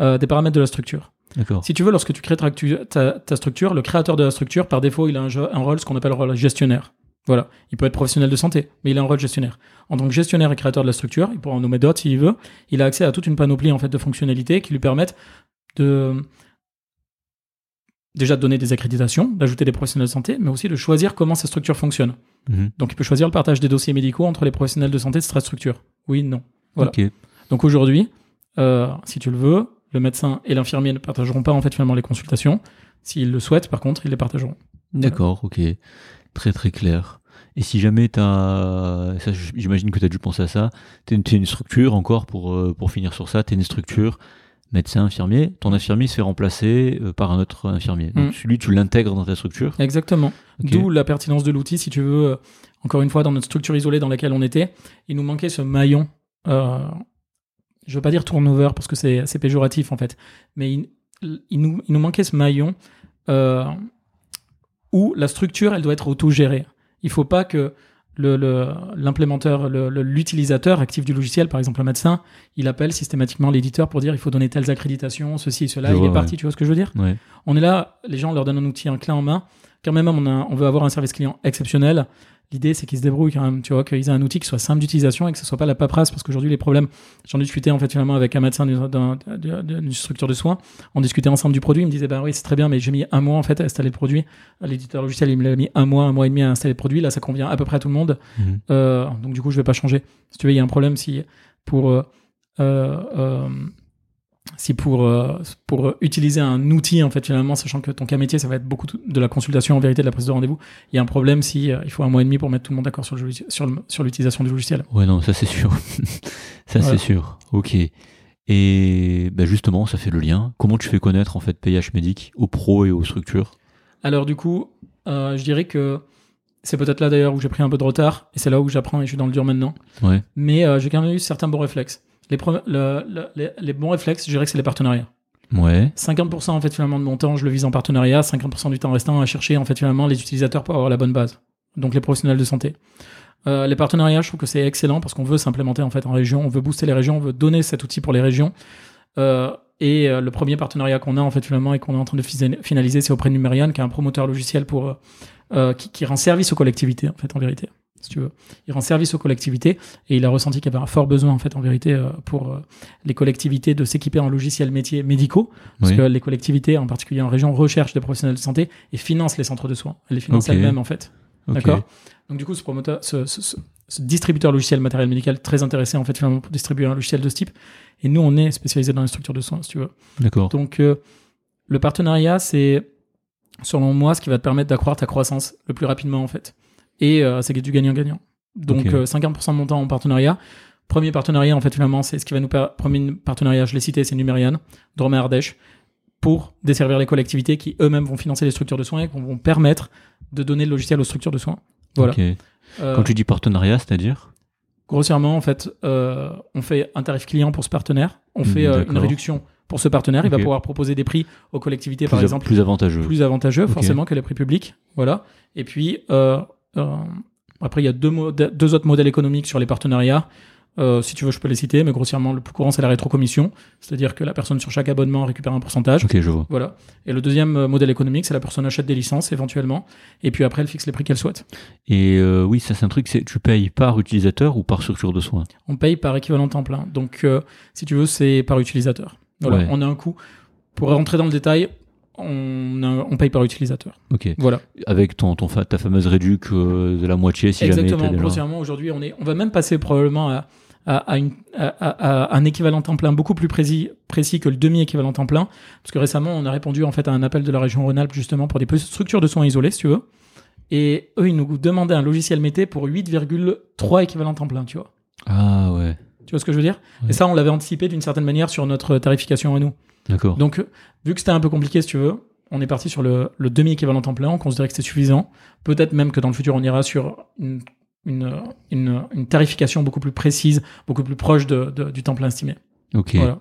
euh, des paramètres de la structure. D'accord. Si tu veux, lorsque tu crées ta, ta, ta structure, le créateur de la structure, par défaut, il a un, jeu- un rôle, ce qu'on appelle le rôle gestionnaire. Voilà. Il peut être professionnel de santé, mais il a un rôle gestionnaire. En tant que gestionnaire et créateur de la structure, il pourra en nommer d'autres s'il veut. Il a accès à toute une panoplie en fait de fonctionnalités qui lui permettent de déjà de donner des accréditations, d'ajouter des professionnels de santé, mais aussi de choisir comment sa structure fonctionne. Mhm. Donc, il peut choisir le partage des dossiers médicaux entre les professionnels de santé de cette structure. Oui, non. Voilà. Donc aujourd'hui, euh, si tu le veux, le médecin et l'infirmier ne partageront pas en fait finalement les consultations. S'ils le souhaitent, par contre, ils les partageront. D'accord, ok. Très très clair. Et si jamais tu as, ça, j'imagine que tu as dû penser à ça, tu es, une structure encore pour, euh, pour finir sur ça, tu es une structure médecin, infirmier, ton infirmier se fait remplacer euh, par un autre infirmier. Donc Mm. celui, tu l'intègres dans ta structure. Exactement. D'où la pertinence de l'outil, si tu veux. Encore une fois, dans notre structure isolée dans laquelle on était, il nous manquait ce maillon. Euh, je veux pas dire turnover parce que c'est péjoratif en fait, mais il, il nous, il nous manquait ce maillon euh, où la structure, elle doit être autogérée. Il faut pas que l'implémenteur, le, l'utilisateur actif du logiciel, par exemple le médecin, il appelle systématiquement l'éditeur pour dire il faut donner telles accréditations, ceci et cela, Je il vois, est parti, tu vois ce que je veux dire? Ouais. On est là, les gens leur donnent un outil, un clé en main. Quand même, on, a- on veut avoir un service client exceptionnel. L'idée, c'est qu'ils se débrouillent quand même, tu vois, qu'ils aient un outil qui soit simple d'utilisation et que ce soit pas la paperasse, parce qu'aujourd'hui, les problèmes, j'en discutais en fait finalement avec un médecin d'une- d'un- d'un- d'une structure de soins. On discutait ensemble du produit. Il me disait, bah oui, c'est très bien, mais j'ai mis un mois en fait à installer le produit. L'éditeur logiciel, il me l'a mis un mois, un mois et demi à installer le produit. Là, ça convient à peu près à tout le monde. Mhm. Euh, donc du coup, je vais pas changer. Si tu veux, il y a un problème si pour euh, euh, si pour euh, pour utiliser un outil en fait finalement, sachant que ton cas métier, ça va être beaucoup de la consultation en vérité, de la prise de rendez-vous. Il y a un problème si euh, il faut un mois et demi pour mettre tout le monde d'accord sur le sur le- sur l'utilisation du logiciel. Ouais, non, ça c'est sûr. ça Voilà. c'est sûr. Ok. Et bah, justement, ça fait le lien. Comment tu fais connaître en fait PH Medic aux pros et aux structures? Alors du coup, euh, je dirais que c'est peut-être là d'ailleurs où j'ai pris un peu de retard et c'est là où j'apprends et je suis dans le dur maintenant. Ouais. Mais euh, j'ai quand même eu certains bons réflexes. Les, pre- le- le- les, les bons réflexes, je dirais que c'est les partenariats. Ouais. 50% en fait finalement de mon temps, je le vise en partenariat, 50% du temps restant à chercher en fait finalement les utilisateurs pour avoir la bonne base. Donc les professionnels de santé. Euh, les partenariats, je trouve que c'est excellent parce qu'on veut s'implémenter en fait en région, on veut booster les régions, on veut donner cet outil pour les régions. Euh, et euh, le premier partenariat qu'on a en fait finalement et qu'on est en train de finaliser, c'est auprès de Numerian, qui est un promoteur logiciel pour qui, qui rend service aux collectivités en fait en vérité, si tu veux. Il rend service aux collectivités et il a ressenti qu'il y avait un fort besoin en fait en vérité euh, pour euh, les collectivités de s'équiper en logiciels métiers médicaux parce Oui. que les collectivités, en particulier en région, recherchent des professionnels de santé et financent les centres de soins. Elles les financent elles-mêmes, en fait. D'accord? Donc, du coup, ce promoteur, ce, ce- ce- ce distributeur logiciel matériel médical, très intéressé, en fait, finalement, pour distribuer un logiciel de ce type. Et nous, on est spécialisé dans les structures de soins, si tu veux. D'accord. Donc, euh, le partenariat, c'est, selon moi, ce qui va te permettre d'accroître ta croissance le plus rapidement, en fait. Et euh, c'est du gagnant-gagnant. Donc, Ok. euh, 50% de mon temps en partenariat. Premier partenariat, en fait, finalement, c'est ce qui va nous permettre. Premier partenariat, je l'ai cité, c'est Numérian, Drôme Ardèche, pour desservir les collectivités qui eux-mêmes vont financer les structures de soins et qui vont permettre de donner le logiciel aux structures de soins. Voilà. Euh, Quand tu dis partenariat, c'est-à-dire? Grossièrement, en fait, euh, on fait un tarif client pour ce partenaire, on Mm, fait euh, une réduction pour ce partenaire, il va pouvoir proposer des prix aux collectivités, plus, par exemple, plus avantageux. plus avantageux forcément que les prix publics. Voilà. Et puis, euh, après, il y a deux, autres modèles économiques sur les partenariats. Euh, si tu veux, je peux les citer, mais grossièrement, le plus courant, c'est la rétrocommission. C'est-à-dire que la personne sur chaque abonnement récupère un pourcentage. Ok, je vois. Voilà. Et le deuxième euh, modèle économique, c'est la personne achète des licences éventuellement, et puis après, elle fixe les prix qu'elle souhaite. Et euh, oui, ça c'est un truc, c'est tu payes par utilisateur ou par structure de soins? On paye par équivalent temps plein. Donc, euh, si tu veux, c'est par utilisateur. Voilà. Ouais. On a un coût. Pour rentrer dans le détail, on, paye par utilisateur. Ok. Voilà. Avec ton, ton ta fameuse réduc euh, de la moitié si Exactement. jamais. Grossièrement, aujourd'hui, on est, on va même passer probablement à, à, à une, à, un équivalent temps plein beaucoup plus précis, précis que le demi-équivalent temps plein. Parce que récemment, on a répondu en fait à un appel de la région Rhône-Alpes justement pour des petites structures de soins isolés, si tu veux. Et eux, ils nous demandaient un logiciel métier pour 8,3 équivalents temps plein, tu vois. Ah ouais, Tu vois ce que je veux dire? Ouais. Et ça, on l'avait anticipé d'une certaine manière sur notre tarification à nous. D'accord. Donc, vu que c'était un peu compliqué, si tu veux, on est parti sur le, le demi-équivalent temps plein. On considérait que c'était suffisant. Peut-être même que dans le futur, on ira sur une, une, une, une tarification beaucoup plus précise, beaucoup plus proche de, de- du temps plein estimé. Ok. Voilà.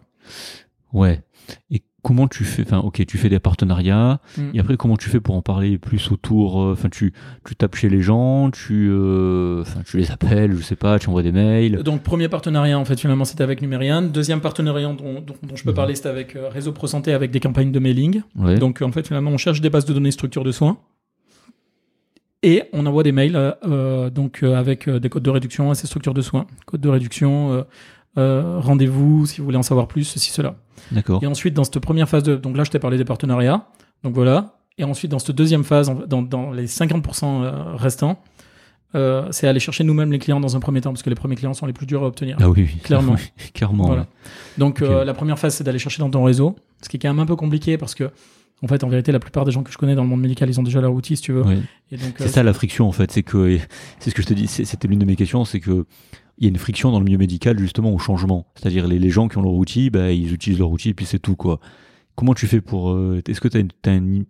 Ouais. Et comment tu fais Enfin, ok, tu fais des partenariats. Mm. Et après, comment tu fais pour en parler plus autour euh, Enfin, tu, tu tapes chez les gens, tu, euh, enfin, tu les appelles, je sais pas, tu envoies des mails. Donc, premier partenariat, en fait, finalement, c'était avec Numérian. Deuxième partenariat dont, dont, dont je peux Mhm. parler, c'était avec euh, Réseau Pro Santé avec des campagnes de mailing. Ouais. Donc, en fait, finalement, on cherche des bases de données structures de soins. Et on envoie des mails euh, donc euh, avec des codes de réduction à ces structures de soins. Code de réduction, euh, euh, rendez-vous si vous voulez en savoir plus, ceci, cela. D'accord. Et ensuite, dans cette première phase de... Donc là, je t'ai parlé des partenariats. Donc voilà. Et ensuite, dans cette deuxième phase, dans, dans les 50% euh, restants, euh, c'est aller chercher nous-mêmes les clients dans un premier temps, parce que les premiers clients sont les plus durs à obtenir. Ah oui, oui. Clairement. Clairement. Voilà. ouais. Donc euh, la première phase, c'est d'aller chercher dans ton réseau, ce qui est quand même un peu compliqué parce que, en fait, en vérité, la plupart des gens que je connais dans le monde médical, ils ont déjà leur outil, si tu veux. Donc, C'est euh, ça la friction en fait, c'est que c'est ce que je te dis, c'était l'une de mes questions, c'est que il y a une friction dans le milieu médical justement au changement. C'est-à-dire les, les gens qui ont leur outil, bah, ils utilisent leur outil et puis c'est tout quoi. Comment tu fais pour euh, Est-ce que tu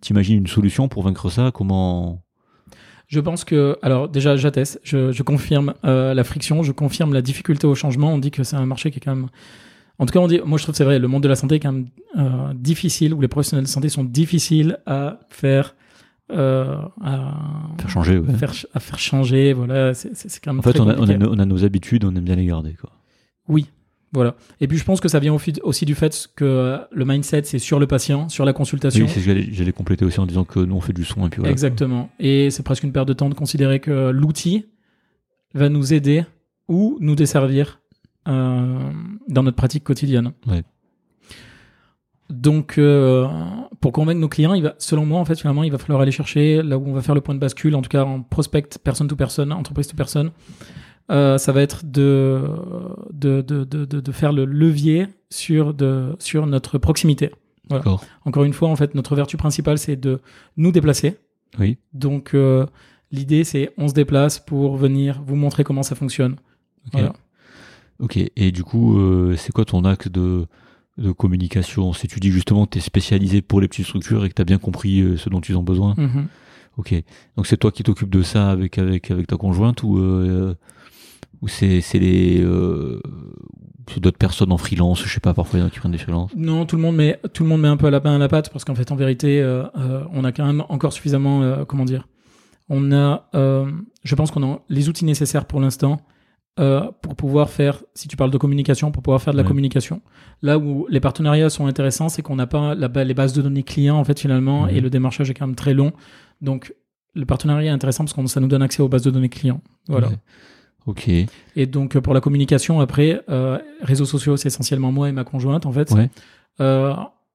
t'imagines une solution pour vaincre ça? Comment? Je pense que, alors déjà, j'atteste, je, je confirme euh, la friction, je confirme la difficulté au changement. On dit que c'est un marché qui est quand même En tout cas, on dit, moi je trouve c'est vrai, le monde de la santé est quand même euh, difficile, où les professionnels de santé sont difficiles à faire, euh, à Faire changer, ouais. faire, ch- à faire changer. Voilà, c'est quand même En fait, on a, on, a, nos- on a nos habitudes, on aime bien les garder. Quoi. Oui, voilà. Et puis je pense que ça vient aussi du fait que le mindset, c'est sur le patient, sur la consultation. Oui, c'est ce que j'allais- compléter aussi en disant que nous, on fait du son et puis voilà. Exactement. Et c'est presque une perte de temps de considérer que l'outil va nous aider ou nous desservir euh, dans notre pratique quotidienne. Ouais. Donc, euh, pour convaincre nos clients, il va, selon moi, en fait, finalement, il va falloir aller chercher là où on va faire le point de bascule, en tout cas en prospect, personne to personne, entreprise to personne. Euh, ça va être de, de, de, de, de, faire le levier sur, de, sur notre proximité. Voilà. Encore une fois, en fait, notre vertu principale, c'est de nous déplacer. Oui. Donc, euh, l'idée, c'est on se déplace pour venir vous montrer comment ça fonctionne. Ok. Voilà. Ok. Et du coup, euh, c'est quoi ton axe de, de communication Si tu dis justement que tu es spécialisé pour les petites structures et que tu as bien compris euh, ce dont ils ont besoin. Mhm. Ok. Donc c'est toi qui t'occupes de ça avec, avec, avec ta conjointe ou, euh, ou c'est c'est les euh, d'autres personnes en freelance Je sais pas, parfois il y en a qui prennent des freelances? Non, tout le monde met tout le monde met un peu la main à la pâte parce qu'en fait, en vérité, euh, euh, on a quand même encore suffisamment, euh, comment dire, on a, euh, je pense qu'on a les outils nécessaires pour l'instant euh, pour pouvoir faire, si tu parles de communication, pour pouvoir faire de la Ouais. communication. Là où les partenariats sont intéressants, c'est qu'on n'a pas la, les bases de données clients en fait finalement et le démarchage est quand même très long. Donc le partenariat est intéressant parce que ça nous donne accès aux bases de données clients. Voilà. Ouais. Ok. Et donc euh, pour la communication, après, euh, réseaux sociaux, c'est essentiellement moi et ma conjointe en fait. Ouais. Euh,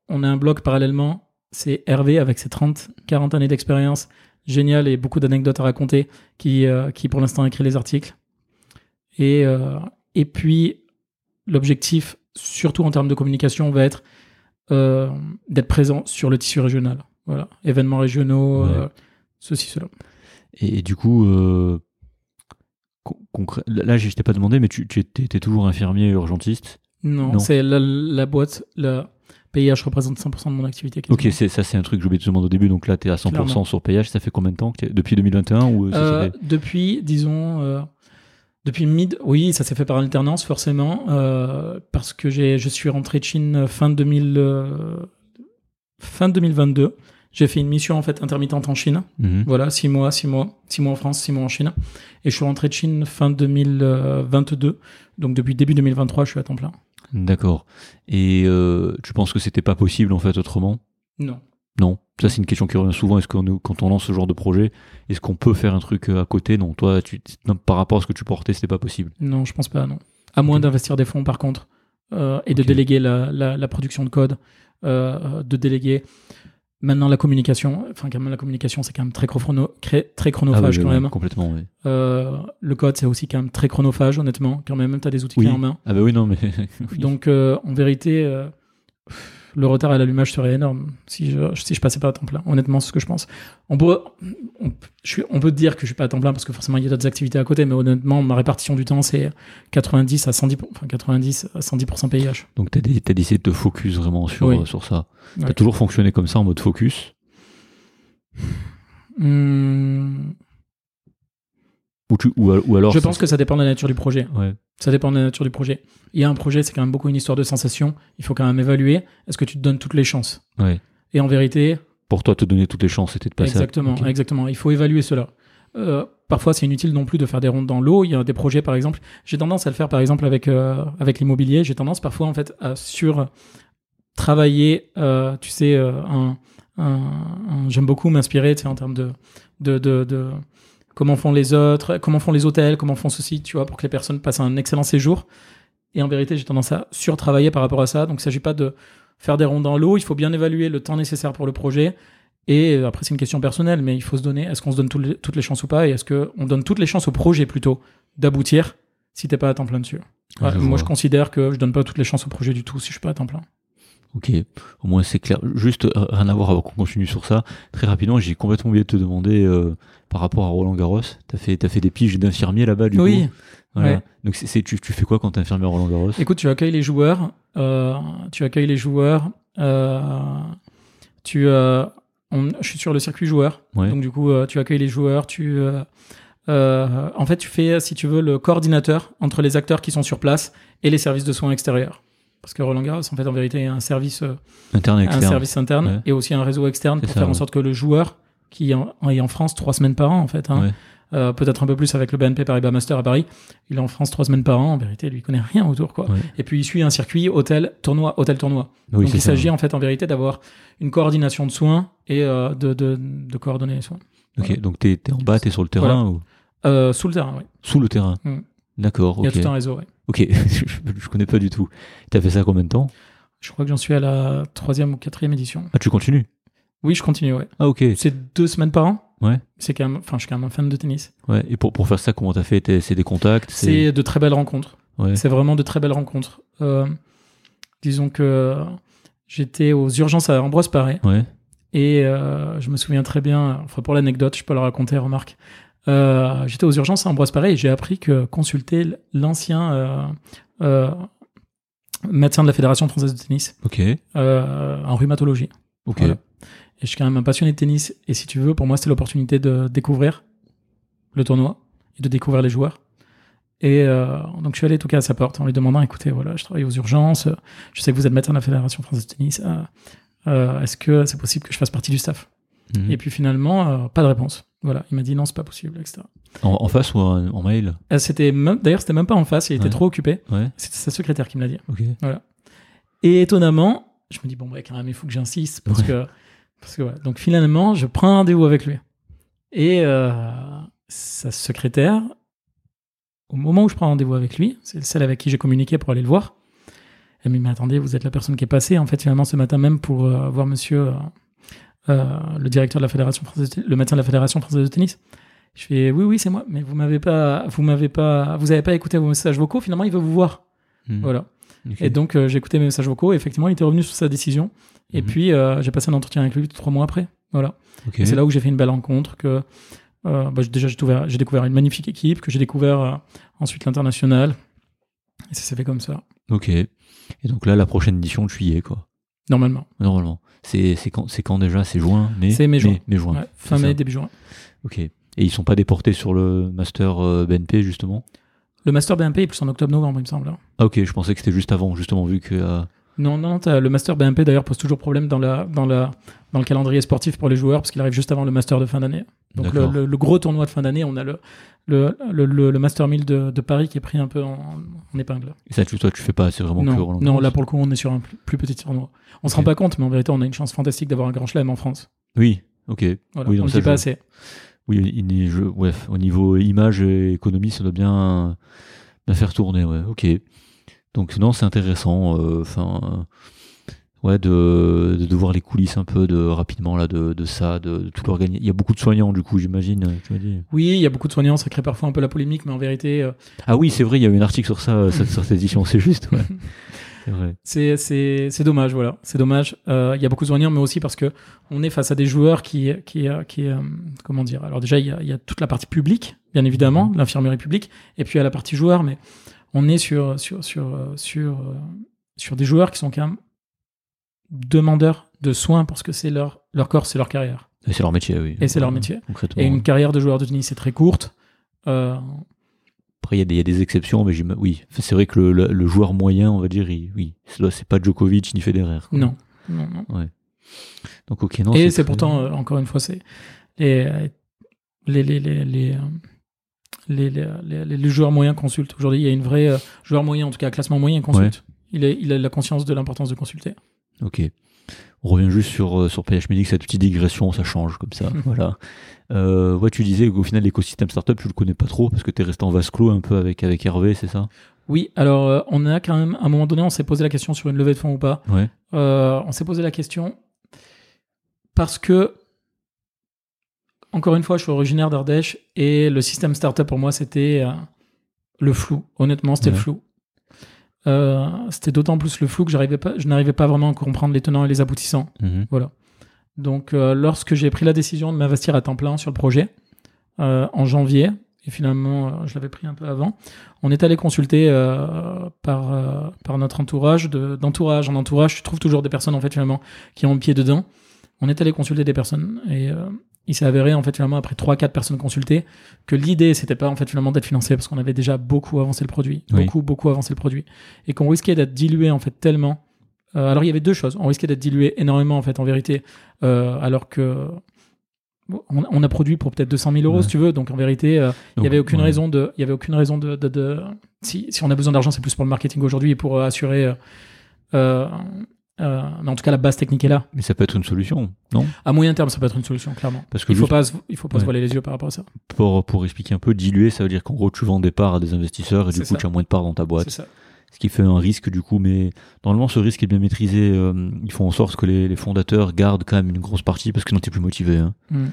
on a un blog parallèlement, c'est Hervé avec ses 30, 40 années d'expérience, génial et beaucoup d'anecdotes à raconter, qui, euh, qui pour l'instant écrit les articles. Et, euh, et puis l'objectif, surtout en termes de communication, va être euh, d'être présent sur le tissu régional. Voilà, événements régionaux, Ouais. euh, ceci, cela. Et, et du coup, con- concrè- là, je t'ai pas demandé, mais tu, tu étais, t'es toujours infirmier urgentiste? Non, Non. c'est la, la boîte, la PIH représente 100% de mon activité. Ok, quasiment. ça, c'est un truc que j'ai oublié de te demander au début. Donc là, tu es à 100% Clairement. sur payage. Ça fait combien de temps que Depuis 2021 ou euh, ça, ça fait- depuis, disons, euh, depuis mid, oui, ça s'est fait par alternance forcément, euh, parce que j'ai, je suis rentré de Chine fin 2000, euh, fin 2022. J'ai fait une mission en fait intermittente en Chine. Mhm. Voilà, six mois, six mois, six mois en France, six mois en Chine. Et je suis rentré de Chine fin 2022. Donc depuis début 2023, je suis à temps plein. D'accord. Et euh, tu penses que c'était pas possible en fait autrement? Non. Non. Ça, c'est une question qui revient souvent. Est-ce qu'on nous- quand on lance ce genre de projet, est-ce qu'on peut faire un truc euh, à côté? Non. Toi, tu, non, par rapport à ce que tu portais, c'était pas possible. Non, je pense pas, non. À moins d'investir des fonds, par contre, euh, et de déléguer la, la, la production de code, euh, de déléguer maintenant la communication. Enfin, quand même, la communication, c'est quand même très, chrono, très chronophage, oui, quand même. Complètement, oui. Euh, le code, c'est aussi quand même très chronophage, honnêtement. Quand même, tu as des outils clés en main. Ah bah oui, non, mais. Donc, en vérité, le retard à l'allumage serait énorme si je, si je passais pas à temps plein. Honnêtement, c'est ce que je pense. On peut, on, je suis- on peut dire que je suis pas à temps plein parce que forcément il y a d'autres activités à côté, mais honnêtement, ma répartition du temps c'est 90 à 110, enfin 90 à 110% PIH. Donc t'as t'as décidé de te focus vraiment sur, Oui. euh, sur ça. Ouais. T'as toujours fonctionné comme ça en mode focus? Hmm, ou, tu, ou, al- ou alors je pense que ça dépend de la nature du projet. ouais. Ça dépend de la nature du projet. Il y a un projet, c'est quand même beaucoup une histoire de sensation. Il faut quand même évaluer. Est-ce que tu te donnes toutes les chances? Ouais. Et en vérité, Pour toi, te donner toutes les chances, c'était de passer. à- Exactement, Ok. exactement. Il faut évaluer cela. Euh, parfois, c'est inutile non plus de faire des rondes dans l'eau. Il y a des projets, par exemple. J'ai tendance à le faire, par exemple, avec euh, avec l'immobilier. J'ai tendance parfois, en fait, à sur travailler. euh, tu sais, un, un- un- j'aime beaucoup m'inspirer, tu sais, en termes de de, de de comment font les autres, comment font les hôtels, comment font ceci, tu vois, pour que les personnes passent un excellent séjour. Et en vérité, j'ai tendance à surtravailler par rapport à ça. Donc, il ne s'agit pas de faire des rondes dans l'eau. Il faut bien évaluer le temps nécessaire pour le projet. Et euh, après, c'est une question personnelle, mais il faut se donner, est-ce qu'on se donne tout les- toutes les chances ou pas? Et est-ce qu'on donne toutes les chances au projet plutôt d'aboutir si t'es pas à temps plein dessus? Ouais, je Moi, vois. je considère que je donne pas toutes les chances au projet du tout si je suis pas à temps plein. Ok, au moins c'est clair. Juste rien à voir avant qu'on continue sur ça. Très rapidement, j'ai complètement oublié de te demander euh, par rapport à Roland Garros. T'as fait, t'as fait des piges d'infirmier là-bas du oui. coup. Voilà. ouais. Donc c'est- tu, tu fais quoi quand t'es infirmier à Roland Garros? Écoute, tu accueilles les joueurs. euh, tu accueilles les joueurs. euh, tu, euh, on- je suis sur le circuit joueur. Ouais. Donc du coup, tu accueilles les joueurs. Tu, en fait, tu fais, si tu veux, le coordinateur entre les acteurs qui sont sur place et les services de soins extérieurs. parce que Roland Garros, en fait, en vérité, est un service, Interne et un service interne Ouais. et aussi un réseau externe pour ça, faire en ouais. sorte que le joueur qui est en, est en France trois semaines par an, en fait, hein, Ouais. euh, peut-être un peu plus avec le BNP Paribas Master à Paris, il est en France trois semaines par an. En vérité, lui il connaît rien autour, quoi. Ouais. Et puis il suit un circuit hôtel tournoi hôtel tournoi. Oui, Donc il s'agit en fait en vérité d'avoir une coordination de soins et euh, de, de, de coordonner les soins. Ok, donc t'es es en bas, t'es sur le terrain ou? Euh, sous le terrain, oui. sous le terrain Mm. D'accord, Il y a tout un réseau, oui. Ok, je, je connais pas du tout. T'as fait ça combien de temps? Je crois que j'en suis à la troisième ou quatrième édition. Ah, tu continues? Oui, je continue, ouais. Ah, ok. C'est deux semaines par an. Ouais. C'est quand même, enfin, je suis quand même un fan de tennis. Ouais. Et pour, pour faire ça, comment t'as fait? T'es- C'est des contacts C'est de très belles rencontres. Ouais. C'est vraiment de très belles rencontres. Euh, disons que j'étais aux urgences à Ambroise Paré Ouais. et euh, je me souviens très bien, enfin pour l'anecdote, je peux la raconter, remarque. Euh, j'étais aux urgences à Ambroise Paré et j'ai appris que consulter l'ancien médecin de la Fédération française de tennis Ok. euh, en rhumatologie. Ok. Voilà. Et je suis quand même un passionné de tennis. Et si tu veux, pour moi, c'était l'opportunité de découvrir le tournoi et de découvrir les joueurs. Et euh, donc, je suis allé tout cas à sa porte en lui demandant écoutez, voilà, je travaille aux urgences. Je sais que vous êtes médecin de la Fédération française de tennis. euh, euh, Est-ce que c'est possible que je fasse partie du staff? Mhm. Et puis finalement, pas de réponse. Voilà, il m'a dit non, c'est pas possible, etc. En, en face ou en, en mail? C'était d'ailleurs, c'était même pas en face. Il était Ouais. trop occupé. Ouais. C'était sa secrétaire qui me l'a dit. Et étonnamment, je me dis, bon, bah, quand même, il faut que j'insiste parce Ouais. que. Parce que, voilà. Donc, finalement, je prends un rendez-vous avec lui. Et euh, sa secrétaire, au moment où je prends rendez-vous avec lui, c'est celle avec qui j'ai communiqué pour aller le voir, elle me dit, mais attendez, vous êtes la personne qui est passée, en fait, finalement, ce matin même pour euh, voir monsieur, euh, euh, le directeur de la Fédération française, le médecin de la Fédération française de tennis. Je fais, oui, oui, c'est moi, mais vous m'avez pas, vous m'avez pas, vous avez pas écouté vos messages vocaux, finalement, il veut vous voir. Mhm. Voilà. Et donc, j'ai écouté mes messages vocaux. Et effectivement, il était revenu sur sa décision. Et Mhm. puis, euh, j'ai passé un entretien avec lui trois mois après. Voilà. Ok. Et c'est là où j'ai fait une belle rencontre. Que euh, bah, j'ai- déjà, j'ai découvert, une magnifique équipe. Que j'ai découvert euh, ensuite l'international. Et ça s'est fait comme ça, Ok. Et donc là, la prochaine édition, tu y es, quoi. normalement. Normalement. C'est quand, quand déjà? C'est juin mai? C'est mai-juin. Mai, juin. Ouais, fin mai, début juin. Ok. Et ils sont pas déportés sur le master BNP, justement? Le Master BNP est plus en octobre-novembre, il me semble. hein. Ah, ok. Je pensais que c'était juste avant, justement, vu que. euh, Non, non, le Master BNP d'ailleurs pose toujours problème dans, la, dans, la, dans le calendrier sportif pour les joueurs parce qu'il arrive juste avant le Master de fin d'année. Donc le, D'accord. le- le gros tournoi de fin d'année, on a le, Master 1000 de, de Paris qui est pris un peu en, en épingle. Et ça, tu, toi, tu fais pas, c'est vraiment que Non, Roland non, là pour le coup, on est sur un plus, plus petit tournoi. On se Ok. rend pas compte, mais en vérité, on a une chance fantastique d'avoir un grand chelem en France. Oui, ok. Voilà, Oui, on ça, dit pas je- assez. Oui, il est- je- ouais, au niveau image et économie, ça doit bien, bien faire tourner, ouais. Ok. Donc non, c'est intéressant. euh, Enfin, euh, ouais, de, de, de voir les coulisses un peu de rapidement là de, de ça, de, de tout l'organiser. Il y a beaucoup de soignants du coup, j'imagine. euh. Oui, il y a beaucoup de soignants, ça crée parfois un peu la polémique, mais en vérité, euh, Ah oui, c'est vrai, il y a eu un article sur ça, sur cette édition. C'est juste. Ouais. C'est dommage, voilà. C'est dommage. Euh, Il y a beaucoup de soignants, mais aussi parce que on est face à des joueurs qui qui qui euh, comment dire? Alors déjà, il y a, y a toute la partie publique, bien évidemment, l'infirmerie publique, et puis il y a la partie joueur, mais on est sur sur sur euh, sur euh, sur des joueurs qui sont quand même demandeurs de soins parce que c'est leur leur corps, c'est leur carrière, Et c'est leur métier, oui. et c'est leur métier. Et une carrière de joueur de tennis c'est très courte. Euh, Après, il y, a des- il y a des exceptions, mais oui, c'est vrai que le, le, le joueur moyen, on va dire, il- oui, c'est pas Djokovic ni Federer. quoi. non, non, non. Donc ok, non. Et c'est pourtant, euh, encore une fois, c'est les, les, les, les, les, les, les, les- les joueurs moyens consultent. Aujourd'hui, il y a une vraie euh, joueur moyen, en tout cas classement moyen, consulte. Il, est, il a la conscience de l'importance de consulter. Ok. On revient juste sur, euh, sur PH Medic, cette petite digression, ça change comme ça. voilà. Euh, ouais, tu disais qu'au final, l'écosystème startup, tu le connais pas trop parce que tu es resté en vase clos un peu avec, avec Hervé, c'est ça? Oui, alors euh, on a quand même, à un moment donné, on s'est posé la question sur une levée de fonds ou pas. Ouais. Euh, on s'est posé la question parce que, encore une fois, je suis originaire d'Ardèche et le système startup pour moi, c'était euh, le flou. Honnêtement, c'était Ouais. le flou. Euh, c'était d'autant plus le flou que j'arrivais pas, je n'arrivais pas vraiment à comprendre les tenants et les aboutissants. Mhm. Donc, euh, lorsque j'ai pris la décision de m'investir à temps plein sur le projet, en janvier, et finalement, je l'avais pris un peu avant, on est allé consulter par, par notre entourage, de- d'entourage en entourage, tu trouves toujours des personnes, en fait, finalement, qui ont le pied dedans. On est allé consulter des personnes, et, euh, il s'est avéré en fait finalement après 3-4 personnes consultées que l'idée c'était pas en fait finalement d'être financé parce qu'on avait déjà beaucoup avancé le produit, Oui. beaucoup beaucoup avancé le produit et qu'on risquait d'être dilué en fait tellement. Euh, alors il y avait deux choses, on risquait d'être dilué énormément en fait en vérité, euh, alors que on, on a produit pour peut-être 200 000 euros Ouais. si tu veux, donc en vérité il Donc, y avait aucune ouais. raison de, il y avait aucune raison de, de, de- si, si on a besoin d'argent c'est plus pour le marketing aujourd'hui et pour euh, assurer. Euh, mais en tout cas la base technique est là. Mais ça peut être une solution, non? À moyen terme ça peut être une solution clairement. Parce que Il faut juste pas, se- il faut pas se voiler les yeux par rapport à ça. pour, pour expliquer un peu, diluer, ça veut dire qu'en gros, tu vends des parts à des investisseurs et du C'est coup, ça. tu as moins de parts dans ta C'est boîte. ça. Ce qui fait un risque du coup, mais normalement, ce risque est bien maîtrisé. euh, ils font en sorte que les, les fondateurs gardent quand même une grosse partie parce que sinon, tu es plus motivé. hein. Mm.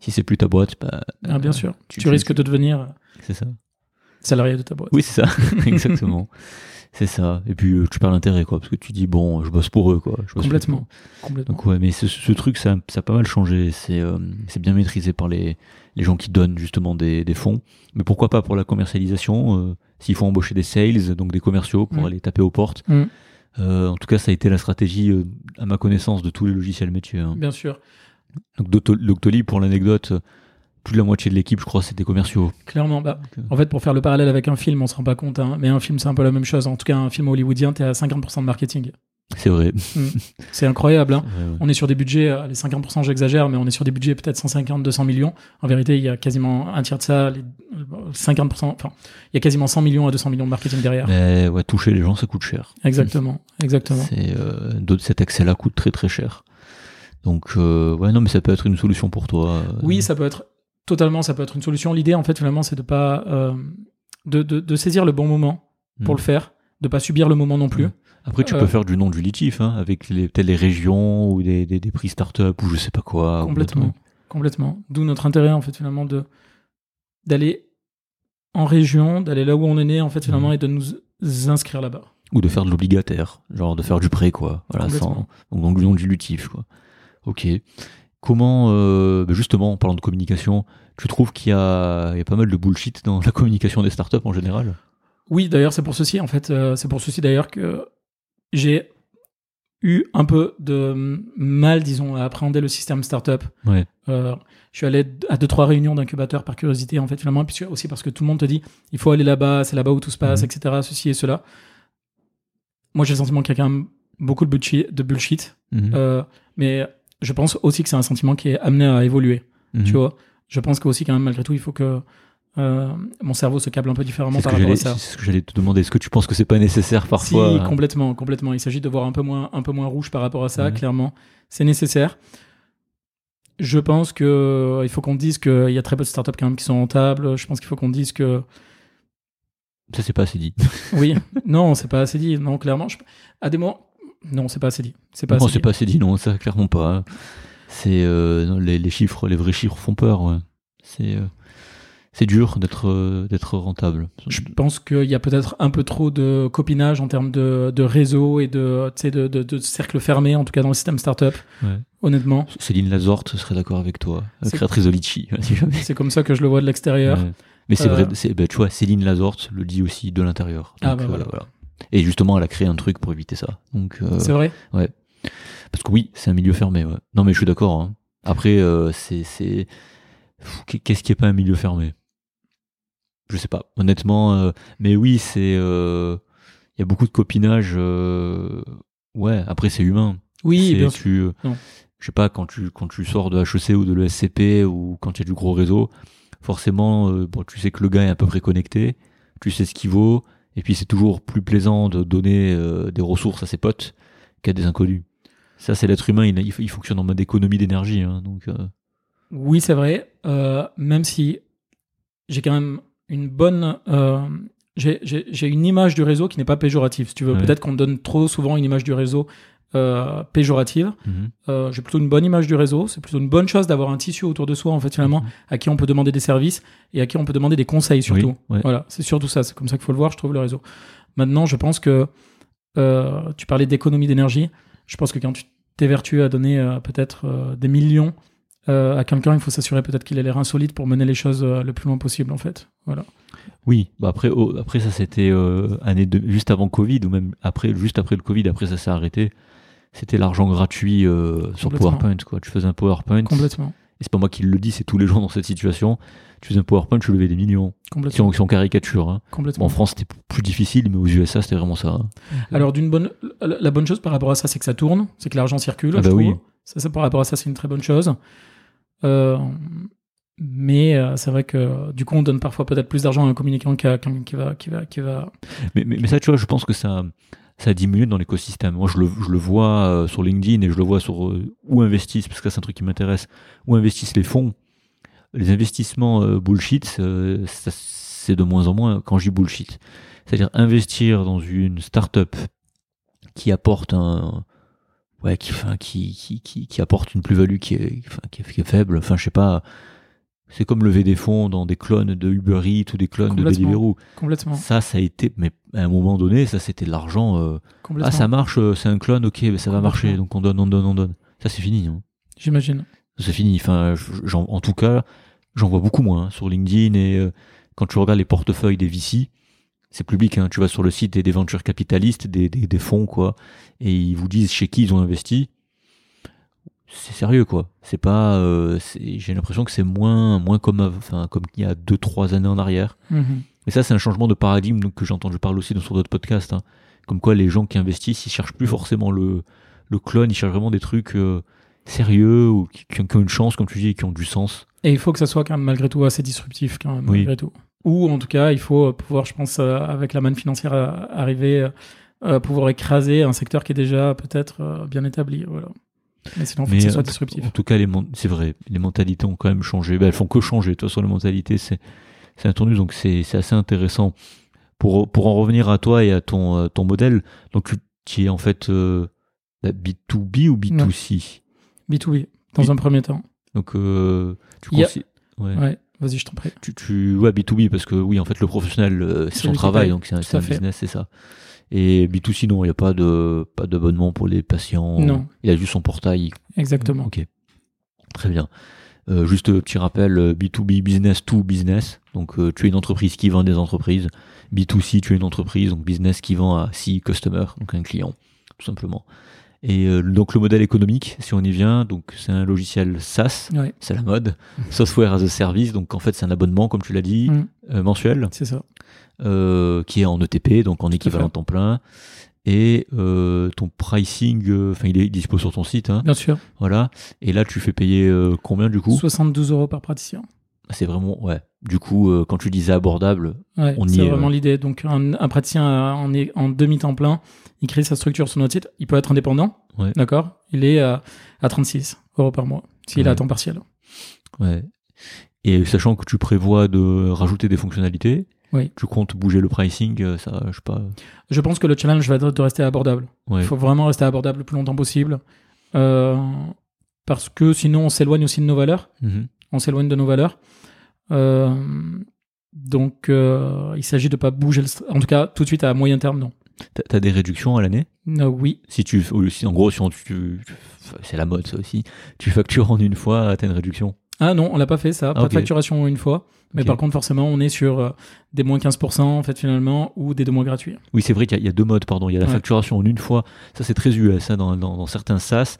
Si c'est plus ta boîte, bah, Ah, bien sûr. tu- Tu, tu- risques de devenir c'est ça. salarié de ta boîte. Oui, c'est ça, exactement. C'est ça. Et puis, euh, tu perds l'intérêt, quoi, parce que tu dis, bon, je bosse pour eux, quoi. Je Complètement. Complètement. Donc, ouais, mais ce, ce truc, ça, ça a pas mal changé. C'est euh, c'est bien maîtrisé par les, les gens qui donnent justement des, des fonds. Mais pourquoi pas pour la commercialisation euh, S'il faut embaucher des sales, donc des commerciaux pour Mm. aller taper aux portes. Mm. Euh, en tout cas, ça a été la stratégie, à ma connaissance, de tous les logiciels métiers. hein. Bien sûr. Donc, Docto- Doctolib, pour l'anecdote, plus de la moitié de l'équipe, je crois, c'était commerciaux. Clairement. Bah, euh, en fait, pour faire le parallèle avec un film, on se rend pas compte. hein, mais un film, c'est un peu la même chose. En tout cas, un film hollywoodien, t'es à 50% de marketing. c'est vrai. C'est incroyable. hein. Ouais. On est sur des budgets, euh, les 50% j'exagère, mais on est sur des budgets peut-être 150, 200 millions. En vérité, il y a quasiment un tiers de ça, les 50%, enfin, il y a quasiment 100 millions à 200 millions de marketing derrière. Mais ouais, toucher les gens, ça coûte cher. Exactement, exactement. C'est euh, cet accès-là coûte très très cher. Donc euh, ouais non mais ça peut être une solution pour toi. euh, Oui, ça peut être totalement, ça peut être une solution. L'idée, en fait, finalement, c'est de pas euh, de, de, de saisir le bon moment pour Mm. le faire, de pas subir le moment non plus. Après tu Euh, peux faire du non dilutif hein, avec peut-être les régions ou des, des, des prix start-up ou je sais pas quoi. complètement, complètement. D'où notre intérêt, en fait, finalement, de d'aller en région, d'aller là où on est né, en fait, finalement, Mhm. et de nous inscrire là-bas. Ou de faire de l'obligataire, genre de faire du prêt quoi. Voilà, sans, donc du non dilutif quoi. Ok. Comment euh, bah, justement en parlant de communication, tu trouves qu'il y a, il y a pas mal de bullshit dans la communication des startups en général? Oui, d'ailleurs, c'est pour ceci, en fait, euh, c'est pour ceci d'ailleurs que j'ai eu un peu de mal, disons, à appréhender le système startup. Ouais. Euh, je suis allé à deux trois réunions d'incubateurs par curiosité, en fait, finalement, et puis aussi parce que tout le monde te dit, il faut aller là-bas, c'est là-bas où tout se passe, Mhm. etc., ceci et cela. Moi, j'ai le sentiment qu'il y a quand même beaucoup de bullshit, de bullshit Mhm. euh, mais je pense aussi que c'est un sentiment qui est amené à évoluer, Mhm. tu vois. Je pense qu'aussi, quand même, malgré tout, il faut que euh, mon cerveau se câble un peu différemment par rapport à ça. c'est ce que j'allais te demander. Est-ce que tu penses que c'est pas nécessaire parfois Si, complètement, complètement. Il s'agit de voir un peu moins, un peu moins rouge par rapport à ça, clairement. C'est nécessaire. Je pense que il faut qu'on dise qu'il y a très peu de startups quand même qui sont rentables. Je pense qu'il faut qu'on dise que Ça, c'est pas assez dit. oui, non, c'est pas assez dit. Non, clairement, je- à des moments, non, c'est pas assez dit. C'est pas non, c'est pas assez dit, non, ça, clairement pas. C'est euh, les, les chiffres, les vrais chiffres font peur. Ouais. C'est euh, c'est dur d'être euh, d'être rentable. Je pense qu'il y a peut-être un peu trop de copinage en termes de, de réseau et de, tu sais, de, de, de cercle fermé, en tout cas dans le système startup. Ouais. Honnêtement, Céline Lazorte serait d'accord avec toi, créatrice de Litchi, c'est comme ça que je le vois de l'extérieur. Ouais. Mais c'est vrai, ben, tu vois, Céline Lazorte le dit aussi de l'intérieur. Ah, bah, voilà. Et justement, elle a créé un truc pour éviter ça. Donc, euh, C'est vrai Parce que oui, c'est un milieu fermé. Ouais. Non, mais je suis d'accord. hein. Après, euh, c'est, c'est... Qu'est-ce qui est pas un milieu fermé? Je sais pas, honnêtement. euh, Mais oui, c'est. Il y a beaucoup de copinage. Ouais, après, c'est humain. Oui, C'est- bien sûr. tu, Non. Je sais pas, quand tu, quand tu sors de HEC ou de l'ESCP ou quand il y a du gros réseau, forcément, bon, tu sais que le gars est à peu près connecté, tu sais ce qu'il vaut, et puis c'est toujours plus plaisant de donner euh, des ressources à ses potes qu'à des inconnus. Ça, c'est l'être humain, il, fonctionne en mode économie d'énergie. hein, donc, euh, Oui, c'est vrai. euh, même si j'ai quand même une bonne. j'ai- une image du réseau qui n'est pas péjorative, si tu veux. Ouais. Peut-être qu'on donne trop souvent une image du réseau euh, péjorative. mhm. Euh, j'ai plutôt une bonne image du réseau. C'est plutôt une bonne chose d'avoir un tissu autour de soi, en fait, finalement, Mhm. à qui on peut demander des services et à qui on peut demander des conseils, surtout. Oui, ouais. Voilà, c'est surtout ça. C'est comme ça qu'il faut le voir, je trouve, le réseau. Maintenant, je pense que euh, tu parlais d'économie d'énergie. Je pense que quand tu t'évertues à donner euh, peut-être des millions à quelqu'un, il faut s'assurer peut-être qu'il a l'air insolite pour mener les choses le plus loin possible, en fait. Voilà. Oui, bah après, oh, après ça c'était euh, année de, juste avant Covid ou même après, juste après le Covid, après ça s'est arrêté. C'était l'argent gratuit euh, sur. PowerPoint, quoi. Tu faisais un PowerPoint Complètement. et c'est pas moi qui le dis, c'est tous les gens dans cette situation, tu faisais un PowerPoint, tu levais des millions. Complètement. si on caricature. Hein. Bon, Complètement. en France, c'était plus difficile, mais aux USA, c'était vraiment ça. hein. Alors, d'une bonne, la bonne chose par rapport à ça, c'est que ça tourne, c'est que l'argent circule. Ah bah oui. Ça, ça, par rapport à ça, c'est une très bonne chose. Euh, mais euh, c'est vrai que du coup, on donne parfois peut-être plus d'argent à un communicant qu'à quelqu'un qui va, qui va, qui va. Mais, mais, mais ça, tu vois, je pense que ça, ça a diminué dans l'écosystème. Moi, je le, je le vois euh, sur LinkedIn et je le vois sur euh, où investissent, parce que c'est un truc qui m'intéresse, où investissent les fonds. Les investissements euh, bullshit, c'est de moins en moins quand je dis bullshit. C'est-à-dire investir dans une start-up qui apporte un. Ouais, qui, enfin, qui, qui, qui, qui apporte une plus-value qui est, enfin, qui est faible. Enfin, je sais pas. C'est comme lever des fonds dans des clones de Uber Eats ou des clones de. Deliveroo. Complètement. Ça, ça a été, mais à un moment donné, ça c'était de l'argent. euh, complètement. ah, ça marche, euh, c'est un clone, ok, mais ça va marcher, donc on donne, on donne, on donne. Ça c'est fini. Hein. J'imagine. C'est fini. Enfin, j'en- en tout cas, j'en vois beaucoup moins hein, sur LinkedIn et euh, quand tu regardes les portefeuilles des VC, c'est public. Hein, tu vas sur le site des, des ventures capitalistes, des, des, des fonds, quoi, et ils vous disent chez qui ils ont investi. C'est sérieux, quoi. C'est pas. euh, J'ai l'impression que c'est moins, moins comme, enfin, comme il y a 2-3 années en arrière. Mhm. Et ça, c'est un changement de paradigme donc, que j'ai entendu parler aussi dans- sur d'autres podcasts. hein. Comme quoi, les gens qui investissent, ils cherchent plus forcément le, le clone, ils cherchent vraiment des trucs euh, sérieux ou qui, qui ont, une chance, comme tu dis, et qui ont du sens. Et il faut que ça soit quand même malgré tout assez disruptif, quand même, Oui. malgré tout. Ou en tout cas, il faut pouvoir, je pense, euh, avec la manne financière, euh, arriver euh, pouvoir écraser un secteur qui est déjà peut-être euh, bien établi. Voilà. Mais sinon, faut que euh, soit disruptif. en tout cas, c'est vrai, les mentalités ont quand même changé. Ben, elles font que changer. De toute façon, les mentalités, c'est c'est attendu, donc c'est c'est assez intéressant. Pour, pour en revenir à toi et à ton, euh, ton modèle, donc tu, tu es en fait euh, la B2B ou B2C B2B, dans Oui. un premier temps. Donc, euh, tu Il y a- consi- ouais. Ouais, vas-y, je t'en prie. tu, tu ouais, B2B parce que oui en fait le professionnel euh, c'est son qui travail donc c'est un, un business c'est ça et B2C non il n'y a pas de pas d'abonnement pour les patients. Non. il a juste son portail. Exactement. ok. Très bien. Euh, juste euh, petit rappel euh, B2B business to business. Donc euh, tu es une entreprise qui vend des entreprises. B2C tu es une entreprise. Donc business qui vend à six customers donc un client tout simplement. Et euh, donc le modèle économique si on y vient donc c'est un logiciel SaaS. Ouais, c'est la mode. Software as a service. Donc en fait c'est un abonnement comme tu l'as dit Mm. euh, mensuel. C'est ça. Euh, qui est en ETP, donc en équivalent temps plein. Et euh, ton pricing, euh, enfin il est dispo sur ton site, hein, Bien sûr. voilà. Et là tu fais payer combien du coup? 72 euros par praticien. C'est vraiment ouais. Du coup, euh, quand tu disais abordable, Ouais, On y c'est est, vraiment ouais. l'idée. Donc, un, un praticien euh, en, est- en demi-temps plein, il crée sa structure sur notre site. Il peut être indépendant, Ouais. d'accord? Il est à, à 36 euros par mois, s'il est Ouais. à temps partiel. ouais. Et sachant que tu prévois de rajouter des fonctionnalités, Oui. tu comptes bouger le pricing, euh, ça, je sais pas. Je pense que le challenge va être de rester abordable. Ouais. Il faut vraiment rester abordable le plus longtemps possible. Euh, parce que sinon, on s'éloigne aussi de nos valeurs. Mhm. On s'éloigne de nos valeurs. Euh, donc, euh, il s'agit de pas bouger, le en tout cas, tout de suite à moyen terme, non. T'as- des réductions à l'année? Euh, oui, Si tu, si, en gros, si on, tu- c'est la mode ça aussi. Tu factures en une fois, t'as une réduction. Ah non, on l'a pas fait ça, pas ok. de facturation une fois. Mais par contre, forcément, on est sur euh, des moins 15% en fait finalement ou des deux mois gratuits. Oui, c'est vrai qu'il y, a- il y a deux modes, pardon. Il y a la Ouais. facturation en une fois. Ça, c'est très US. hein, dans, dans- dans certains SaaS,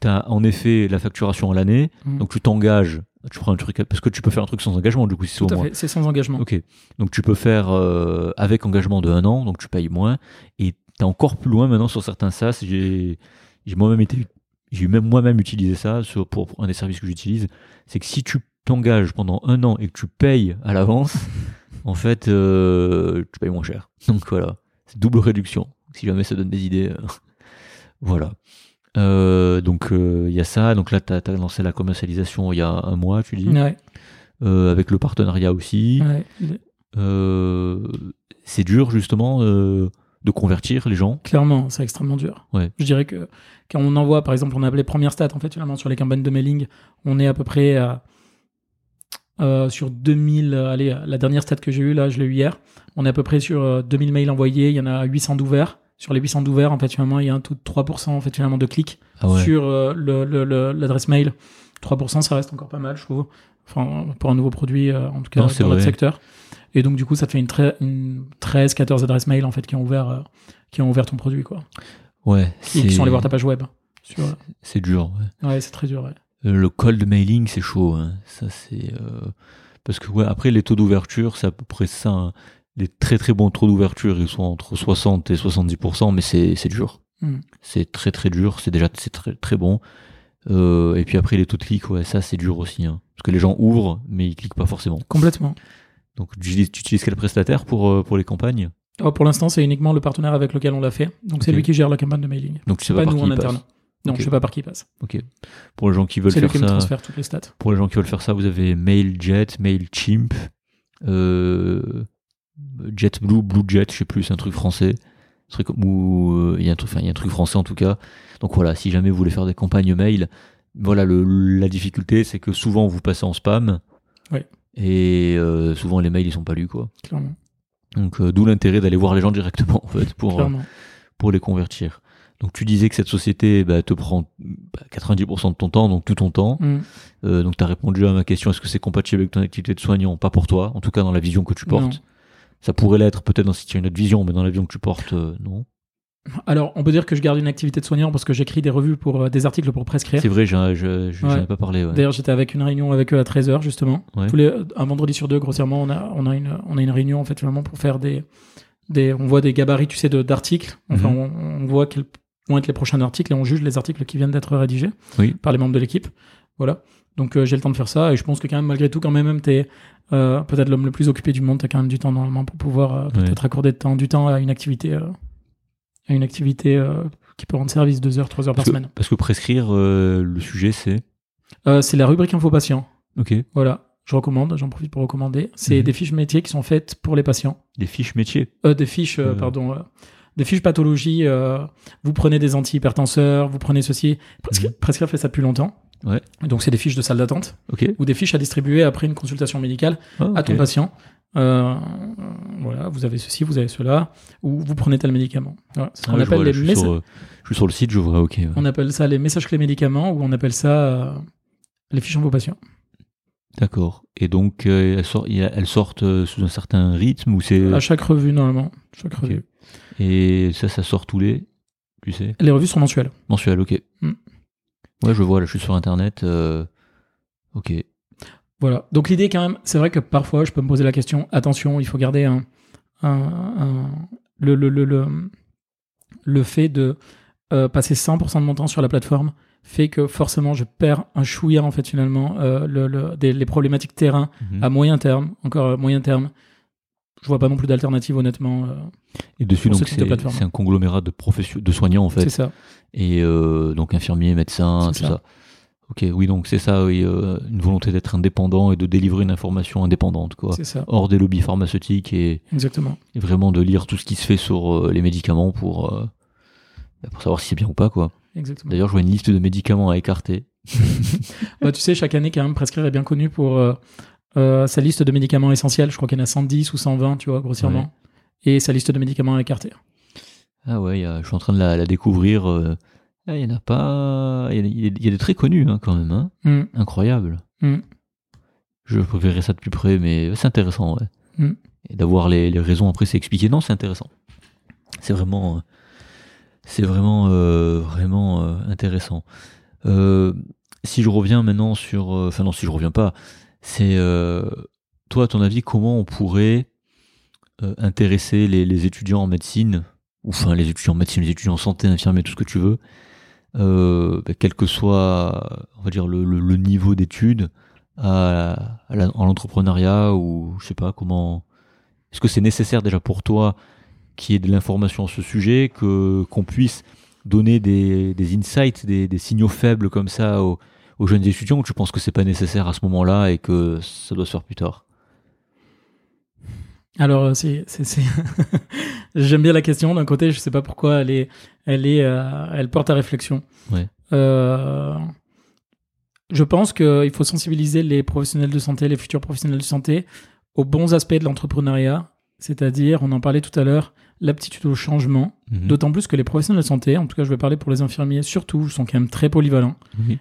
tu as en effet la facturation à l'année. Mhm. Donc, tu t'engages. Tu prends un truc. Parce que tu peux faire un truc sans engagement, du coup, si c'est au moins. c'est sans engagement. Ok. Donc, tu peux faire euh, avec engagement de un an. Donc, tu payes moins. Et tu encore plus loin maintenant sur certains SaaS. J'ai j'ai moi-même été. J'ai même moi-même utilisé ça sur, pour, pour un des services que j'utilise. C'est que si tu t'engages pendant un an et que tu payes à l'avance, en fait, euh, tu payes moins cher. Donc voilà, c'est double réduction. Si jamais ça donne des idées, euh, voilà. Euh, donc il y a ça. Donc là, tu as, lancé la commercialisation il y a un mois, tu dis, Ouais, avec le partenariat aussi. ouais. C'est dur justement de convertir les gens. Clairement, c'est extrêmement dur. Ouais. Je dirais que quand on envoie, par exemple, on a appelé première stat en fait finalement sur les campagnes de mailing, on est à peu près à, euh, sur 2000. euh, allez, la dernière stat que j'ai eue là, je l'ai eu hier. On est à peu près sur euh, 2000 mails envoyés. Il y en a 800 d'ouverts. Sur les 800 d'ouverts, en fait, finalement, il y a un taux de 3% en fait finalement de clics Ah ouais. sur euh, l'adresse mail. 3%, ça reste encore pas mal, je trouve. Enfin, pour un nouveau produit, euh, en tout cas, Non, dans c'est notre vrai. secteur. Et donc, du coup, ça te fait une, une 13, 14 adresses mail, en fait, qui ont ouvert, euh, qui ont ouvert ton produit, quoi. Ouais. Et qui sont allés voir ta page web. C'est dur. ouais. Ouais, c'est très dur, ouais. Euh, le cold mailing, c'est chaud. Hein. Ça, c'est euh, parce que ouais, après les taux d'ouverture, c'est à peu près ça. hein. Les très très bons taux d'ouverture, ils sont entre 60 et 70% mais c'est c'est dur. Mm. C'est très très dur. C'est déjà c'est très très bon. Euh, et puis après les taux de clics, ouais, ça c'est dur aussi. Hein. Parce que les gens ouvrent, mais ils cliquent pas forcément. Complètement. Donc tu utilises, tu utilises quel prestataire pour euh, pour les campagnes? Oh, pour l'instant, c'est uniquement le partenaire avec lequel on l'a fait. Donc c'est lui qui gère la campagne de mailing. Donc tu sais Pas pas, par nous qui en interne. Non, Ok. je sais pas par qui il passe. Ok. Pour les gens qui veulent C'est lui faire qui me ça, transfère toutes les stats. pour les gens qui veulent faire ça, vous avez Mailjet, Mailchimp, euh, JetBlue, BlueJet, je sais plus, c'est un truc français. Un truc euh, il y a un truc, enfin il y a un truc français en tout cas. Donc voilà, si jamais vous voulez faire des campagnes mail, voilà le, la difficulté, c'est que souvent vous passez en spam. Ouais. Et euh, souvent les mails ils sont pas lus quoi. Clairement. Donc euh, d'où l'intérêt d'aller voir les gens directement en fait pour euh, pour les convertir. Donc tu disais que cette société bah, te prend bah, 90% de ton temps, donc tout ton temps. Mm. Euh, donc tu as répondu à ma question, est-ce que c'est compatible avec ton activité de soignant? Pas pour toi, en tout cas dans la vision que tu portes. Non. Ça pourrait l'être peut-être dans si tu as une autre vision, mais dans la vision que tu portes, euh, non. Alors, on peut dire que je garde une activité de soignant parce que j'écris des revues pour euh, des articles pour prescrire. C'est vrai, j'en je, je- j'en Ouais. ai pas parlé. Ouais. D'ailleurs, j'étais avec une réunion avec eux à 13h justement. Ouais. Tous les, un vendredi sur deux, grossièrement, on a, on a, une, on a une réunion en fait vraiment pour faire des, des on voit des gabarits, tu sais, d'articles. Enfin, Mhm. on, on voit quels vont être les prochains articles et on juge les articles qui viennent d'être rédigés Oui. par les membres de l'équipe. Voilà. Donc euh, j'ai le temps de faire ça et je pense que quand même malgré tout quand même t'es euh, peut-être l'homme le plus occupé du monde, t'as quand même du temps normalement pour pouvoir peut-être accorder de temps, du temps à une activité, à une activité euh, qui peut rendre service deux heures, trois heures par que, semaine. parce que prescrire, euh, le sujet c'est. Euh, c'est la rubrique info patient. Ok. Voilà, je recommande, j'en profite pour recommander. C'est Mhm. des fiches métiers qui sont faites pour les patients. Des fiches métiers. Euh, des fiches, euh, Euh. pardon, des fiches pathologie. vous prenez des antihypertenseurs, vous prenez ceci. Prescri- Mhm. Prescrire fait ça depuis longtemps. Ouais. Donc c'est des fiches de salle d'attente Ok. ou des fiches à distribuer après une consultation médicale Ah, à ton patient. Euh, voilà, vous avez ceci, vous avez cela, ou vous prenez tel médicament. Voilà, c'est ce qu'on ouais, je appelle vois, les je, suis sur, euh, je suis sur le site, je vois, ok. ouais. on appelle ça les messages clés médicaments ou on appelle ça euh, les fiches en vos patients. D'accord. Et donc, euh, elles, sortent sous un certain rythme ou c'est. À chaque revue normalement, chaque revue. Et ça, ça sort tous les. Tu sais? Les revues sont mensuelles. Mensuel, ok. Mm. Ouais, je vois, là, je suis sur internet. Ok. Voilà. Donc l'idée quand même, c'est vrai que parfois je peux me poser la question. Attention, il faut garder un, un- un- le, le, le, le, le fait de euh, passer 100% de mon temps sur la plateforme fait que forcément je perds un chouïa en fait finalement euh, le, le- des, les problématiques terrain Mhm. à moyen terme, encore à moyen terme. Je vois pas non plus d'alternative honnêtement. euh, Et dessus, donc, de c'est un conglomérat de profession, de soignants, en fait. c'est ça. Et euh, donc, infirmiers, médecins, tout ça. Ok, oui, donc c'est ça, oui, euh, une volonté d'être indépendant et de délivrer une information indépendante, quoi. C'est ça. Hors des lobbies pharmaceutiques et, Exactement. et vraiment de lire tout ce qui se fait sur euh, les médicaments pour, euh, bah, pour savoir si c'est bien ou pas, quoi. Exactement. D'ailleurs, je vois une liste de médicaments à écarter. Bah, tu sais, chaque année, quand même, Prescrire est bien connu pour sa liste de médicaments essentiels. Je crois qu'il y en a 110 ou 120, tu vois, grossièrement. Et sa liste de médicaments à écarter. Ah ouais, je suis en train de la, la découvrir. Ah, il y en a pas. Il y a, il y a- il y a des très connus, hein, quand même. Hein. Hmm. Incroyable. Mm. Je verrai ça de plus près, mais c'est intéressant, ouais. Mm. Et d'avoir les, les raisons après, c'est expliqué. Non, c'est intéressant. C'est vraiment, euh, c'est vraiment, euh, vraiment euh, intéressant. Euh, si je reviens maintenant sur, enfin non, si je reviens pas, c'est toi, à ton avis, comment on pourrait intéresser les, les étudiants en médecine, ou enfin les étudiants en médecine, les étudiants en santé, infirmiers, tout ce que tu veux, euh, bah, quel que soit, on va dire, le, niveau d'études, à, à en l'entrepreneuriat ou je sais pas comment. Est-ce que c'est nécessaire déjà pour toi qu'il y ait de l'information sur ce sujet, que qu'on puisse donner des, insights, des, signaux faibles comme ça aux, jeunes étudiants, ou tu penses que c'est pas nécessaire à ce moment-là et que ça doit se faire plus tard? Alors, c'est, c'est, c'est- j'aime bien la question. D'un côté, je sais pas pourquoi est, elle est, euh, elle porte à réflexion. Ouais. Euh, je pense qu'il faut sensibiliser les professionnels de santé, les futurs professionnels de santé, aux bons aspects de l'entrepreneuriat. C'est-à-dire, on en parlait tout à l'heure, l'aptitude au changement. Mhm. D'autant plus que les professionnels de santé, en tout cas, je vais parler pour les infirmiers, surtout, sont quand même très polyvalents.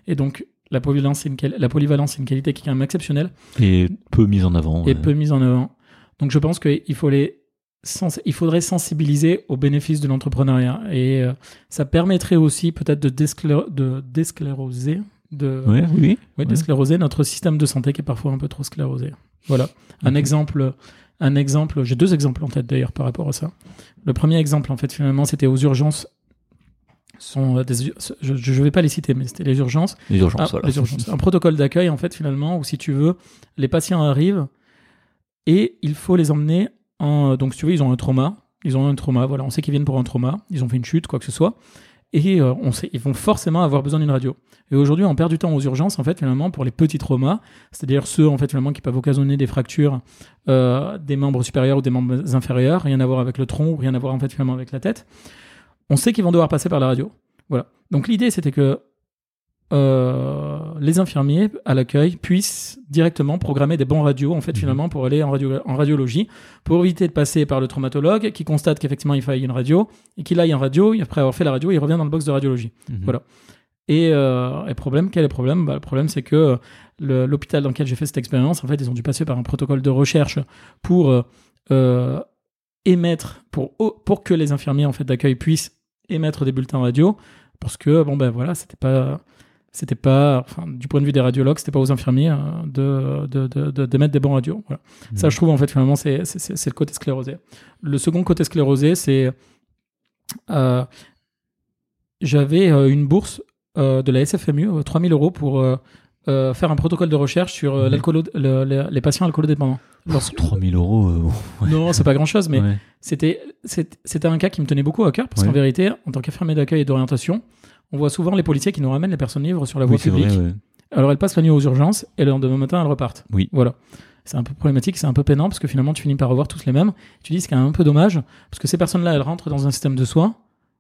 Et donc, la polyvalence, c'est une, la polyvalence, c'est une qualité qui est quand même exceptionnelle Et peu mise en avant. et ouais. peu mise en avant. Donc je pense qu'il faut les sens- il faudrait sensibiliser aux bénéfices de l'entrepreneuriat et euh, ça permettrait aussi peut-être de, désclé- de déscléroser de, Ouais, oui. oui, ouais. notre système de santé qui est parfois un peu trop sclérosé. Voilà. Un exemple, un exemple, j'ai deux exemples en tête d'ailleurs par rapport à ça. Le premier exemple, en fait, finalement, c'était aux urgences. Sont euh, des, je ne vais pas les citer, mais c'était les urgences. Les urgences, Ah, voilà. les urgences. Un protocole d'accueil, en fait, finalement, où si tu veux, les patients arrivent et il faut les emmener en. Donc, si tu veux, ils ont un trauma. Ils ont un trauma, voilà. On sait qu'ils viennent pour un trauma. Ils ont fait une chute, quoi que ce soit. Et euh, on sait, ils vont forcément avoir besoin d'une radio. Et aujourd'hui, on perd du temps aux urgences, en fait, finalement, pour les petits traumas, c'est-à-dire ceux, en fait, qui peuvent occasionner des fractures euh, des membres supérieurs ou des membres inférieurs, rien à voir avec le tronc, rien à voir, avec la tête. On sait qu'ils vont devoir passer par la radio. Voilà. Donc l'idée, c'était que euh, les infirmiers à l'accueil puissent directement programmer des bons radios, en fait, Mhm. finalement, pour aller en, radio, en radiologie, pour éviter de passer par le traumatologue qui constate qu'effectivement il faille une radio, et qu'il aille en radio, et après avoir fait la radio, il revient dans le box de radiologie. Mhm. Voilà. Et, euh, et problème, quel est le problème? Bah, Le problème, c'est que euh, l'hôpital dans lequel j'ai fait cette expérience, en fait, ils ont dû passer par un protocole de recherche pour euh, émettre, pour, pour que les infirmiers en fait, d'accueil puissent émettre des bulletins radio, parce que, bon, ben voilà, c'était pas. C'était pas, enfin, du point de vue des radiologues, c'était pas aux infirmiers euh, de, de, de, de- d'émettre des bons radios. Voilà. Ça, Mhm. je trouve, en fait, finalement, c'est, le côté sclérosé. Le second côté sclérosé, c'est. euh, j'avais euh, une bourse euh, de la SFMU, euh, 3000 euros, pour faire un protocole de recherche sur le- le- les patients alcoolodépendants. Lorsque- 3000 euros. euh, ouais. Non, c'est pas grand chose, mais Ouais. c'était, c'était un cas qui me tenait beaucoup à cœur, parce Ouais. qu'en vérité, en tant qu'infirmier d'accueil et d'orientation, on voit souvent les policiers qui nous ramènent les personnes libres sur la voie Oui, publique. vrai, ouais. Alors elles passent la nuit aux urgences et le lendemain matin elles repartent. Oui. Voilà. C'est un peu problématique, c'est un peu peinant parce que finalement tu finis par revoir tous les mêmes. Tu dis ce qui est un peu dommage parce que ces personnes-là elles rentrent dans un système de soins,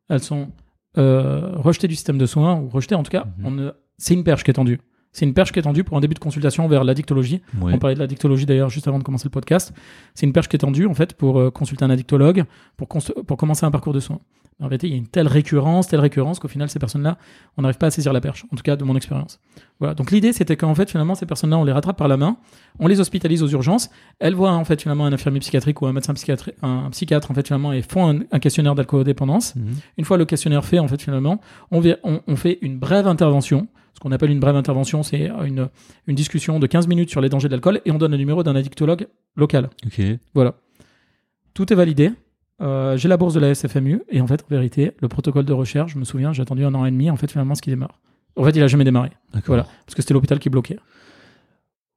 elles sont euh, rejetées du système de soins ou rejetées en tout cas. Mhm. C'est une perche qui est tendue. C'est une perche qui est tendue pour un début de consultation vers l'addictologie. Ouais. On parlait de l'addictologie d'ailleurs juste avant de commencer le podcast. C'est une perche qui est tendue en fait pour euh, consulter un addictologue, pour commencer un parcours de soins. En réalité, il y a une telle récurrence, telle récurrence qu'au final, ces personnes-là, on n'arrive pas à saisir la perche. En tout cas, de mon expérience. Voilà. Donc l'idée, c'était qu'en fait, finalement, ces personnes-là, on les rattrape par la main, on les hospitalise aux urgences. Elles voient en fait finalement un infirmier psychiatrique ou un médecin psychiatre, un psychiatre en fait finalement, et font un, un questionnaire d'alcoolodépendance. Mhm. Une fois le questionnaire fait, en fait, finalement, on, vi- on- on fait une brève intervention. Ce qu'on appelle une brève intervention, c'est une, une discussion de 15 minutes sur les dangers de l'alcool et on donne le numéro d'un addictologue local. Ok. Voilà. Tout est validé. Euh, j'ai la bourse de la SFMU et en fait, en vérité, le protocole de recherche, je me souviens, j'ai attendu un an et demi. En fait, finalement, ce qui démarre. En fait, il a jamais démarré. Voilà. Parce que c'était l'hôpital qui bloquait.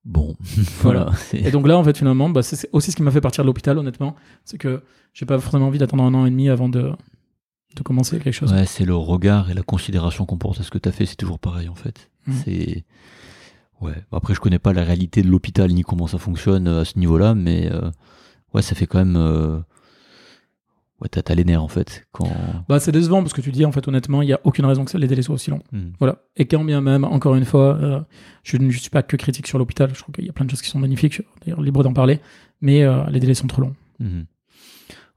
Bon. Voilà. Et donc là, en fait, finalement, bah, c'est aussi ce qui m'a fait partir de l'hôpital, honnêtement. C'est que j'ai pas forcément envie d'attendre un an et demi avant de, de commencer quelque chose. Ouais, c'est le regard et la considération qu'on porte à ce que tu as fait, c'est toujours pareil en fait. Mhm. C'est ouais. Après, je connais pas la réalité de l'hôpital ni comment ça fonctionne euh, à ce niveau-là, mais euh, ouais, ça fait quand même euh, ouais, t'as les nerfs en fait quand. Bah, c'est décevant parce que tu dis, en fait, honnêtement, il y a aucune raison que les délais soient aussi longs. Mhm. Voilà. Et quand bien même, encore une fois, euh, je ne suis pas que critique sur l'hôpital. Je trouve qu'il y a plein de choses qui sont magnifiques. Je suis D'ailleurs, libre d'en parler. Mais euh, les délais sont trop longs. Mhm.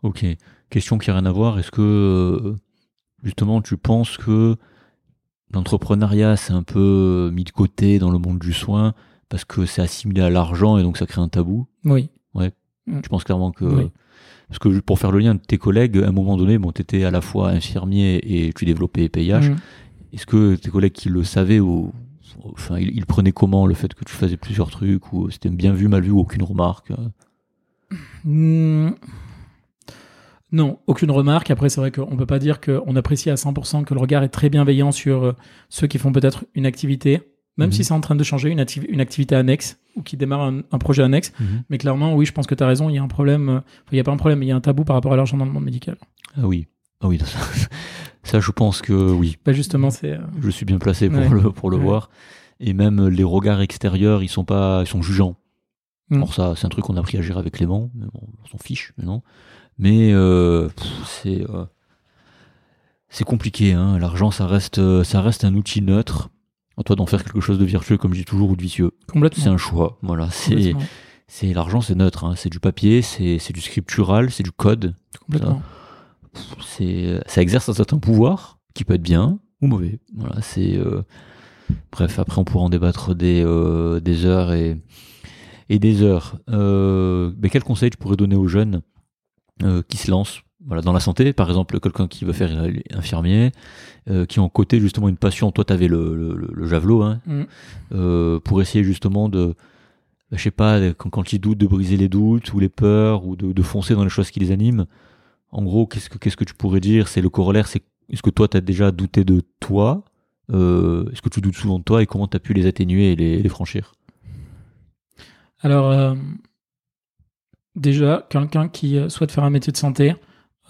Ok. Question qui a rien à voir. Est-ce que euh, justement tu penses que l'entrepreneuriat c'est un peu mis de côté dans le monde du soin parce que c'est assimilé à l'argent et donc ça crée un tabou? Oui. Je pense clairement que. Oui. Parce que pour faire le lien de tes collègues, à un moment donné, bon, tu étais à la fois infirmier et tu développais PIH. Mhm. Est-ce que tes collègues qui le savaient, ou, enfin, ils, ils prenaient comment le fait que tu faisais plusieurs trucs, ou c'était bien vu, mal vu, ou aucune remarque euh? Hmm. Non, aucune remarque. Après, c'est vrai qu'on peut pas dire qu'on apprécie à 100% que le regard est très bienveillant sur euh, ceux qui font peut-être une activité, même Mhm. si c'est en train de changer, une, acti- une activité annexe ou qui démarre un, un projet annexe. Mais clairement, oui, je pense que tu as raison. Il y a un problème. euh, il n'y a pas un problème, mais il y a un tabou par rapport à l'argent dans le monde médical. Ah oui. Ah oui, ça, ça, je pense que oui. Bah, justement, c'est. euh, Je suis bien placé pour Ouais. le, pour le Ouais. voir. Et même les regards extérieurs, ils sont pas, ils sont jugeants. Mm. Alors ça, c'est un truc qu'on a appris à gérer avec Clément, mais bon, on s'en fiche maintenant. Mais euh, pff, c'est euh, c'est compliqué. Hein. L'argent, ça reste, euh, ça reste un outil neutre. À toi d'en faire quelque chose de vertueux, comme je dis toujours, ou de vicieux. complètement. C'est un choix. Voilà. C'est, c'est l'argent, c'est neutre. Hein. C'est du papier, c'est, du scriptural, c'est du code. complètement. C'est, ça exerce un certain pouvoir qui peut être bien ou mauvais. Voilà. C'est euh, bref. Après, on pourra en débattre des euh, des heures et et des heures. Euh, mais quel conseil tu pourrais donner aux jeunes qui se lancent voilà, dans la santé, par exemple, quelqu'un qui veut faire infirmier, euh, qui ont côté justement une passion. Toi, tu avais le, le, le javelot, hein, Mm. euh, pour essayer justement de, bah, je sais pas, quand, quand ils doutent, de briser les doutes ou les peurs ou de, de foncer dans les choses qui les animent. En gros, qu'est-ce que qu'est-ce que tu pourrais dire? C'est le corollaire, c'est est-ce que toi, tu as déjà douté de toi Euh, Est-ce que tu doutes souvent de toi et comment tu as pu les atténuer et les, les franchir? Alors, euh, déjà, quelqu'un qui euh, souhaite faire un métier de santé,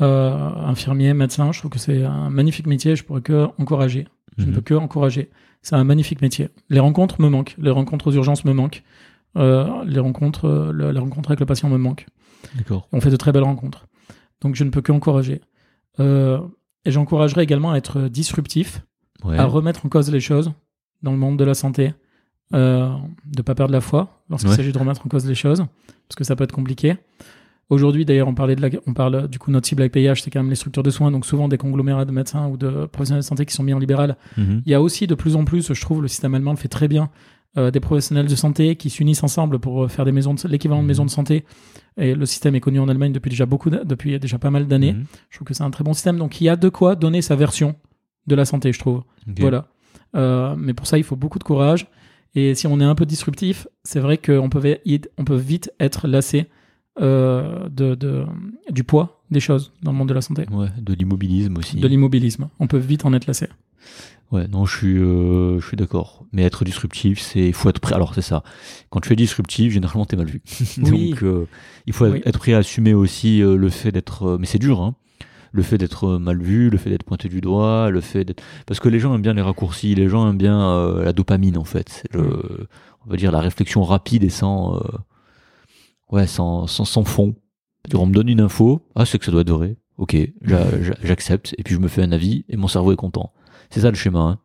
infirmier, médecin, je trouve que c'est un magnifique métier. Je pourrais que encourager. Je ne Mhm. peux que encourager. C'est un magnifique métier. Les rencontres me manquent. Les rencontres aux urgences me manquent. Euh, les rencontres, euh, le- les rencontres avec le patient me manquent. D'accord. On fait de très belles rencontres. Donc, je ne peux que encourager. Euh, et j'encouragerais également à être disruptif, Ouais. à remettre en cause les choses dans le monde de la santé, euh, de pas perdre la foi lorsqu'il Ouais. s'agit de remettre en cause les choses, parce que ça peut être compliqué. Aujourd'hui, d'ailleurs, on parlait de la, on parle du coup notre cible avec PIH, c'est quand même les structures de soins, donc souvent des conglomérats de médecins ou de professionnels de santé qui sont mis en libéral. Mhm. Il y a aussi de plus en plus, je trouve, le système allemand le fait très bien, euh, des professionnels de santé qui s'unissent ensemble pour euh, faire des maisons, l'équivalent de Mhm. maisons de santé. Et le système est connu en Allemagne depuis déjà beaucoup, depuis déjà pas mal d'années. Mhm. Je trouve que c'est un très bon système. Donc il y a de quoi donner sa version de la santé, je trouve. Voilà. Euh, mais pour ça, il faut beaucoup de courage. Et si on est un peu disruptif, c'est vrai qu'on peut, vi- on peut vite être lassé euh, de, de- du poids des choses dans le monde de la santé, Ouais, de l'immobilisme aussi. de l'immobilisme. On peut vite en être lassé. Ouais, non, je suis, euh, je suis d'accord. Mais être disruptif, c'est, il faut être prêt. Alors c'est ça. Quand tu es disruptif, généralement t'es mal vu. Oui. Donc euh, il faut Oui. être prêt à assumer aussi euh, le fait d'être. euh, mais c'est dur, hein. Le fait d'être euh, mal vu, le fait d'être pointé du doigt, le fait d'être. Parce que les gens aiment bien les raccourcis, les gens aiment bien la dopamine en fait. Le, on va dire la réflexion rapide et sans, euh, ouais, sans, sans, sans fond. On me donne une info, ah c'est que ça doit être vrai. Ok, j'a- j'a- j'accepte et puis je me fais un avis et mon cerveau est content. C'est ça le schéma. Hein.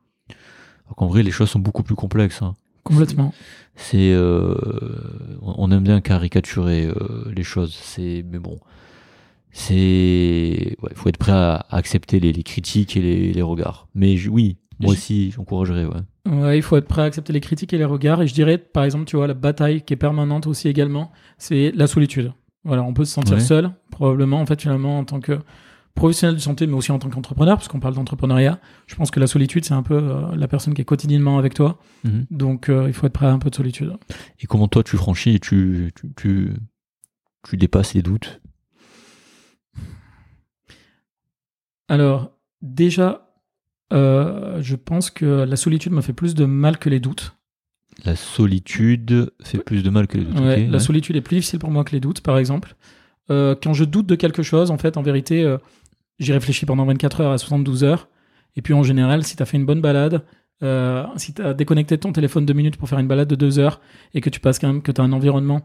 Alors qu'en vrai, les choses sont beaucoup plus complexes. hein. Complètement. C'est, euh, on aime bien caricaturer euh, les choses. C'est, mais bon, c'est, ouais, faut être prêt à, à accepter les, les critiques et les, les regards. Mais je- oui, moi aussi, j'encouragerais. Ouais. Ouais, il faut être prêt à accepter les critiques et les regards. Et je dirais, par exemple, tu vois, la bataille qui est permanente aussi également, c'est la solitude. Voilà, on peut se sentir Ouais. seul, probablement, en fait, finalement, en tant que professionnel de santé, mais aussi en tant qu'entrepreneur, parce qu'on parle d'entrepreneuriat. Je pense que la solitude, c'est un peu euh, la personne qui est quotidiennement avec toi. Mhm. Donc, euh, il faut être prêt à un peu de solitude. Et comment toi tu franchis et tu, tu, tu, tu dépasses les doutes? Alors, déjà, euh, je pense que la solitude me fait plus de mal que les doutes. La solitude fait plus de mal que les doutes. Ouais, la ouais. solitude est plus difficile pour moi que les doutes, par exemple. Euh, quand je doute de quelque chose, en fait, en vérité, euh, j'y réfléchis pendant 24 heures à 72 heures. Et puis, en général, si tu as fait une bonne balade, euh, si tu as déconnecté ton téléphone deux minutes pour faire une balade de deux heures et que tu passes quand même, que tu as un environnement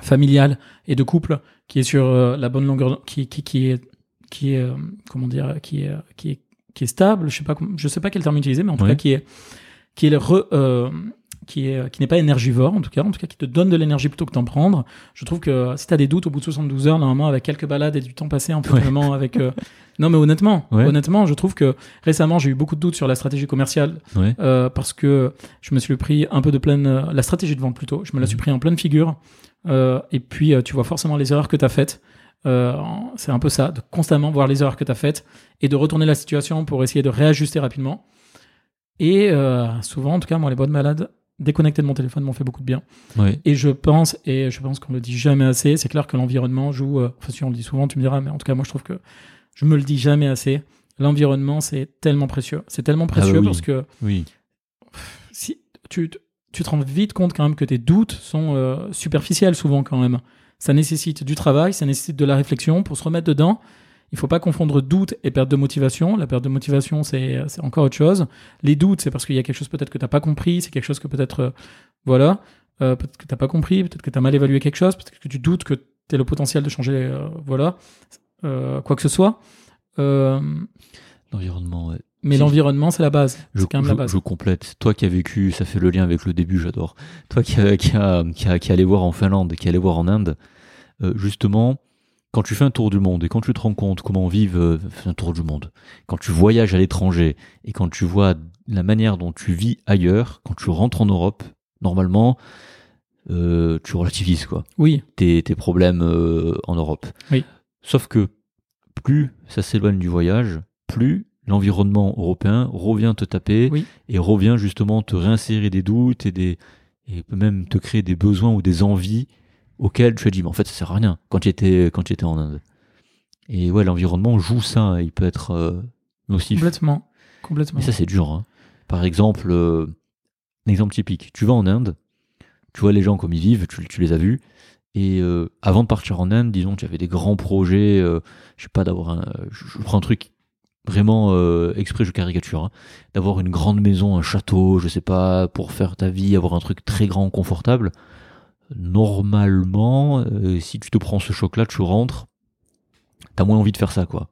familial et de couple qui est sur la bonne longueur, qui, qui, qui est, qui est, comment dire, qui est, qui est, qui est stable, je sais pas, je sais pas quel terme utiliser, mais en tout cas, qui est, qui est le re- euh, qui est qui n'est pas énergivore en tout cas en tout cas qui te donne de l'énergie plutôt que d'en prendre je trouve que si tu as des doutes au bout de 72 heures normalement avec quelques balades et du temps passé en fait Ouais. vraiment avec euh, non mais honnêtement Ouais. honnêtement je trouve que récemment j'ai eu beaucoup de doutes sur la stratégie commerciale Ouais. euh, parce que je me suis pris un peu de pleine euh, la stratégie de vente plutôt je me la suis Mhm. pris en pleine figure Euh, et puis euh, tu vois forcément les erreurs que tu as faites Euh, c'est un peu ça de constamment voir les erreurs que tu as faites et de retourner la situation pour essayer de réajuster rapidement et euh, souvent en tout cas moi les bonnes malades déconnecter de mon téléphone m'ont fait beaucoup de bien et je pense, et je pense qu'on le dit jamais assez, c'est clair que l'environnement joue, euh, enfin si on le dit souvent, tu me diras, mais en tout cas moi je trouve que je me le dis jamais assez, l'environnement c'est tellement précieux. C'est tellement précieux bah oui. parce que Oui. si tu, te- tu te rends vite compte quand même que tes doutes sont superficiels souvent quand même. Ça nécessite du travail, ça nécessite de la réflexion pour se remettre dedans. Il faut pas confondre doute et perte de motivation. La perte de motivation, c'est encore autre chose. Les doutes, c'est parce qu'il y a quelque chose peut-être que t'as pas compris, c'est quelque chose que peut-être, euh, voilà, euh, peut-être que t'as pas compris, peut-être que t'as mal évalué quelque chose, peut-être que tu doutes que tu le potentiel de changer, euh, voilà, quoi que ce soit. L'environnement. Mais Si. l'environnement, c'est la base. Je, C'est quand même je- la base. je complète. Toi qui as vécu, ça fait le lien avec le début, j'adore. Toi qui, a, qui, a, qui, a, qui voir en Finlande, qui allé voir en Inde, euh, justement, quand tu fais un tour du monde et quand tu te rends compte comment vivent euh, un tour du monde, quand tu voyages à l'étranger et quand tu vois la manière dont tu vis ailleurs, quand tu rentres en Europe, normalement, euh, tu relativises quoi Oui, tes, tes problèmes euh, en Europe. Oui. Sauf que plus ça s'éloigne du voyage, plus l'environnement européen revient te taper Oui. et revient justement te réinsérer des doutes et des et peut même te créer des besoins ou des envies auxquels tu as dit mais en fait ça sert à rien quand tu étais quand tu étais en Inde. Et ouais, l'environnement joue ça, il peut être euh, nocif. Complètement. Complètement. Et ça c'est dur. hein. Par exemple, euh, un exemple typique, tu vas en Inde, tu vois les gens comme ils vivent, tu, tu les as vus. Et euh, avant de partir en Inde, disons, tu avais des grands projets, euh, je sais pas, d'avoir un. Je, je prends un truc vraiment euh, exprès, je caricature, hein, d'avoir une grande maison, un château, je sais pas, pour faire ta vie, avoir un truc très grand, confortable. Normalement, euh, si tu te prends ce choc-là, tu rentres, t'as moins envie de faire ça, quoi.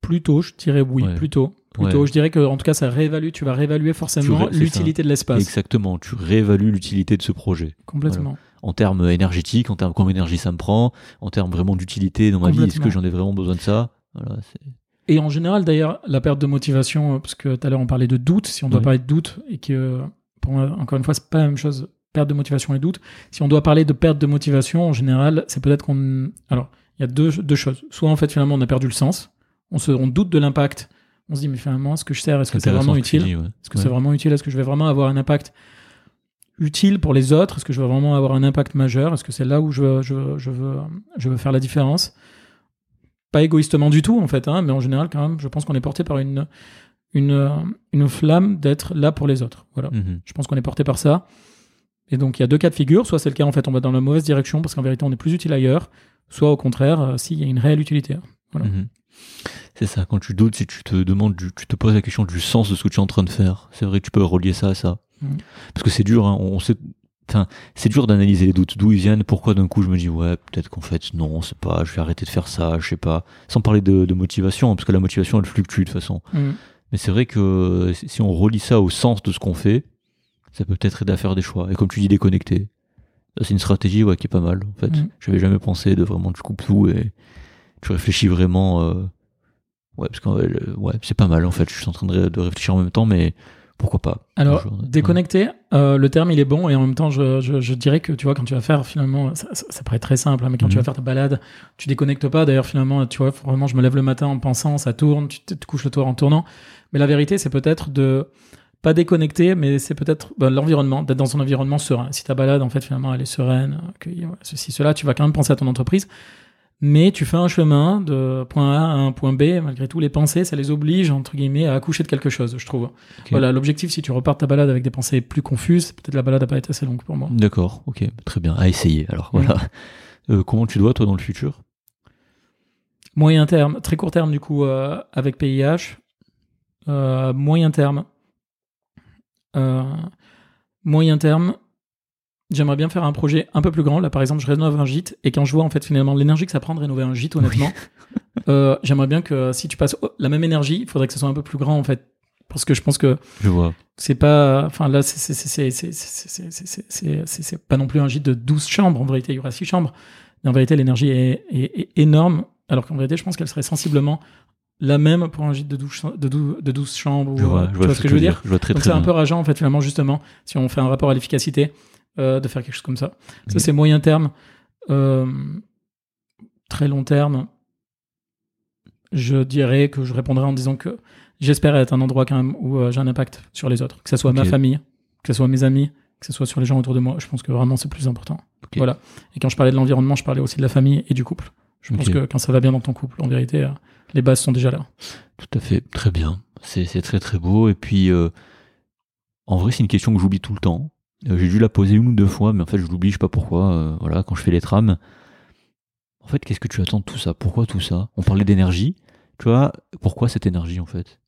Plutôt, je dirais oui, Ouais. plutôt. Plutôt, Ouais. je dirais que en tout cas, ça réévalue, tu vas réévaluer forcément ré- l'utilité de l'espace. Exactement, tu réévalues l'utilité de ce projet. Complètement. en termes énergétiques, en termes combien d'énergie ça me prend, en termes vraiment d'utilité dans ma vie, est-ce que j'en ai vraiment besoin de ça? Voilà, Et en général, d'ailleurs, la perte de motivation, euh, parce que tout à l'heure on parlait de doute, si on doit parler de doute, et que, pour moi, encore une fois, c'est pas la même chose, perte de motivation et doute. Si on doit parler de perte de motivation, en général, c'est peut-être qu'on. Alors, il y a deux, deux choses. Soit, en fait, finalement, on a perdu le sens, on, se, on doute de l'impact, on se dit, mais finalement, est-ce que je sers, est-ce que c'est vraiment ce utile? ouais. Est-ce que Ouais. c'est vraiment utile? Est-ce que je vais vraiment avoir un impact utile pour les autres? Est-ce que je vais vraiment avoir un impact majeur? Est-ce que c'est là où je veux, je, veux, je, veux, je veux faire la différence? Pas égoïstement du tout, en fait, hein, mais en général, quand même, je pense qu'on est porté par une, une, euh, une flamme d'être là pour les autres. Voilà. Mhm. Je pense qu'on est porté par ça. Et donc, il y a deux cas de figure. Soit c'est le cas, en fait, on va dans la mauvaise direction parce qu'en vérité, on est plus utile ailleurs. Soit au contraire, euh, s'il y a une réelle utilité. Voilà. Mhm. C'est ça, quand tu doutes, si tu te demandes, du- tu te poses la question du sens de ce que tu es en train de faire. C'est vrai que tu peux relier ça à ça. Mhm. Parce que c'est dur, hein, on sait, enfin, c'est dur d'analyser les doutes, d'où ils viennent, pourquoi d'un coup je me dis, ouais, peut-être qu'en fait, non, c'est pas, je vais arrêter de faire ça, je sais pas. Sans parler de, de motivation, parce que la motivation, elle fluctue de toute façon. Mhm. Mais c'est vrai que si on relie ça au sens de ce qu'on fait, ça peut peut-être aider à faire des choix. Et comme tu dis, déconnecter. C'est une stratégie ouais, qui est pas mal, en fait. Mhm. J'avais jamais pensé de vraiment, tu coupes tout et tu réfléchis vraiment. euh, Ouais, parce que ouais, c'est pas mal, en fait. Je suis en train de, de réfléchir en même temps, mais pourquoi pas Alors, Toujours, ouais. déconnecter, euh, le terme il est bon et en même temps, je, je, je dirais que tu vois, quand tu vas faire finalement, ça, ça, ça paraît très simple, hein, mais quand tu Mhm. vas faire ta balade, tu déconnectes pas. D'ailleurs, finalement, tu vois, vraiment, je me lève le matin en pensant, ça tourne, tu te, te couches le soir en tournant. Mais la vérité, c'est peut-être de pas déconnecter, mais c'est peut-être ben, l'environnement, d'être dans un environnement serein. Si ta balade, en fait, finalement, elle est sereine, que, ceci, cela, tu vas quand même penser à ton entreprise. Mais tu fais un chemin de point A à un point B, malgré tout, les pensées, ça les oblige, entre guillemets, à accoucher de quelque chose, je trouve. Voilà, l'objectif, si tu repars ta balade avec des pensées plus confuses, peut-être la balade n'a pas été assez longue pour moi. D'accord, ok, très bien. À essayer, alors voilà. Euh, comment tu dois, toi, dans le futur? Moyen terme, très court terme, du coup, euh, avec PIH. Euh, moyen terme. Moyen terme, J'aimerais bien faire un projet un peu plus grand. Là, par exemple, je rénove un gîte et quand je vois en fait finalement l'énergie que ça prend de rénover un gîte, honnêtement, j'aimerais bien que si tu passes la même énergie, il faudrait que ce soit un peu plus grand en fait, parce que je pense que je vois. C'est pas, enfin là, c'est pas non plus un gîte de 12 chambres. En vérité, il y aura 6 chambres. Mais en vérité, l'énergie est, énorme. Alors qu'en vérité, je pense qu'elle serait sensiblement la même pour un gîte de 12, de 12, de 12 chambres. Je vois, tu vois, ce que, je veux dire. Je vois très, Donc c'est un peu rageant en fait finalement justement si on fait un rapport à l'efficacité euh, de faire quelque chose comme ça. Ça c'est moyen terme. Euh, très long terme. Je dirais que je répondrai en disant que j'espère être un endroit quand même où euh, j'ai un impact sur les autres. Que ce soit ma famille que ce soit mes amis que ce soit sur les gens autour de moi. Je pense que vraiment c'est plus important. Voilà. Et quand je parlais de l'environnement je parlais aussi de la famille et du couple. Je pense que quand ça va bien dans ton couple en vérité les bases sont déjà là. Tout à fait, très bien. C'est c'est très très beau. Et puis, euh, en vrai, c'est une question que j'oublie tout le temps. Euh, J'ai dû la poser une ou deux fois, mais en fait, je l'oublie, je sais pas pourquoi. euh, voilà, quand je fais les trames. En fait, qu'est-ce que tu attends de tout ça? Pourquoi tout ça? On parlait d'énergie. Tu vois, pourquoi cette énergie en fait?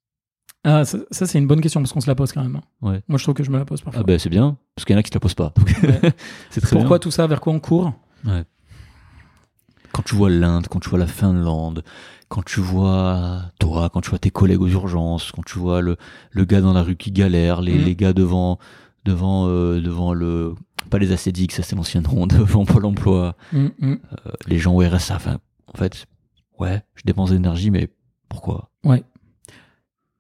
Ah ça, ça, c'est une bonne question parce qu'on se la pose quand même hein. Ouais. moi je trouve que je me la pose parfois Ah ben c'est bien, parce qu'il y en a qui te la posent pas. Ouais. c'est très pourquoi tout ça? Vers quoi on court? Bien. Quand tu vois l'Inde, quand tu vois la Finlande, quand tu vois toi, quand tu vois tes collègues aux urgences, quand tu vois le, le gars dans la rue qui galère, les, Mhm. les gars devant devant euh, devant le pas les acédiques, ça c'est l'ancien nom, devant Pôle Emploi, Hum, hum. euh, les gens au RSA. Enfin, en fait, ouais, je dépense de l'énergie, mais pourquoi?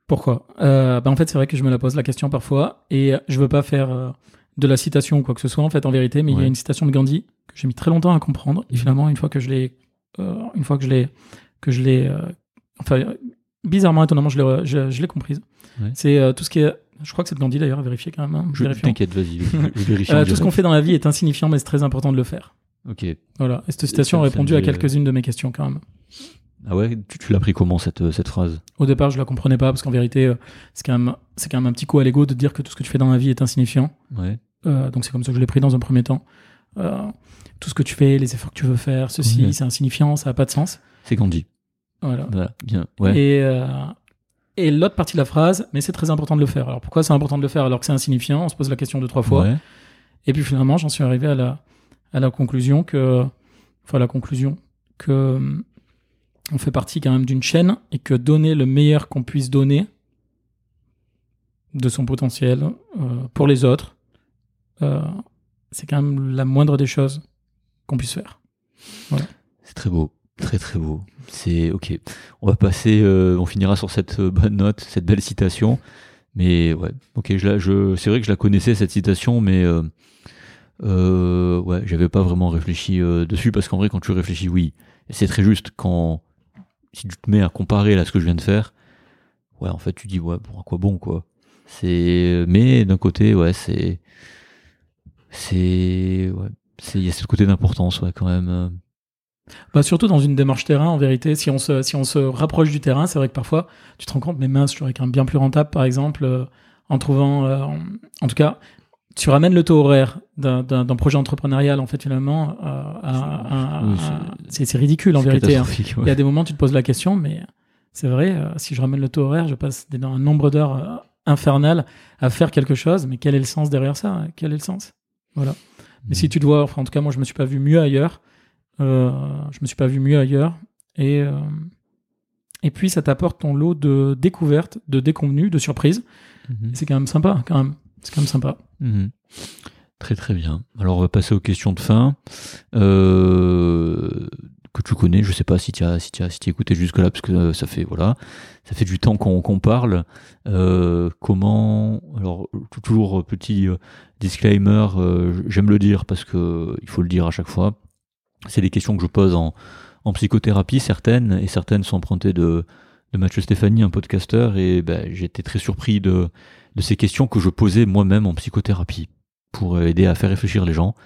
Pourquoi? Euh, bah En fait, c'est vrai que je me la pose la question parfois, et je veux pas faire euh, de la citation ou quoi que ce soit, en fait, en vérité, mais il y a Ouais. une citation de Gandhi que j'ai mis très longtemps à comprendre, et Mhm. finalement, une fois que je l'ai euh, une fois que je l'ai, que je l'ai, euh, enfin, bizarrement, étonnamment, je l'ai, je, je l'ai comprise. Ouais. C'est euh, tout ce qui est, je crois que c'est de Gandhi d'ailleurs, à vérifier quand même. hein, Je t'inquiète, vas-y, Euh, tout ce qu'on fait dans la vie est insignifiant, mais c'est très important de le faire. Ok. Voilà. Et cette citation a répondu à quelques-unes de mes questions quand même. Ah ouais, tu, tu l'as pris comment cette, euh, cette phrase? Au départ, je la comprenais pas parce qu'en vérité, euh, c'est quand même, c'est quand même un petit coup à l'ego de dire que tout ce que tu fais dans la vie est insignifiant. Ouais. Euh, donc c'est comme ça que je l'ai pris dans un premier temps. Euh, tout ce que tu fais, les efforts que tu veux faire, ceci, Ouais. c'est insignifiant, ça n'a pas de sens. C'est Gandhi. Voilà. Voilà, bien. Ouais. Et, euh, et l'autre partie de la phrase, mais c'est très important de le faire. Alors pourquoi c'est important de le faire alors que c'est insignifiant? On se pose la question deux trois fois. Ouais. Et puis finalement, j'en suis arrivé à la, à la conclusion que, enfin la conclusion que on fait partie quand même d'une chaîne et que donner le meilleur qu'on puisse donner de son potentiel euh, pour les autres, euh, c'est quand même la moindre des choses qu'on puisse faire. C'est très beau. Très très beau. C'est ok. On va passer, euh, on finira sur cette euh, bonne note, cette belle citation. Mais ouais, ok. Je, je, c'est vrai que je la connaissais cette citation, mais euh, euh, ouais, j'avais pas vraiment réfléchi euh, dessus parce qu'en vrai, quand tu réfléchis, oui, c'est très juste. Quand si tu te mets à comparer là ce que je viens de faire, ouais, en fait, tu dis ouais, bon, à quoi bon quoi. C'est, mais d'un côté, ouais, c'est, c'est, ouais, c'est, il y a ce côté d'importance, ouais, quand même. Bah, surtout dans une démarche terrain, en vérité, si on se, si on se rapproche du terrain, c'est vrai que parfois, tu te rends compte, mais mince, quand même bien plus rentable, par exemple, euh, en trouvant, euh, en, en tout cas, tu ramènes le taux horaire d'un- projet entrepreneurial, en fait, finalement, euh, c'est ridicule, en vérité. hein. catastrophique, Il y ouais. a des moments, tu te poses la question, mais c'est vrai, euh, si je ramène le taux horaire, je passe des- un nombre d'heures euh, infernal à faire quelque chose, mais quel est le sens derrière ça hein? Quel est le sens? Voilà. Mais si tu te vois, enfin, en tout cas, moi, je me suis pas vu mieux ailleurs. Euh, je me suis pas vu mieux ailleurs. Et, euh, et puis, ça t'apporte ton lot de découvertes, de déconvenues, de surprises. Mhm. C'est quand même sympa, quand même. C'est quand même sympa. Mhm. Très très bien. Alors on va passer aux questions de fin euh, que tu connais. Je sais pas si tu as si as si tu écouté jusque là parce que euh, ça fait voilà ça fait du temps qu'on qu'on parle. Euh, comment alors toujours petit disclaimer. euh, J'aime le dire parce que il faut le dire à chaque fois. C'est des questions que je pose en psychothérapie certaines et certaines sont empruntées de de Mathieu Stéphanie, un podcasteur, et ben, été très surpris de, de ces questions que je posais moi-même en psychothérapie pour aider à faire réfléchir les gens.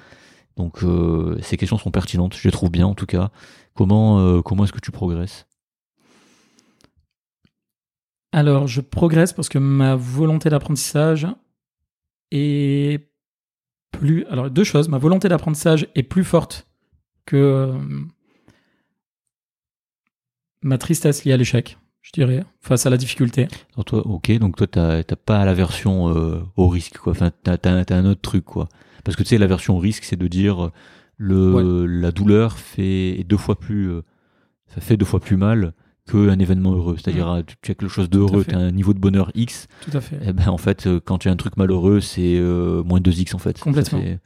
Donc euh, ces questions sont pertinentes, je les trouve bien en tout cas. Comment, euh, comment est-ce que tu progresses? Alors, je progresse parce que ma volonté d'apprentissage est plus. Alors, deux choses. Ma volonté d'apprentissage est plus forte que euh, ma tristesse liée à l'échec, je dirais, face à la difficulté. Alors toi, ok, donc toi t'as t'as pas l'aversion euh, au risque, quoi. Enfin, t'as t'as- t'as un autre truc, quoi. Parce que tu sais, l'aversion au risque, c'est de dire le la douleur fait deux fois plus, euh, ça fait deux fois plus mal qu'un événement heureux. C'est-à-dire, euh, tu as quelque chose d'heureux, tu as un niveau de bonheur X, Tout à fait. et ben en fait, quand tu as un truc malheureux, c'est euh, moins 2X en fait. Ça Complètement. fait-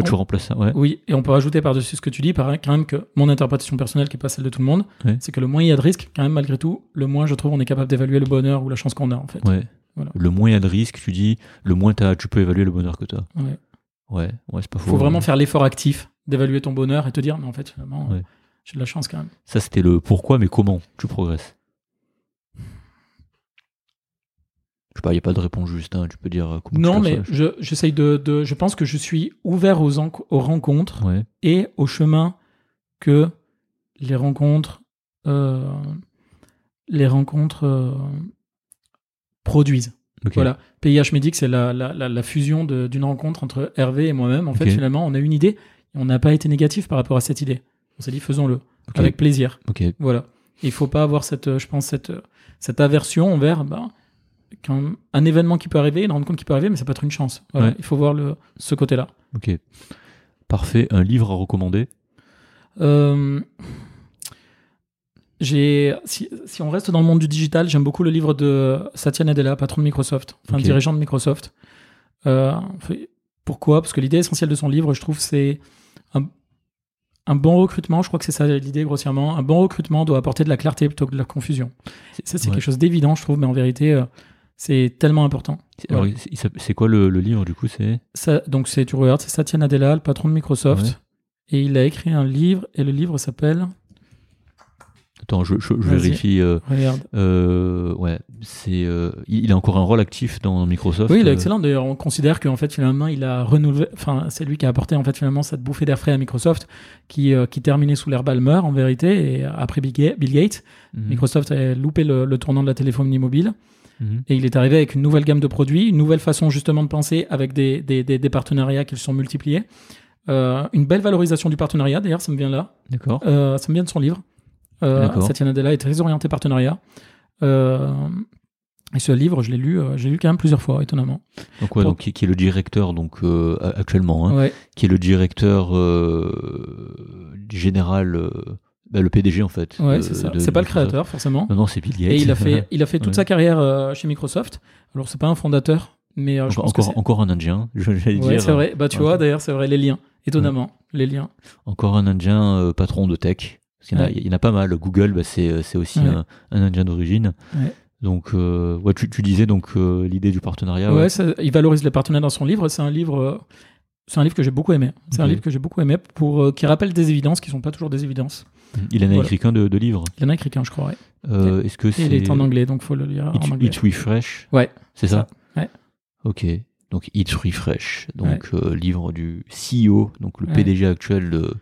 Toi, tu remplaces ça, ouais. Oui, et on peut rajouter par-dessus ce que tu dis, pareil, quand même que mon interprétation personnelle, qui n'est pas celle de tout le monde, Ouais. c'est que le moins il y a de risques, quand même, malgré tout, le moins je trouve on est capable d'évaluer le bonheur ou la chance qu'on a, en fait. Ouais. Voilà. Le moins il y a de risque, tu dis, le moins tu peux évaluer le bonheur que tu as. Ouais. Ouais, ouais, c'est pas Il faux. faut vraiment faire l'effort actif d'évaluer ton bonheur et te dire, mais en fait, finalement, j'ai de la chance quand même. Ça, c'était le pourquoi, mais comment tu progresses Je sais pas, il n'y a pas de réponse juste, hein, tu peux dire euh, Non, mais je, j'essaye de, de- Je pense que je suis ouvert aux, en- aux rencontres Ouais, et au chemin que les rencontres. euh, les rencontres euh, produisent. ok. Voilà. PIH Medic, c'est la, la, la, la fusion de- d'une rencontre entre Hervé et moi-même. En fait, finalement, on a une idée et on n'a pas été négatif par rapport à cette idée. On s'est dit, faisons-le avec plaisir. Voilà. Il faut pas avoir cette, je pense, cette, cette aversion envers ben, quand un événement qui peut arriver, une rencontre qui peut arriver, mais ça peut être une chance. Voilà. Ouais. Il faut voir le, ce côté-là. ok. Parfait. Un livre à recommander Euh, si, si on reste dans le monde du digital, j'aime beaucoup le livre de Satya Nadella, patron de Microsoft, enfin dirigeant de Microsoft. Euh, pourquoi? Parce que l'idée essentielle de son livre, je trouve, c'est un, un bon recrutement. Je crois que c'est ça l'idée grossièrement. Un bon recrutement doit apporter de la clarté plutôt que de la confusion. Ça, c'est Ouais. quelque chose d'évident, je trouve, mais en vérité, euh, c'est tellement important. S'appelle- C'est quoi le, le livre du coup C'est? Donc, c'est, tu regardes, c'est Satya Nadella, le patron de Microsoft. Ouais. Et il a écrit un livre, et le livre s'appelle Attends, je, je, je Vas-y. vérifie. euh, Regarde. euh, ouais, c'est. euh, il a encore un rôle actif dans Microsoft. Oui, il est excellent. D'ailleurs, on considère qu'en fait, finalement, il a renouvelé. Enfin, c'est lui qui a apporté en fait finalement cette bouffée d'air frais à Microsoft, qui qui terminait sous l'ère Balmer en vérité. Et après Bill Ga- Bill Gates, mhm, Microsoft a loupé le, le tournant de la téléphonie mobile mhm. et il est arrivé avec une nouvelle gamme de produits, une nouvelle façon justement de penser avec des des, des, des partenariats qui se sont multipliés. Euh, une belle valorisation du partenariat. D'ailleurs, ça me vient là. D'accord. Euh, ça me vient de son livre. Euh. Satya Nadella est très orienté partenariat. Euh, et ce livre, je l'ai lu, j'ai lu quand même plusieurs fois, étonnamment. Donc, ouais, pour- donc qui, qui est le directeur, donc actuellement, hein, Ouais. qui est le directeur général, bah, le PDG en fait. Ouais, c'est ça. C'est pas le créateur, forcément. Non, non, c'est Bill Gates. Et il a fait, il a fait toute Ouais. sa carrière euh, chez Microsoft. Alors, c'est pas un fondateur, mais euh, je encore, pense que encore, un Indien, je vais Ouais, dire. c'est vrai. Bah, tu ouais. vois, d'ailleurs, c'est vrai, les liens. Étonnamment, les liens. Encore un Indien euh, patron de tech. Parce qu'il y, en a- il y en a pas mal. Google, bah, c'est c'est aussi un, un Indien d'origine. Donc, ouais, tu, tu disais donc l'idée du partenariat. ouais, ça- il valorise les partenaires dans son livre. C'est un livre, c'est un livre que j'ai beaucoup aimé. C'est un livre que j'ai beaucoup aimé pour qui rappelle des évidences qui sont pas toujours des évidences. Il en a Voilà. écrit qu'un de, de livres. Il en a écrit qu'un, je crois. Ouais. Euh, Est-ce que c'est il est en anglais, donc faut le lire It's, en anglais. It's Refresh Ouais. C'est ça, Ouais. Ok. Donc It's Refresh, donc euh, livre du CEO, donc le Ouais. PDG actuel de,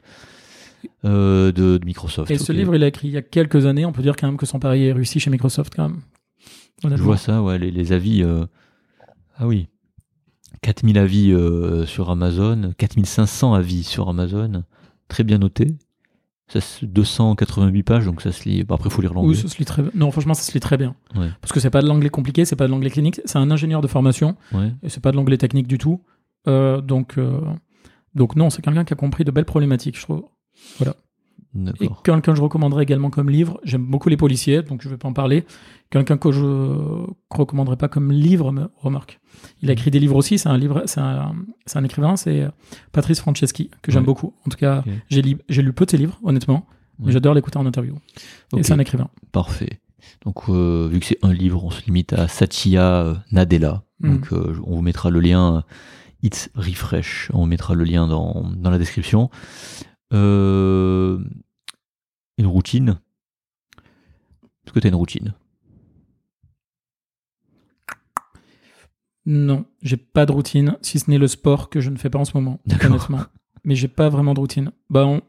euh, de, de Microsoft. Et ce livre, il a écrit il y a quelques années. On peut dire quand même que son pari est réussi chez Microsoft, quand même. Je vois ça, ouais, les, les avis. Ah oui. 4000 avis sur Amazon, 4500 avis sur Amazon, très bien noté. Ça, se- 288 pages, donc ça se lit. Après, il faut lire Oui, l'anglais. ça se lit très bien. Non, franchement, ça se lit très bien. Ouais. Parce que c'est pas de l'anglais compliqué, c'est pas de l'anglais clinique. C'est un ingénieur de formation Ouais, et c'est pas de l'anglais technique du tout. Euh, donc, euh, donc non, c'est quelqu'un qui a compris de belles problématiques, je trouve. Et quelqu'un que je recommanderais également comme livre, j'aime beaucoup les policiers, donc je vais pas en parler. Quelqu'un que je recommanderais pas comme livre, mais remarque. Il a écrit des livres aussi, c'est un livre, c'est un, c'est un écrivain, c'est euh, Patrice Franceschi, que j'aime Ouais. beaucoup. En tout cas, Ok. j'ai, li- lu peu de ses livres, honnêtement, mais Ouais. j'adore l'écouter en interview. Et c'est un écrivain. Parfait. Donc, euh, vu que c'est un livre, on se limite à Satya euh, Nadella. Mm. Donc, euh, on vous mettra le lien. It's Refresh. On mettra le lien dans, dans la description. Euh, une routine. Est-ce que tu as une routine? Non, j'ai pas de routine, si ce n'est le sport que je ne fais pas en ce moment, D'accord. honnêtement. Mais j'ai pas vraiment de routine. Bah, on-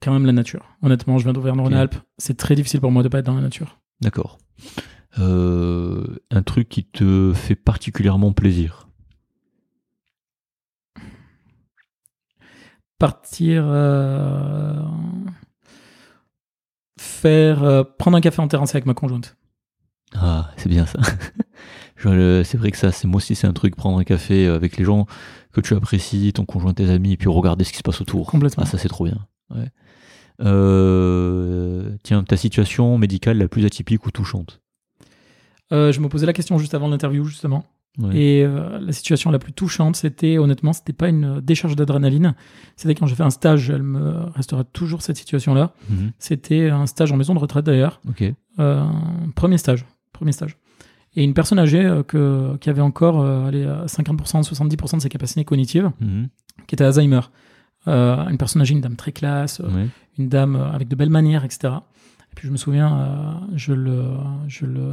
quand même la nature. Honnêtement, je viens d'Auvergne-Rhône-Alpes. C'est très difficile pour moi de pas être dans la nature. D'accord. Euh, un truc qui te fait particulièrement plaisir? Partir, euh, faire, euh, prendre un café en terrasse avec ma conjointe. Ah, c'est bien ça. C'est vrai que ça, c'est moi aussi, c'est un truc prendre un café avec les gens que tu apprécies, ton conjoint, tes amis, et puis regarder ce qui se passe autour. Complètement. Ah, ça c'est trop bien. Ouais. Euh, tiens, ta situation médicale la plus atypique ou touchante? Euh, je me posais la question juste avant l'interview, justement. Ouais. Et euh, la situation la plus touchante, c'était honnêtement, c'était pas une décharge d'adrénaline. C'était quand j'ai fait un stage. Elle me restera toujours cette situation-là. Mhm. C'était un stage en maison de retraite d'ailleurs. Euh, premier stage. Premier stage. Et une personne âgée euh, que, qui avait encore allez, à 50%, 70% de ses capacités cognitives, Mhm. qui était Alzheimer. Une personne âgée, une dame très classe, Ouais. une dame avec de belles manières, etc. Et puis je me souviens, je le, je le,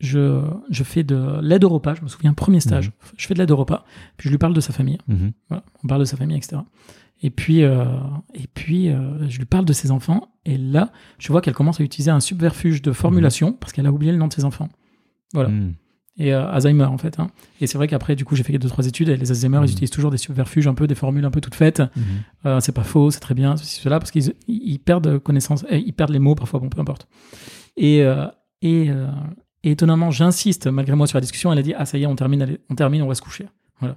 je, je fais de l'aide au repas. Je me souviens premier stage, je fais de l'aide au repas. Puis je lui parle de sa famille. Mhm. Voilà, on parle de sa famille, etc. Et puis, euh, et puis euh, je lui parle de ses enfants. Et là, je vois qu'elle commence à utiliser un subterfuge de formulation parce qu'elle a oublié le nom de ses enfants. Voilà. Mhm. Et euh, Alzheimer, en fait. hein. Et c'est vrai qu'après, du coup, j'ai fait deux, trois études. Et les Alzheimer, Mhm. ils utilisent toujours des subterfuges, un peu des formules un peu toutes faites. Mhm. C'est pas faux, c'est très bien, ceci, cela, parce qu'ils ils perdent connaissance, eh, ils perdent les mots parfois, bon, peu importe. Et, et, et étonnamment, j'insiste malgré moi sur la discussion. Elle a dit Ah, ça y est, on termine, allez, on termine, on va se coucher. Voilà.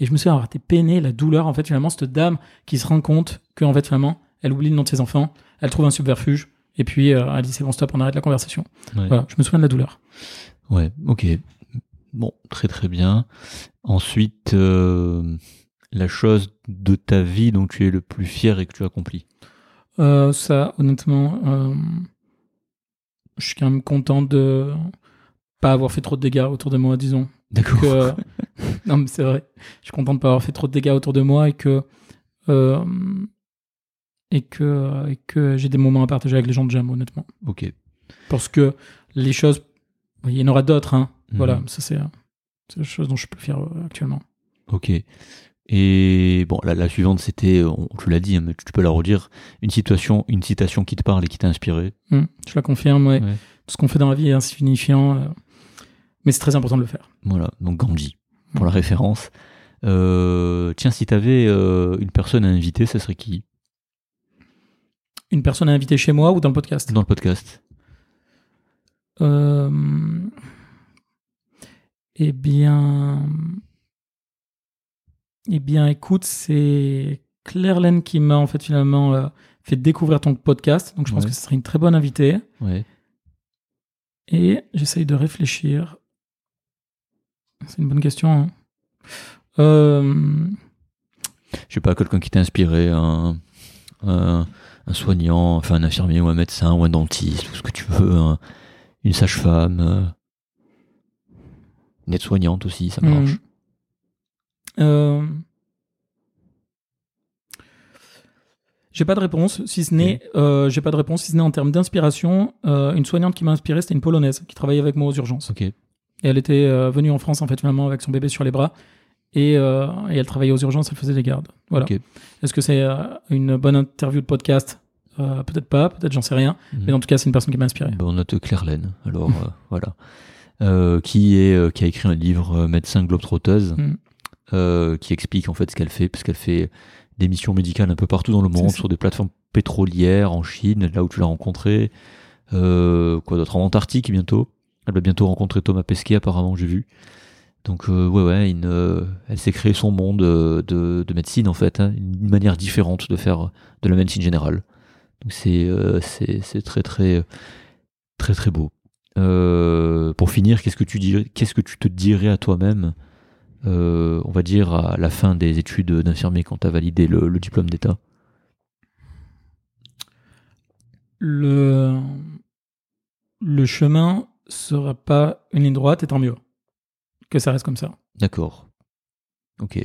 Et je me suis été peiné, la douleur, en fait, finalement, cette dame qui se rend compte que, en fait, finalement, elle oublie le nom de ses enfants, elle trouve un subterfuge, et puis euh, elle dit C'est bon, stop, on arrête la conversation. Ouais. Voilà, je me souviens de la douleur. Ouais, ok. Bon, très très bien. Ensuite, euh, la chose de ta vie dont tu es le plus fier et que tu as accompli. Euh, ça, honnêtement, je suis quand même content de pas avoir fait trop de dégâts autour de moi, disons. D'accord. que non mais c'est vrai je suis content de pas avoir fait trop de dégâts autour de moi et que euh, et que, et que j'ai des moments à partager avec les gens que j'aime, honnêtement. Ok. Parce que les choses, il y en aura d'autres, hein. Mhm. Voilà, ça c'est c'est la chose dont je suis plus fier euh, actuellement. Ok. Et bon, la, la suivante, c'était, on- tu l'as dit, hein, mais tu peux la redire, une situation, une citation qui te parle et qui t'a inspiré. Hmm, je la confirme, ouais. Ouais. Tout ce qu'on fait dans la vie est insignifiant, euh, mais c'est très important de le faire. Voilà, donc Gandhi, pour la référence. Euh, tiens, si t'avais euh, une personne à inviter, ça serait qui? Une personne à inviter chez moi ou dans le podcast? Dans le podcast Euh, Eh bien. Eh bien, écoute, c'est Claire Laine qui m'a en fait finalement fait découvrir ton podcast. Donc, je pense Ouais. que ce serait une très bonne invitée. Ouais. Et j'essaye de réfléchir. C'est une bonne question. hein. Euh, Je sais pas, quelqu'un qui t'a inspiré, un, un, un soignant, enfin un infirmier ou un médecin ou un dentiste, ou ce que tu veux, un- une sage-femme, euh, une aide-soignante aussi, ça marche. Hmm. Euh, J'ai pas de réponse, si ce n'est, euh, j'ai pas de réponse, si ce n'est en termes d'inspiration. euh, une soignante qui m'a inspiré, c'était une polonaise qui travaillait avec moi aux urgences. Et elle était euh, venue en France en fait finalement avec son bébé sur les bras et, euh, et elle travaillait aux urgences, elle faisait des gardes. Voilà. Est-ce que c'est euh, une bonne interview de podcast? Euh, Peut-être pas, peut-être j'en sais rien. Mhm. Mais en tout cas, c'est une personne qui m'a inspiré. Ben, on note Claire Laine, alors euh, voilà. Euh, qui, est, qui a écrit un livre Médecin Globetrotteuse, Mm. euh, qui explique en fait ce qu'elle fait, parce qu'elle fait des missions médicales un peu partout dans le monde, sur des plateformes pétrolières en Chine, là où tu l'as rencontré. Euh, quoi d'autre En Antarctique bientôt. Elle va bientôt rencontrer Thomas Pesquet, apparemment, j'ai vu. Donc, euh, ouais, ouais, euh, elle s'est créée son monde euh, de, de médecine, en fait, hein, une manière différente de faire de la médecine générale. Donc, c'est euh, c'est très, très, très, très beau. Euh, pour finir, qu'est-ce que tu dirais, que tu te dirais à toi-même, euh, on va dire à la fin des études d'infirmier quand tu as validé le, le diplôme d'État? Le, le chemin sera pas une ligne droite et tant mieux que ça reste comme ça. D'accord. Ok.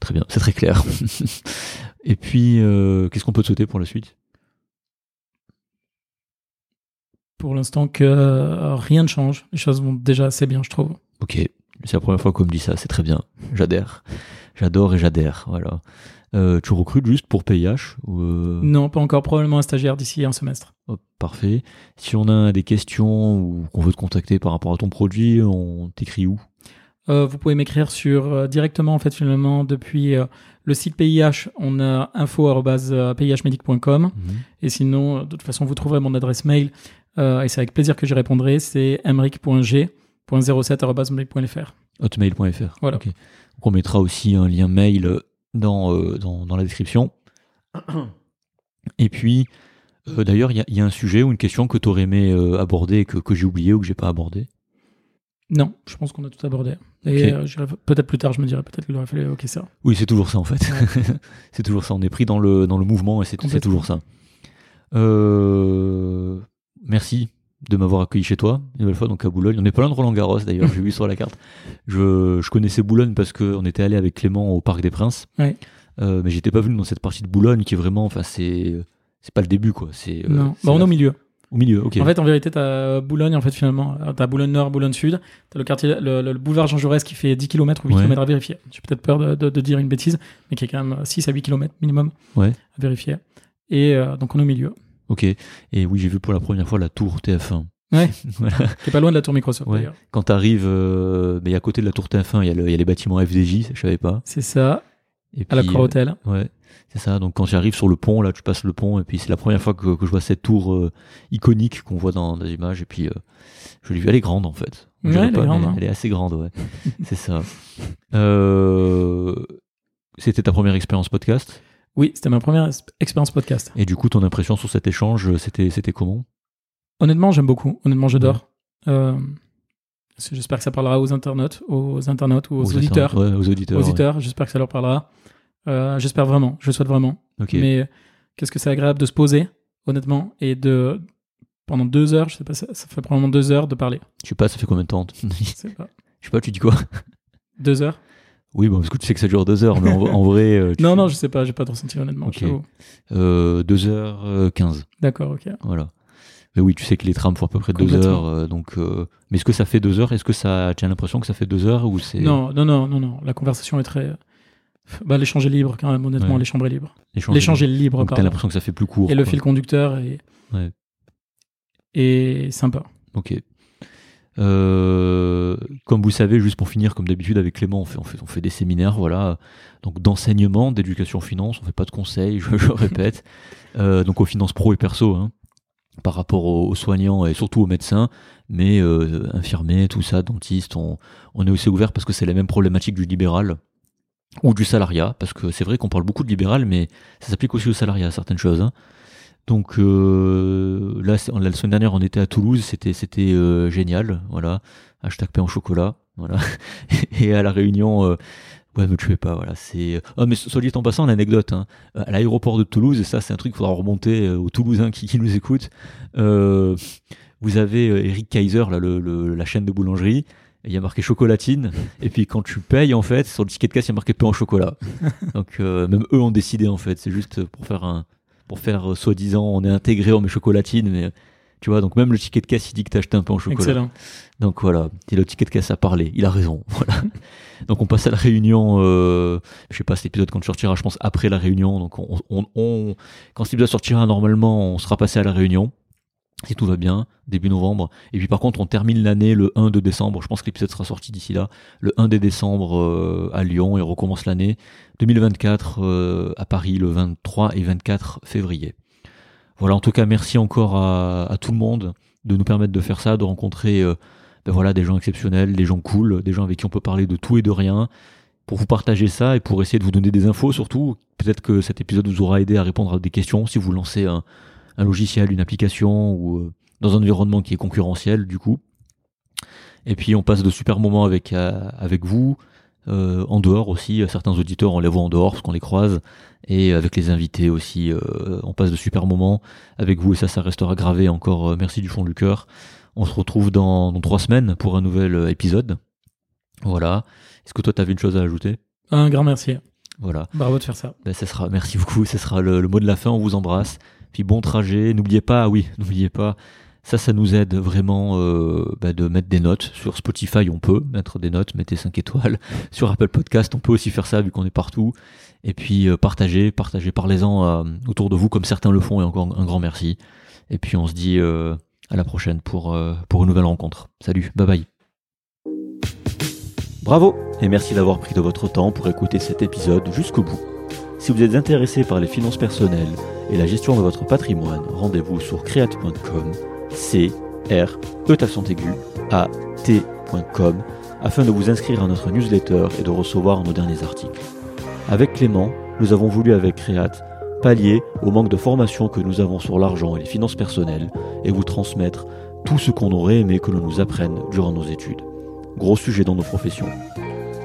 Très bien, c'est très clair. Et puis, euh, qu'est-ce qu'on peut te souhaiter pour la suite? Pour l'instant que euh, rien ne change, les choses vont déjà assez bien, je trouve. Ok, c'est la première fois qu'on me dit ça, c'est très bien. J'adhère. J'adore et j'adhère. Voilà. Euh, tu recrutes juste pour PIH ou euh, Non, pas encore, probablement un stagiaire d'ici un semestre. Hop, Parfait. Si on a des questions ou qu'on veut te contacter par rapport à ton produit, on t'écrit où? Euh, vous pouvez m'écrire sur euh, directement en fait finalement depuis euh, le site PIH. On a info@pihmedic.com Mhm. et sinon de toute façon vous trouverez mon adresse mail euh, et c'est avec plaisir que j'y répondrai. C'est emric.g.07@mail.fr. Hotmail.fr. Voilà. Donc on mettra aussi un lien mail dans, euh, dans, dans la description. Et puis, euh, d'ailleurs, il y, a- il y a un sujet ou une question que tu aurais aimé euh, aborder et que, que j'ai oublié ou que j'ai pas abordé? Non, je pense qu'on a tout abordé. Et euh, peut-être plus tard, je me dirais peut-être qu'il aurait fallu évoquer ça. Oui, c'est toujours ça en fait. c'est toujours ça. On est pris dans le, dans le mouvement et c'est toujours ça. Merci de m'avoir accueilli chez toi une nouvelle fois donc à Boulogne. On est pas loin de Roland Garros d'ailleurs, j'ai vu sur la carte. Je, je connaissais Boulogne parce qu'on était allé avec Clément au Parc des Princes. Ouais. Euh, mais j'étais pas venu dans cette partie de Boulogne qui est vraiment, enfin c'est c'est pas le début quoi. C'est euh, non, bah, on est au milieu. au milieu. Ok. En fait, en vérité, t'as Boulogne, en fait, finalement. Alors, T'as Boulogne Nord, Boulogne Sud. T'as le quartier, le, le- le boulevard Jean Jaurès qui fait 10 km ou 8 Ouais. km à vérifier. J'ai peut-être peur de, de- de dire une bêtise, mais qui est quand même 6 à 8 km minimum Ouais. à vérifier. Et euh, donc, on est au milieu. Ok. Et oui, j'ai vu pour la première fois la tour TF1. Ouais. Voilà. Qui est pas loin de la tour Microsoft, Ouais. d'ailleurs. Quand t'arrives, euh, mais à côté de la tour TF1, il y, a y les bâtiments FDJ, je savais pas. C'est ça, Et à la Croix Hôtel. euh, Ouais, c'est ça. Donc quand j'arrive sur le pont, là, tu passes le pont, et puis c'est la première fois que, que je vois cette tour euh, iconique qu'on voit dans, les images. Et puis euh, je l'ai vue, elle est grande en fait. Ouais, est grande, hein. Elle est assez grande, ouais. c'est ça. Euh, C'était ta première expérience podcast? Oui, c'était ma première expérience podcast. Et du coup, ton impression sur cet échange, c'était c'était comment? Honnêtement, j'aime beaucoup. Honnêtement, j'adore. C'est- J'espère que ça parlera aux internautes, aux internautes ou aux, auditeurs. Ouais, aux auditeurs. Aux ouais. auditeurs, j'espère que ça leur parlera. Euh, j'espère vraiment, je le souhaite vraiment. Mais qu'est-ce que c'est agréable de se poser, honnêtement, et de pendant deux heures, je sais pas, ça, ça fait probablement deux heures de parler. Je sais pas, ça fait combien de temps Je sais pas. Je sais pas, tu dis quoi? Deux heures? Oui, bon, parce que tu sais que ça dure deux heures, mais en, en vrai. euh, Non, non, je sais pas, j'ai pas de ressenti honnêtement. Ok. je t'avoue. Euh, 2h15. D'accord, ok. Voilà. Mais oui, tu sais que les trams font à peu près deux heures. euh, donc, euh, mais est-ce que ça fait deux heures? Est-ce que ça, tu as l'impression que ça fait deux heures ou c'est Non, non, non, non, non. La conversation est très. Bah, l'échange est libre quand même, honnêtement, Ouais. l'échange est libre. l'échange est libre, t'as l'impression que ça fait plus court. Et le fil conducteur est. Ouais. est sympa. Ok. Euh, comme vous savez, juste pour finir, comme d'habitude avec Clément, on fait, on fait, on fait des séminaires, voilà, donc d'enseignement, d'éducation finance, on fait pas de conseils, je, je répète, Euh, donc aux finances pro et perso, hein, par rapport aux, aux soignants et surtout aux médecins, mais euh, infirmiers, tout ça, dentistes, on, on est aussi ouvert parce que c'est la même problématique du libéral ou du salariat, parce que c'est vrai qu'on parle beaucoup de libéral, mais ça s'applique aussi au salariat, certaines choses. hein. Donc euh, là, la semaine dernière, on était à Toulouse, c'était c'était euh, génial, voilà. Hashtag pain au chocolat, voilà. Et à la Réunion, euh, ouais, me tuez pas, voilà. C'est. Oh, mais soit dit en passant, l'anecdote, hein, à l'aéroport de Toulouse, et ça, c'est un truc qu'il faudra remonter euh, aux Toulousains qui, qui nous écoutent. Euh, vous avez euh, Eric Kaiser, là, le, le- la chaîne de boulangerie. Il y a marqué chocolatine, et puis quand tu payes, en fait, sur le ticket de casse, il y a marqué pain au chocolat. Donc, euh, même eux ont décidé, en fait. C'est juste pour faire un, pour faire euh, soi-disant on est intégré, on met chocolatine, mais tu vois, donc même le ticket de caisse il dit que t'as acheté un pain au chocolat. Excellent. Donc voilà, et le ticket de caisse a parlé, il a raison. Voilà. donc on passe à la réunion, euh, je sais pas cet épisode quand sortira, je pense après la réunion. Donc on, on, on- quand cet épisode sortira normalement, on sera passé à la réunion. Si tout va bien, début novembre. Et puis par contre, on termine l'année le 1 de décembre. Je pense que l'épisode sera sorti d'ici là. Le 1 de décembre euh, à Lyon et recommence l'année 2024 euh, à Paris le 23 et 24 février. Voilà, en tout cas, merci encore à, à tout le monde de nous permettre de faire ça, de rencontrer euh, ben voilà, des gens exceptionnels, des gens cool, des gens avec qui on peut parler de tout et de rien, pour vous partager ça et pour essayer de vous donner des infos surtout. Peut-être que cet épisode vous aura aidé à répondre à des questions si vous lancez un, un logiciel, une application ou euh, dans un environnement qui est concurrentiel du coup. Et puis on passe de super moments avec, euh, avec vous, euh, en dehors aussi. Certains auditeurs, on les voit en dehors parce qu'on les croise. Et avec les invités aussi, euh, on passe de super moments avec vous et ça, ça restera gravé encore. euh, merci du fond du cœur. On se retrouve dans, dans trois semaines pour un nouvel épisode. Voilà. Est-ce que toi, tu avais une chose à ajouter? Un grand merci. Voilà. Bravo de faire ça. Ben, ça sera, merci beaucoup. Ce sera le, le mot de la fin. On vous embrasse. Puis bon trajet. N'oubliez pas, ah oui, n'oubliez pas. Ça, ça nous aide vraiment euh, ben, de mettre des notes. Sur Spotify, on peut mettre des notes, mettez 5 étoiles. Sur Apple Podcast, on peut aussi faire ça vu qu'on est partout. Et puis euh, partagez, partagez, parlez-en euh, autour de vous comme certains le font et encore un grand merci. Et puis on se dit à la prochaine pour, pour une nouvelle rencontre. Salut, bye bye. Bravo et merci d'avoir pris de votre temps pour écouter cet épisode jusqu'au bout. Si vous êtes intéressé par les finances personnelles et la gestion de votre patrimoine, rendez-vous sur create.com, c r e accent aigu a afin de vous inscrire à notre newsletter et de recevoir nos derniers articles. Avec Clément, nous avons voulu avec Create pallier au manque de formation que nous avons sur l'argent et les finances personnelles et vous transmettre tout ce qu'on aurait aimé que l'on nous apprenne durant nos études. Gros sujet dans nos professions.